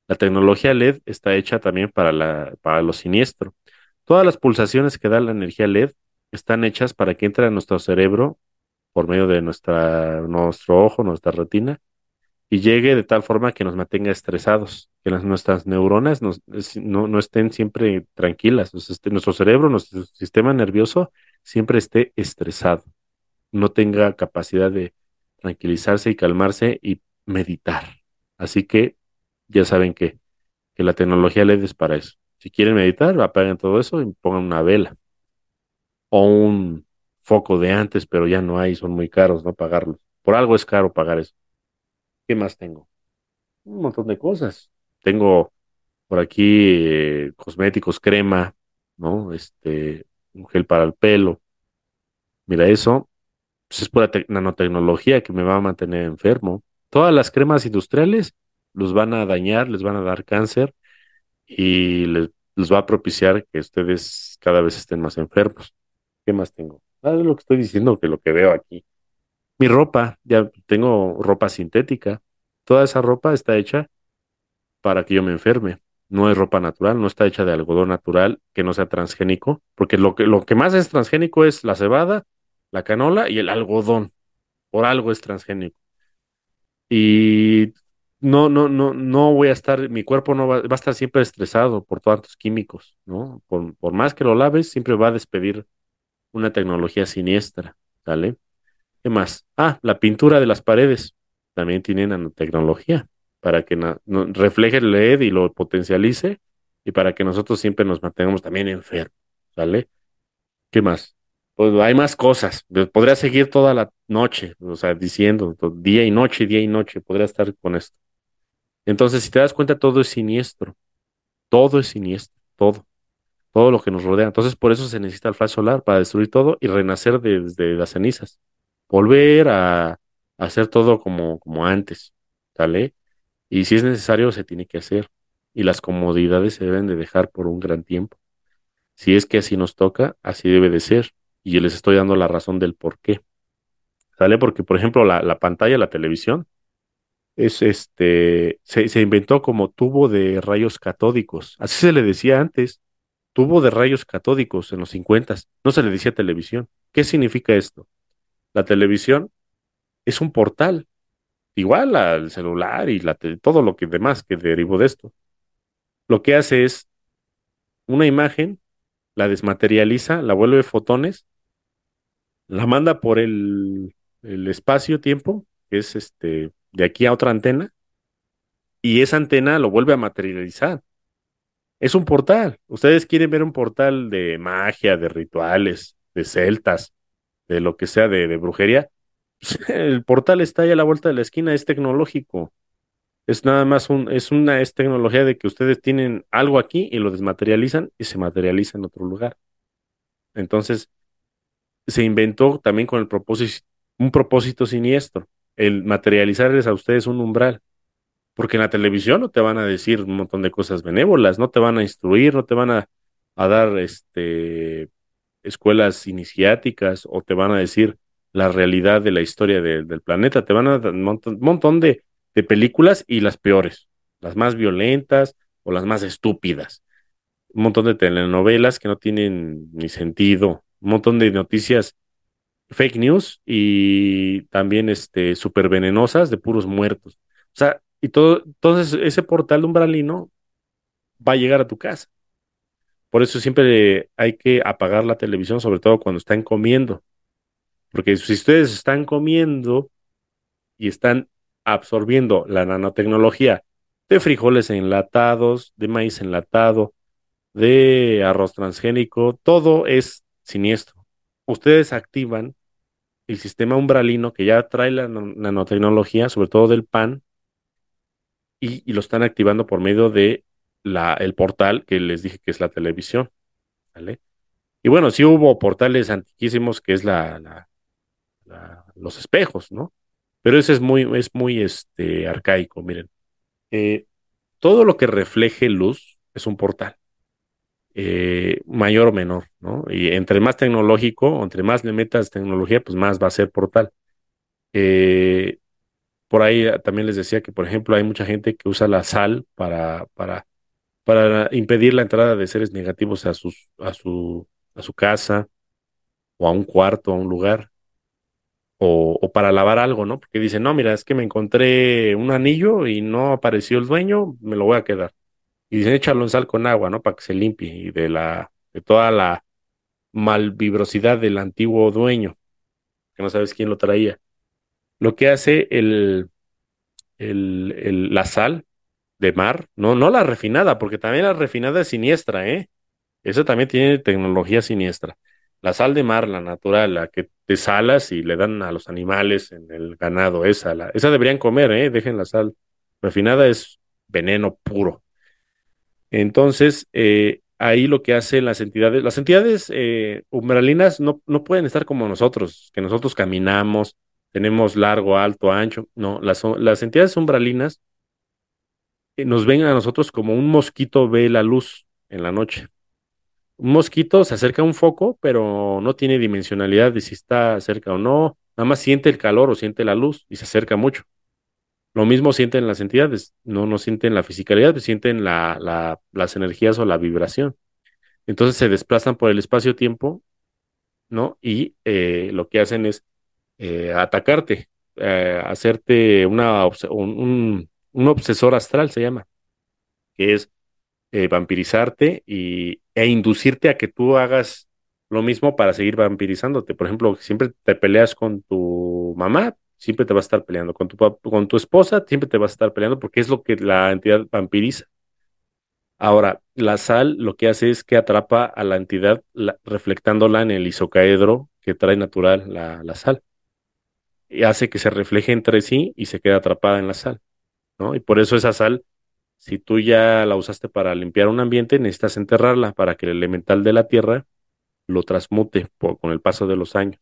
La tecnología LED está hecha también para, la, para lo siniestro. Todas las pulsaciones que da la energía LED están hechas para que entre a nuestro cerebro por medio de nuestra, nuestro ojo, nuestra retina, y llegue de tal forma que nos mantenga estresados, que nuestras neuronas no, no, estén siempre tranquilas, nuestro cerebro, nuestro sistema nervioso siempre esté estresado, no tenga capacidad de tranquilizarse y calmarse y meditar. Así que ya saben que, que la tecnología LED es para eso. Si quieren meditar, apaguen todo eso y pongan una vela o un foco de antes, pero ya no hay, son muy caros, ¿no? Pagarlos. Por algo es caro pagar eso. ¿Qué más tengo? Un montón de cosas. Tengo por aquí eh, cosméticos, crema, ¿no? Este, un gel para el pelo. Mira, eso pues es pura nanotecnología que me va a mantener enfermo. Todas las cremas industriales los van a dañar, les van a dar cáncer y les, va a propiciar que ustedes cada vez estén más enfermos. ¿Qué más tengo? Ah, es lo que estoy diciendo, que lo que veo aquí. Mi ropa, ya tengo ropa sintética. Toda esa ropa está hecha para que yo me enferme. No es ropa natural, no está hecha de algodón natural que no sea transgénico, porque lo que, lo que más es transgénico es la cebada, la canola y el algodón. Por algo es transgénico. Y no, no, no, no voy a estar, mi cuerpo no va, va a estar siempre estresado por tantos químicos, ¿no? Por, por más que lo laves, siempre va a despedir una tecnología siniestra, ¿sale? ¿Qué más? Ah, la pintura de las paredes también tiene nanotecnología para que refleje el LED y lo potencialice y para que nosotros siempre nos mantengamos también enfermos, ¿sale? ¿Qué más? Pues hay más cosas. Podría seguir toda la noche, o sea, diciendo día y noche, día y noche, podría estar con esto. Entonces, si te das cuenta, todo es siniestro. Todo es siniestro, todo. Todo lo que nos rodea. Entonces, por eso se necesita el flash solar para destruir todo y renacer desde las cenizas volver a, hacer todo como, como antes, ¿sale? Y si es necesario, se tiene que hacer. Y las comodidades se deben de dejar por un gran tiempo. Si es que así nos toca, así debe de ser. Y les estoy dando la razón del por qué. ¿Sale? Porque, por ejemplo, la, la pantalla, la televisión, es este, se, se, inventó como tubo de rayos catódicos. Así se le decía antes, tubo de rayos catódicos en los 50. No se le decía televisión. ¿Qué significa esto? La televisión es un portal, igual al celular y la todo lo que demás que derivó de esto. Lo que hace es una imagen, la desmaterializa, la vuelve fotones, la manda por el, el espacio-tiempo, que es este de aquí a otra antena, y esa antena lo vuelve a materializar. Es un portal. Ustedes quieren ver un portal de magia, de rituales, de celtas, de lo que sea de, brujería, el portal está ahí a la vuelta de la esquina, es tecnológico. Es nada más un, es una, es tecnología de que ustedes tienen algo aquí y lo desmaterializan y se materializa en otro lugar. Entonces, se inventó también con el propósito, un propósito siniestro, el materializarles a ustedes un umbral. Porque en la televisión no te van a decir un montón de cosas benévolas, no te van a instruir, no te van a, a dar este escuelas iniciáticas o te van a decir la realidad de la historia del planeta, te van a dar un montón, de, de, películas y las peores, las más violentas o las más estúpidas, un montón de telenovelas que no tienen ni sentido, un montón de noticias fake news y también este súper venenosas de puros muertos. O sea, y todo, entonces ese portal umbralino va a llegar a tu casa. Por eso siempre hay que apagar la televisión, sobre todo cuando están comiendo. Porque si ustedes están comiendo y están absorbiendo la nanotecnología de frijoles enlatados, de maíz enlatado, de arroz transgénico, todo es siniestro. Ustedes activan el sistema umbralino que ya trae la nanotecnología, sobre todo del pan, y, lo están activando por medio de la, el portal que les dije que es la televisión. ¿vale? Y bueno, sí hubo portales antiquísimos que es la, los espejos, ¿no? Pero ese es muy, es muy este, arcaico, miren. Eh, todo lo que refleje luz es un portal, eh, mayor o menor, ¿no? Y entre más tecnológico, entre más le metas tecnología, pues más va a ser portal. Eh, por ahí también les decía que, por ejemplo, hay mucha gente que usa la sal para, para para impedir la entrada de seres negativos a, sus, a, su, a su casa o a un cuarto, a un lugar. O, para lavar algo, ¿no? Porque dicen, no, mira, es que me encontré un anillo y no apareció el dueño, me lo voy a quedar. Y dicen, échalo en sal con agua, ¿no? Para que se limpie y de la, de toda la malvibrosidad del antiguo dueño, que no sabes quién lo traía. Lo que hace el, el, el, la sal de mar, no, no la refinada, porque también la refinada es siniestra, ¿eh? Eso también tiene tecnología siniestra. La sal de mar, la natural, la que te salas y le dan a los animales en el ganado, esa, esa deberían comer, ¿eh? Dejen la sal refinada, es veneno puro. Entonces, eh, ahí lo que hacen las entidades, las entidades eh, umbralinas no, no pueden estar como nosotros, que nosotros caminamos, tenemos largo, alto, ancho. No, las, las entidades umbralinas eh, nos ven a nosotros como un mosquito ve la luz en la noche. Un mosquito se acerca a un foco, pero no tiene dimensionalidad de si está cerca o no. Nada más siente el calor o siente la luz y se acerca mucho. Lo mismo sienten las entidades, no, no sienten la fisicalidad, sienten la, las energías o la vibración. Entonces se desplazan por el espacio-tiempo, ¿no? Y eh, lo que hacen es eh, atacarte, eh, hacerte una, un, un, obsesor astral, se llama, que es eh, vampirizarte y, e inducirte a que tú hagas lo mismo para seguir vampirizándote. Por ejemplo, siempre te peleas con tu mamá, siempre te va a estar peleando. Con tu, con tu esposa, siempre te va a estar peleando porque es lo que la entidad vampiriza. Ahora, la sal lo que hace es que atrapa a la entidad reflectándola en el isocaedro que trae natural la, la, sal. Y hace que se refleje entre sí y se queda atrapada en la sal. ¿no? Y por eso esa sal si tú ya la usaste para limpiar un ambiente, necesitas enterrarla para que el elemental de la tierra lo transmute con el paso de los años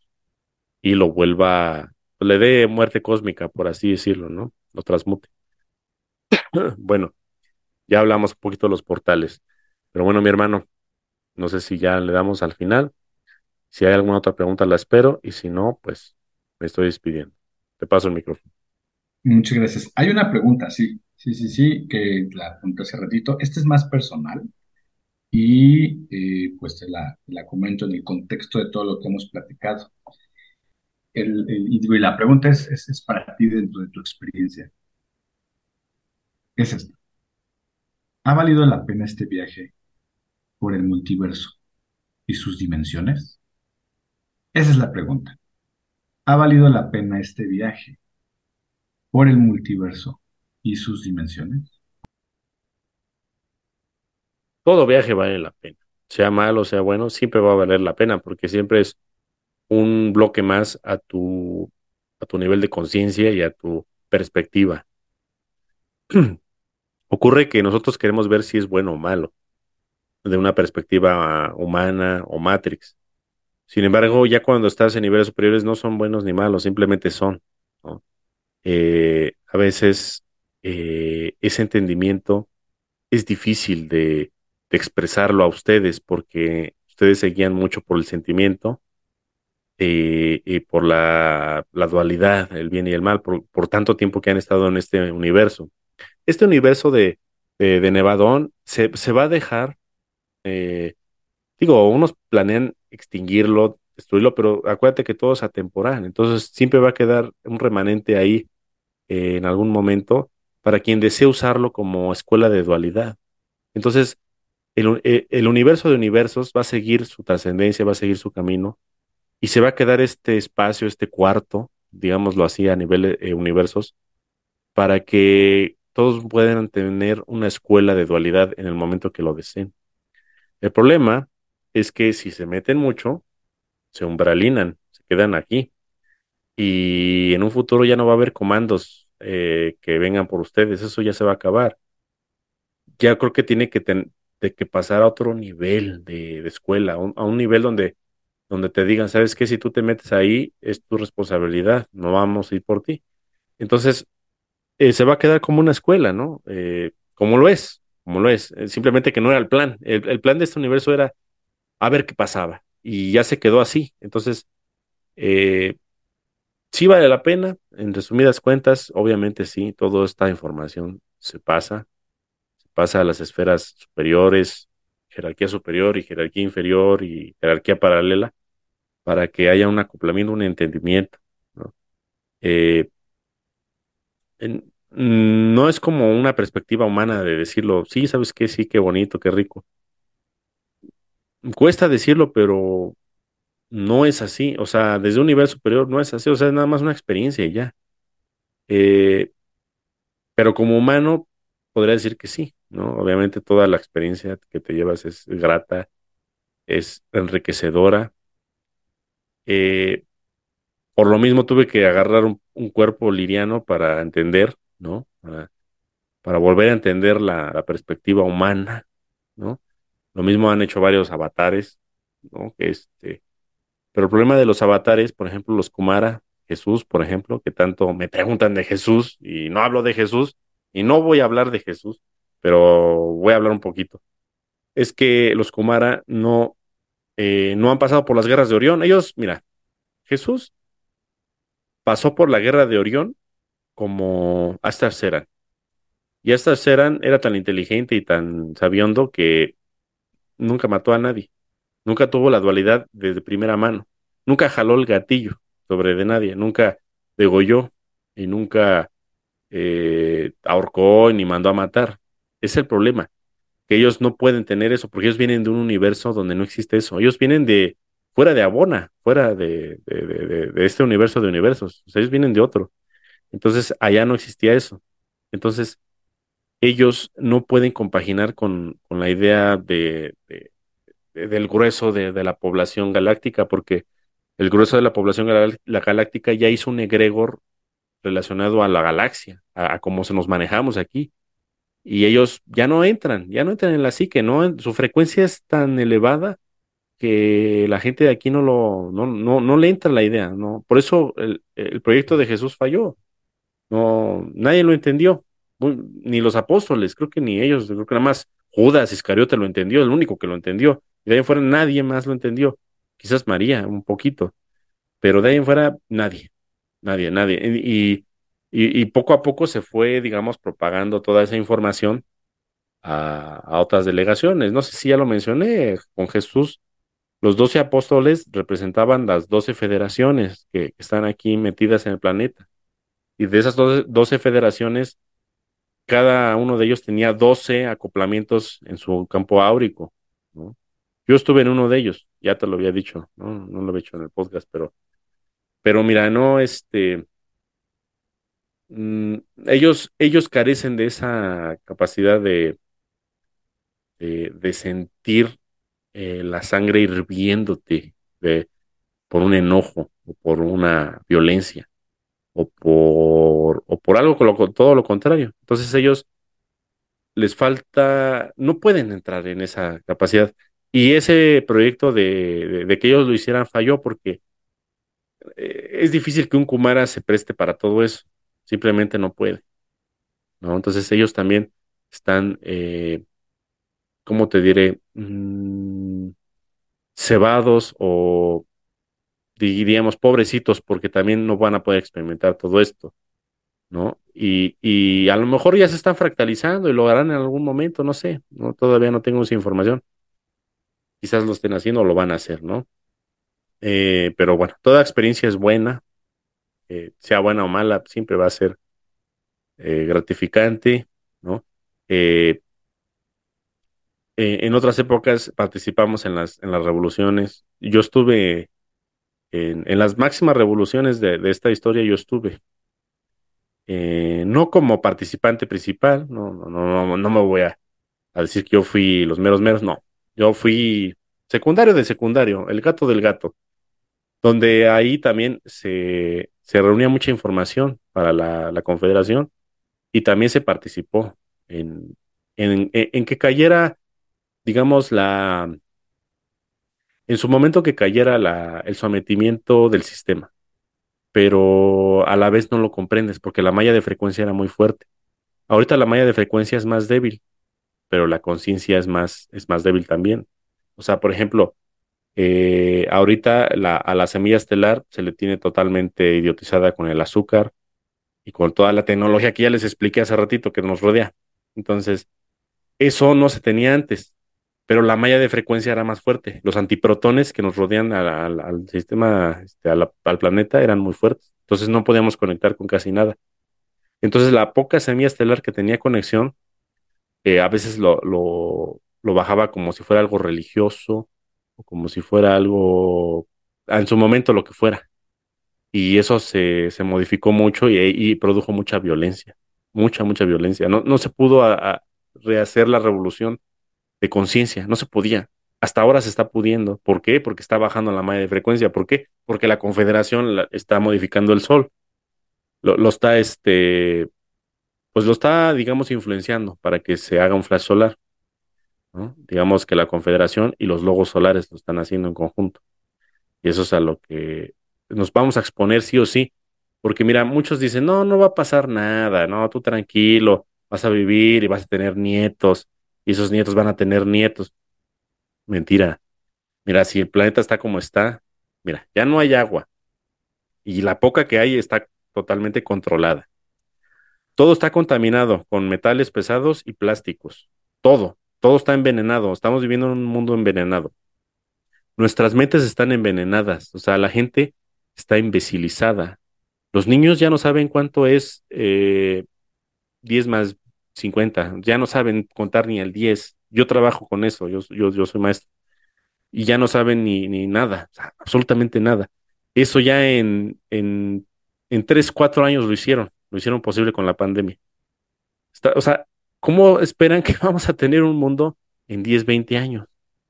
y lo vuelva, le dé muerte cósmica, por así decirlo, ¿no? Lo transmute. bueno, ya hablamos un poquito de los portales, pero bueno, mi hermano, no sé si ya le damos al final. Si hay alguna otra pregunta, la espero y si no, pues me estoy despidiendo. Te paso el micrófono. Muchas gracias. Hay una pregunta, sí. Sí, sí, sí, que la pregunté hace ratito. Esta es más personal y eh, pues te la, la, comento en el contexto de todo lo que hemos platicado. El, y la pregunta es, es, para ti dentro de tu experiencia. Es esta. ¿Ha valido la pena este viaje por el multiverso y sus dimensiones? Esa es la pregunta. ¿Ha valido la pena este viaje por el multiverso y sus dimensiones? Todo viaje vale la pena, sea malo, sea bueno, siempre va a valer la pena porque siempre es un bloque más a tu, a tu nivel de conciencia y a tu perspectiva. Ocurre que nosotros queremos ver si es bueno o malo, de una perspectiva humana o matrix. Sin embargo, ya cuando estás en niveles superiores no son buenos ni malos, simplemente son. Eh, a veces eh, ese entendimiento es difícil de, expresarlo a ustedes porque ustedes se guían mucho por el sentimiento eh, y por la, dualidad, el bien y el mal, por, tanto tiempo que han estado en este universo. Este universo de, Nevadón se, va a dejar, eh, digo, unos planean extinguirlo, destruirlo, pero acuérdate que todo es atemporal, entonces siempre va a quedar un remanente ahí en algún momento para quien desee usarlo como escuela de dualidad. Entonces, eh, el, universo de universos va a seguir su trascendencia, va a seguir su camino y se va a quedar este espacio, este cuarto, digámoslo así, a nivel de eh, universos, para que todos puedan tener una escuela de dualidad en el momento que lo deseen. El problema es que si se meten mucho, se umbralinan, se quedan aquí. Y en un futuro ya no va a haber comandos eh, que vengan por ustedes, eso ya se va a acabar. Ya creo que tiene que, que pasar a otro nivel de, escuela, a un, nivel donde, donde te digan, sabes que si tú te metes ahí, es tu responsabilidad, no vamos a ir por ti. Entonces, eh, se va a quedar como una escuela, ¿no? Eh, como lo es, como lo es. simplemente que no era el plan. El, el, plan de este universo era a ver qué pasaba. Y ya se quedó así. Entonces, eh, sí vale la pena, en resumidas cuentas, obviamente sí, toda esta información se pasa, se pasa a las esferas superiores, jerarquía superior y jerarquía inferior y jerarquía paralela, para que haya un acoplamiento, un entendimiento. ¿no? Eh, no es como una perspectiva humana de decirlo, sí, sabes qué, sí, qué bonito, qué rico. Cuesta decirlo, pero no es así. O sea, desde un nivel superior no es así. O sea, es nada más una experiencia y ya. Eh, pero como humano, podría decir que sí, ¿no? Obviamente toda la experiencia que te llevas es grata, es enriquecedora. Eh, por lo mismo tuve que agarrar un, cuerpo liriano para entender, ¿no? Para, para volver a entender la, la perspectiva humana, ¿no? Lo mismo han hecho varios avatares, ¿no? Que este, pero el problema de los avatares, por ejemplo, los Kumara, Jesús, por ejemplo, que tanto me preguntan de Jesús y no hablo de Jesús y no voy a hablar de Jesús, pero voy a hablar un poquito. Es que los Kumara no, eh, no han pasado por las guerras de Orión. Ellos, mira, Jesús pasó por la guerra de Orión como Astar Seran. Y Astar Seran era tan inteligente y tan sabiondo que nunca mató a nadie. Nunca tuvo la dualidad desde primera mano. Nunca jaló el gatillo sobre de nadie. Nunca degolló y nunca eh, ahorcó ni mandó a matar. Es el problema, que ellos no pueden tener eso porque ellos vienen de un universo donde no existe eso. Ellos vienen de fuera de Abona, fuera de, de, de, de este universo de universos. Ellos vienen de otro. Entonces, allá no existía eso. Entonces, ellos no pueden compaginar con, con la idea de, de del grueso de, de, la población galáctica, porque el grueso de la población la galáctica ya hizo un egregor relacionado a la galaxia, a, a, cómo se nos manejamos aquí. Y ellos ya no entran, ya no entran en la psique, ¿no? Su frecuencia es tan elevada que la gente de aquí no lo, no, no, no le entra la idea, ¿no? Por eso el, el proyecto de Jesús falló. No, nadie lo entendió, ni los apóstoles, creo que ni ellos, creo que nada más Judas Iscariote lo entendió, el único que lo entendió. Y de ahí en fuera nadie más lo entendió. Quizás María, un poquito, pero de ahí en fuera nadie, nadie, nadie. Y, y, poco a poco se fue, digamos, propagando toda esa información a, a, otras delegaciones. No sé si ya lo mencioné, con Jesús, los doce apóstoles representaban las doce federaciones que, están aquí metidas en el planeta. Y de esas doce federaciones, cada uno de ellos tenía doce acoplamientos en su campo áurico. Yo estuve en uno de ellos, ya te lo había dicho, no, no lo había dicho en el podcast, pero, pero mira, no, este, mmm, ellos, ellos carecen de esa capacidad de, de, sentir eh, la sangre hirviéndote de, por un enojo o por una violencia o por, o por algo todo lo contrario. Entonces ellos les falta, no pueden entrar en esa capacidad. Y ese proyecto de, que ellos lo hicieran falló porque eh, es difícil que un Kumara se preste para todo eso. Simplemente no puede. ¿no? Entonces ellos también están, eh, ¿cómo te diré? Mm, cebados o diríamos pobrecitos porque también no van a poder experimentar todo esto, ¿no? Y, y, a lo mejor ya se están fractalizando y lo harán en algún momento, no sé, no todavía no tengo esa información. Quizás lo estén haciendo o lo van a hacer, ¿no? Eh, pero bueno, toda experiencia es buena, eh, sea buena o mala, siempre va a ser eh, gratificante, ¿no? En otras épocas participamos en las, en las revoluciones. Yo estuve en, en, las máximas revoluciones de, de, esta historia yo estuve. No como participante principal, no, no, no, no me voy a, a, decir que yo fui los meros meros, no. Yo fui secundario de secundario, el gato del gato, donde ahí también se, se reunía mucha información para la, la, confederación y también se participó en, en, en que cayera, digamos, la, en su momento que cayera la, el sometimiento del sistema, pero a la vez no lo comprendes porque la malla de frecuencia era muy fuerte. Ahorita la malla de frecuencia es más débil, pero la conciencia es más, es más débil también. O sea, por ejemplo, eh, ahorita la, a la semilla estelar se le tiene totalmente idiotizada con el azúcar y con toda la tecnología que ya les expliqué hace ratito que nos rodea. Entonces, eso no se tenía antes pero la malla de frecuencia era más fuerte. Los antiprotones que nos rodean al, sistema, este, al, planeta, eran muy fuertes. Entonces no podíamos conectar con casi nada. Entonces la poca semilla estelar que tenía conexión, eh, a veces lo, lo, bajaba como si fuera algo religioso o como si fuera algo, en su momento lo que fuera. Y eso se, se modificó mucho y, produjo mucha violencia, mucha, mucha violencia. No, no se pudo rehacer la revolución de conciencia, no se podía. Hasta ahora se está pudiendo. ¿Por qué? Porque está bajando la malla de frecuencia. ¿Por qué? Porque la Confederación está modificando el Sol. Lo, lo, está, este, pues lo está, digamos, influenciando para que se haga un flash solar. Digamos que la Confederación y los logos solares lo están haciendo en conjunto. Y eso es a lo que nos vamos a exponer sí o sí. Porque mira, muchos dicen, no, no va a pasar nada, no, tú tranquilo, vas a vivir y vas a tener nietos, y esos nietos van a tener nietos. Mentira. Mira, si el planeta está como está, mira, ya no hay agua. Y la poca que hay está totalmente controlada. Todo está contaminado con metales pesados y plásticos. Todo todo está envenenado, estamos viviendo en un mundo envenenado. Nuestras mentes están envenenadas, o sea, la gente está imbecilizada. Los niños ya no saben cuánto es eh, 10 más 50, ya no saben contar ni el 10. Yo trabajo con eso, yo, yo, yo soy maestro. Y ya no saben ni, ni nada, absolutamente nada. Eso ya en, en, en 3, 4 años lo hicieron, lo hicieron posible con la pandemia. o sea, ¿Cómo esperan que vamos a tener un mundo en 10, 20 años?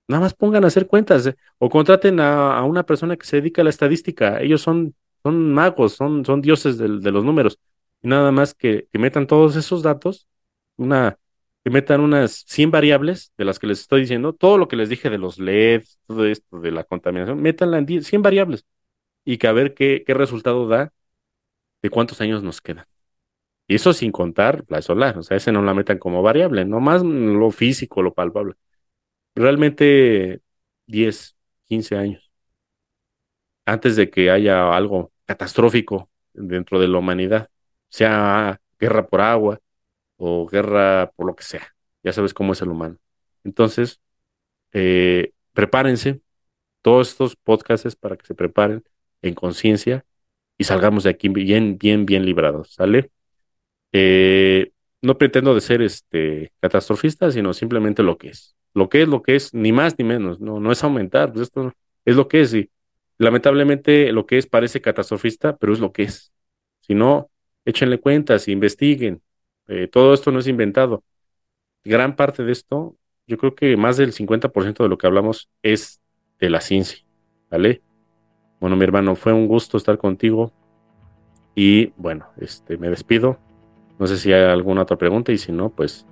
Nada más pongan a hacer cuentas eh, o contraten a, una persona que se dedica a la estadística. Ellos son, son magos, son, son dioses de, los números. Y nada más que, que, metan todos esos datos, una, que metan unas 100 variables de las que les estoy diciendo, todo lo que les dije de los LEDs, todo esto de la contaminación, métanla en 100 variables y que a ver qué, qué resultado da de cuántos años nos quedan. Y eso sin contar la solar, o sea, ese no la metan como variable, nomás lo físico, lo palpable. Realmente 10, 15 años antes de que haya algo catastrófico dentro de la humanidad, sea guerra por agua o guerra por lo que sea. Ya sabes cómo es el humano. Entonces, eh, prepárense, todos estos podcasts para que se preparen en conciencia y salgamos de aquí bien, bien, bien librados, ¿sale? Eh, no pretendo de ser este catastrofista, sino simplemente lo que es. Lo que es, lo que es, ni más ni menos, no, no es aumentar, pues esto es lo que es, y lamentablemente lo que es parece catastrofista, pero es lo que es. Si no, échenle cuentas, investiguen. Eh, todo esto no es inventado. Gran parte de esto, yo creo que más del 50% de lo que hablamos es de la ciencia, ¿vale? Bueno, mi hermano, fue un gusto estar contigo y bueno, este, me despido. No sé si hay alguna otra pregunta y si no, pues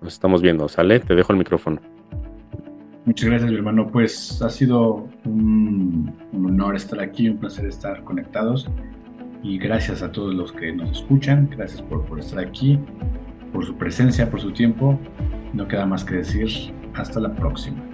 nos estamos viendo. Sale, te dejo el micrófono. Muchas gracias, mi hermano. Pues ha sido un, honor estar aquí, un placer estar conectados. Y gracias a todos los que nos escuchan. Gracias por, por estar aquí, por su presencia, por su tiempo. No queda más que decir hasta la próxima.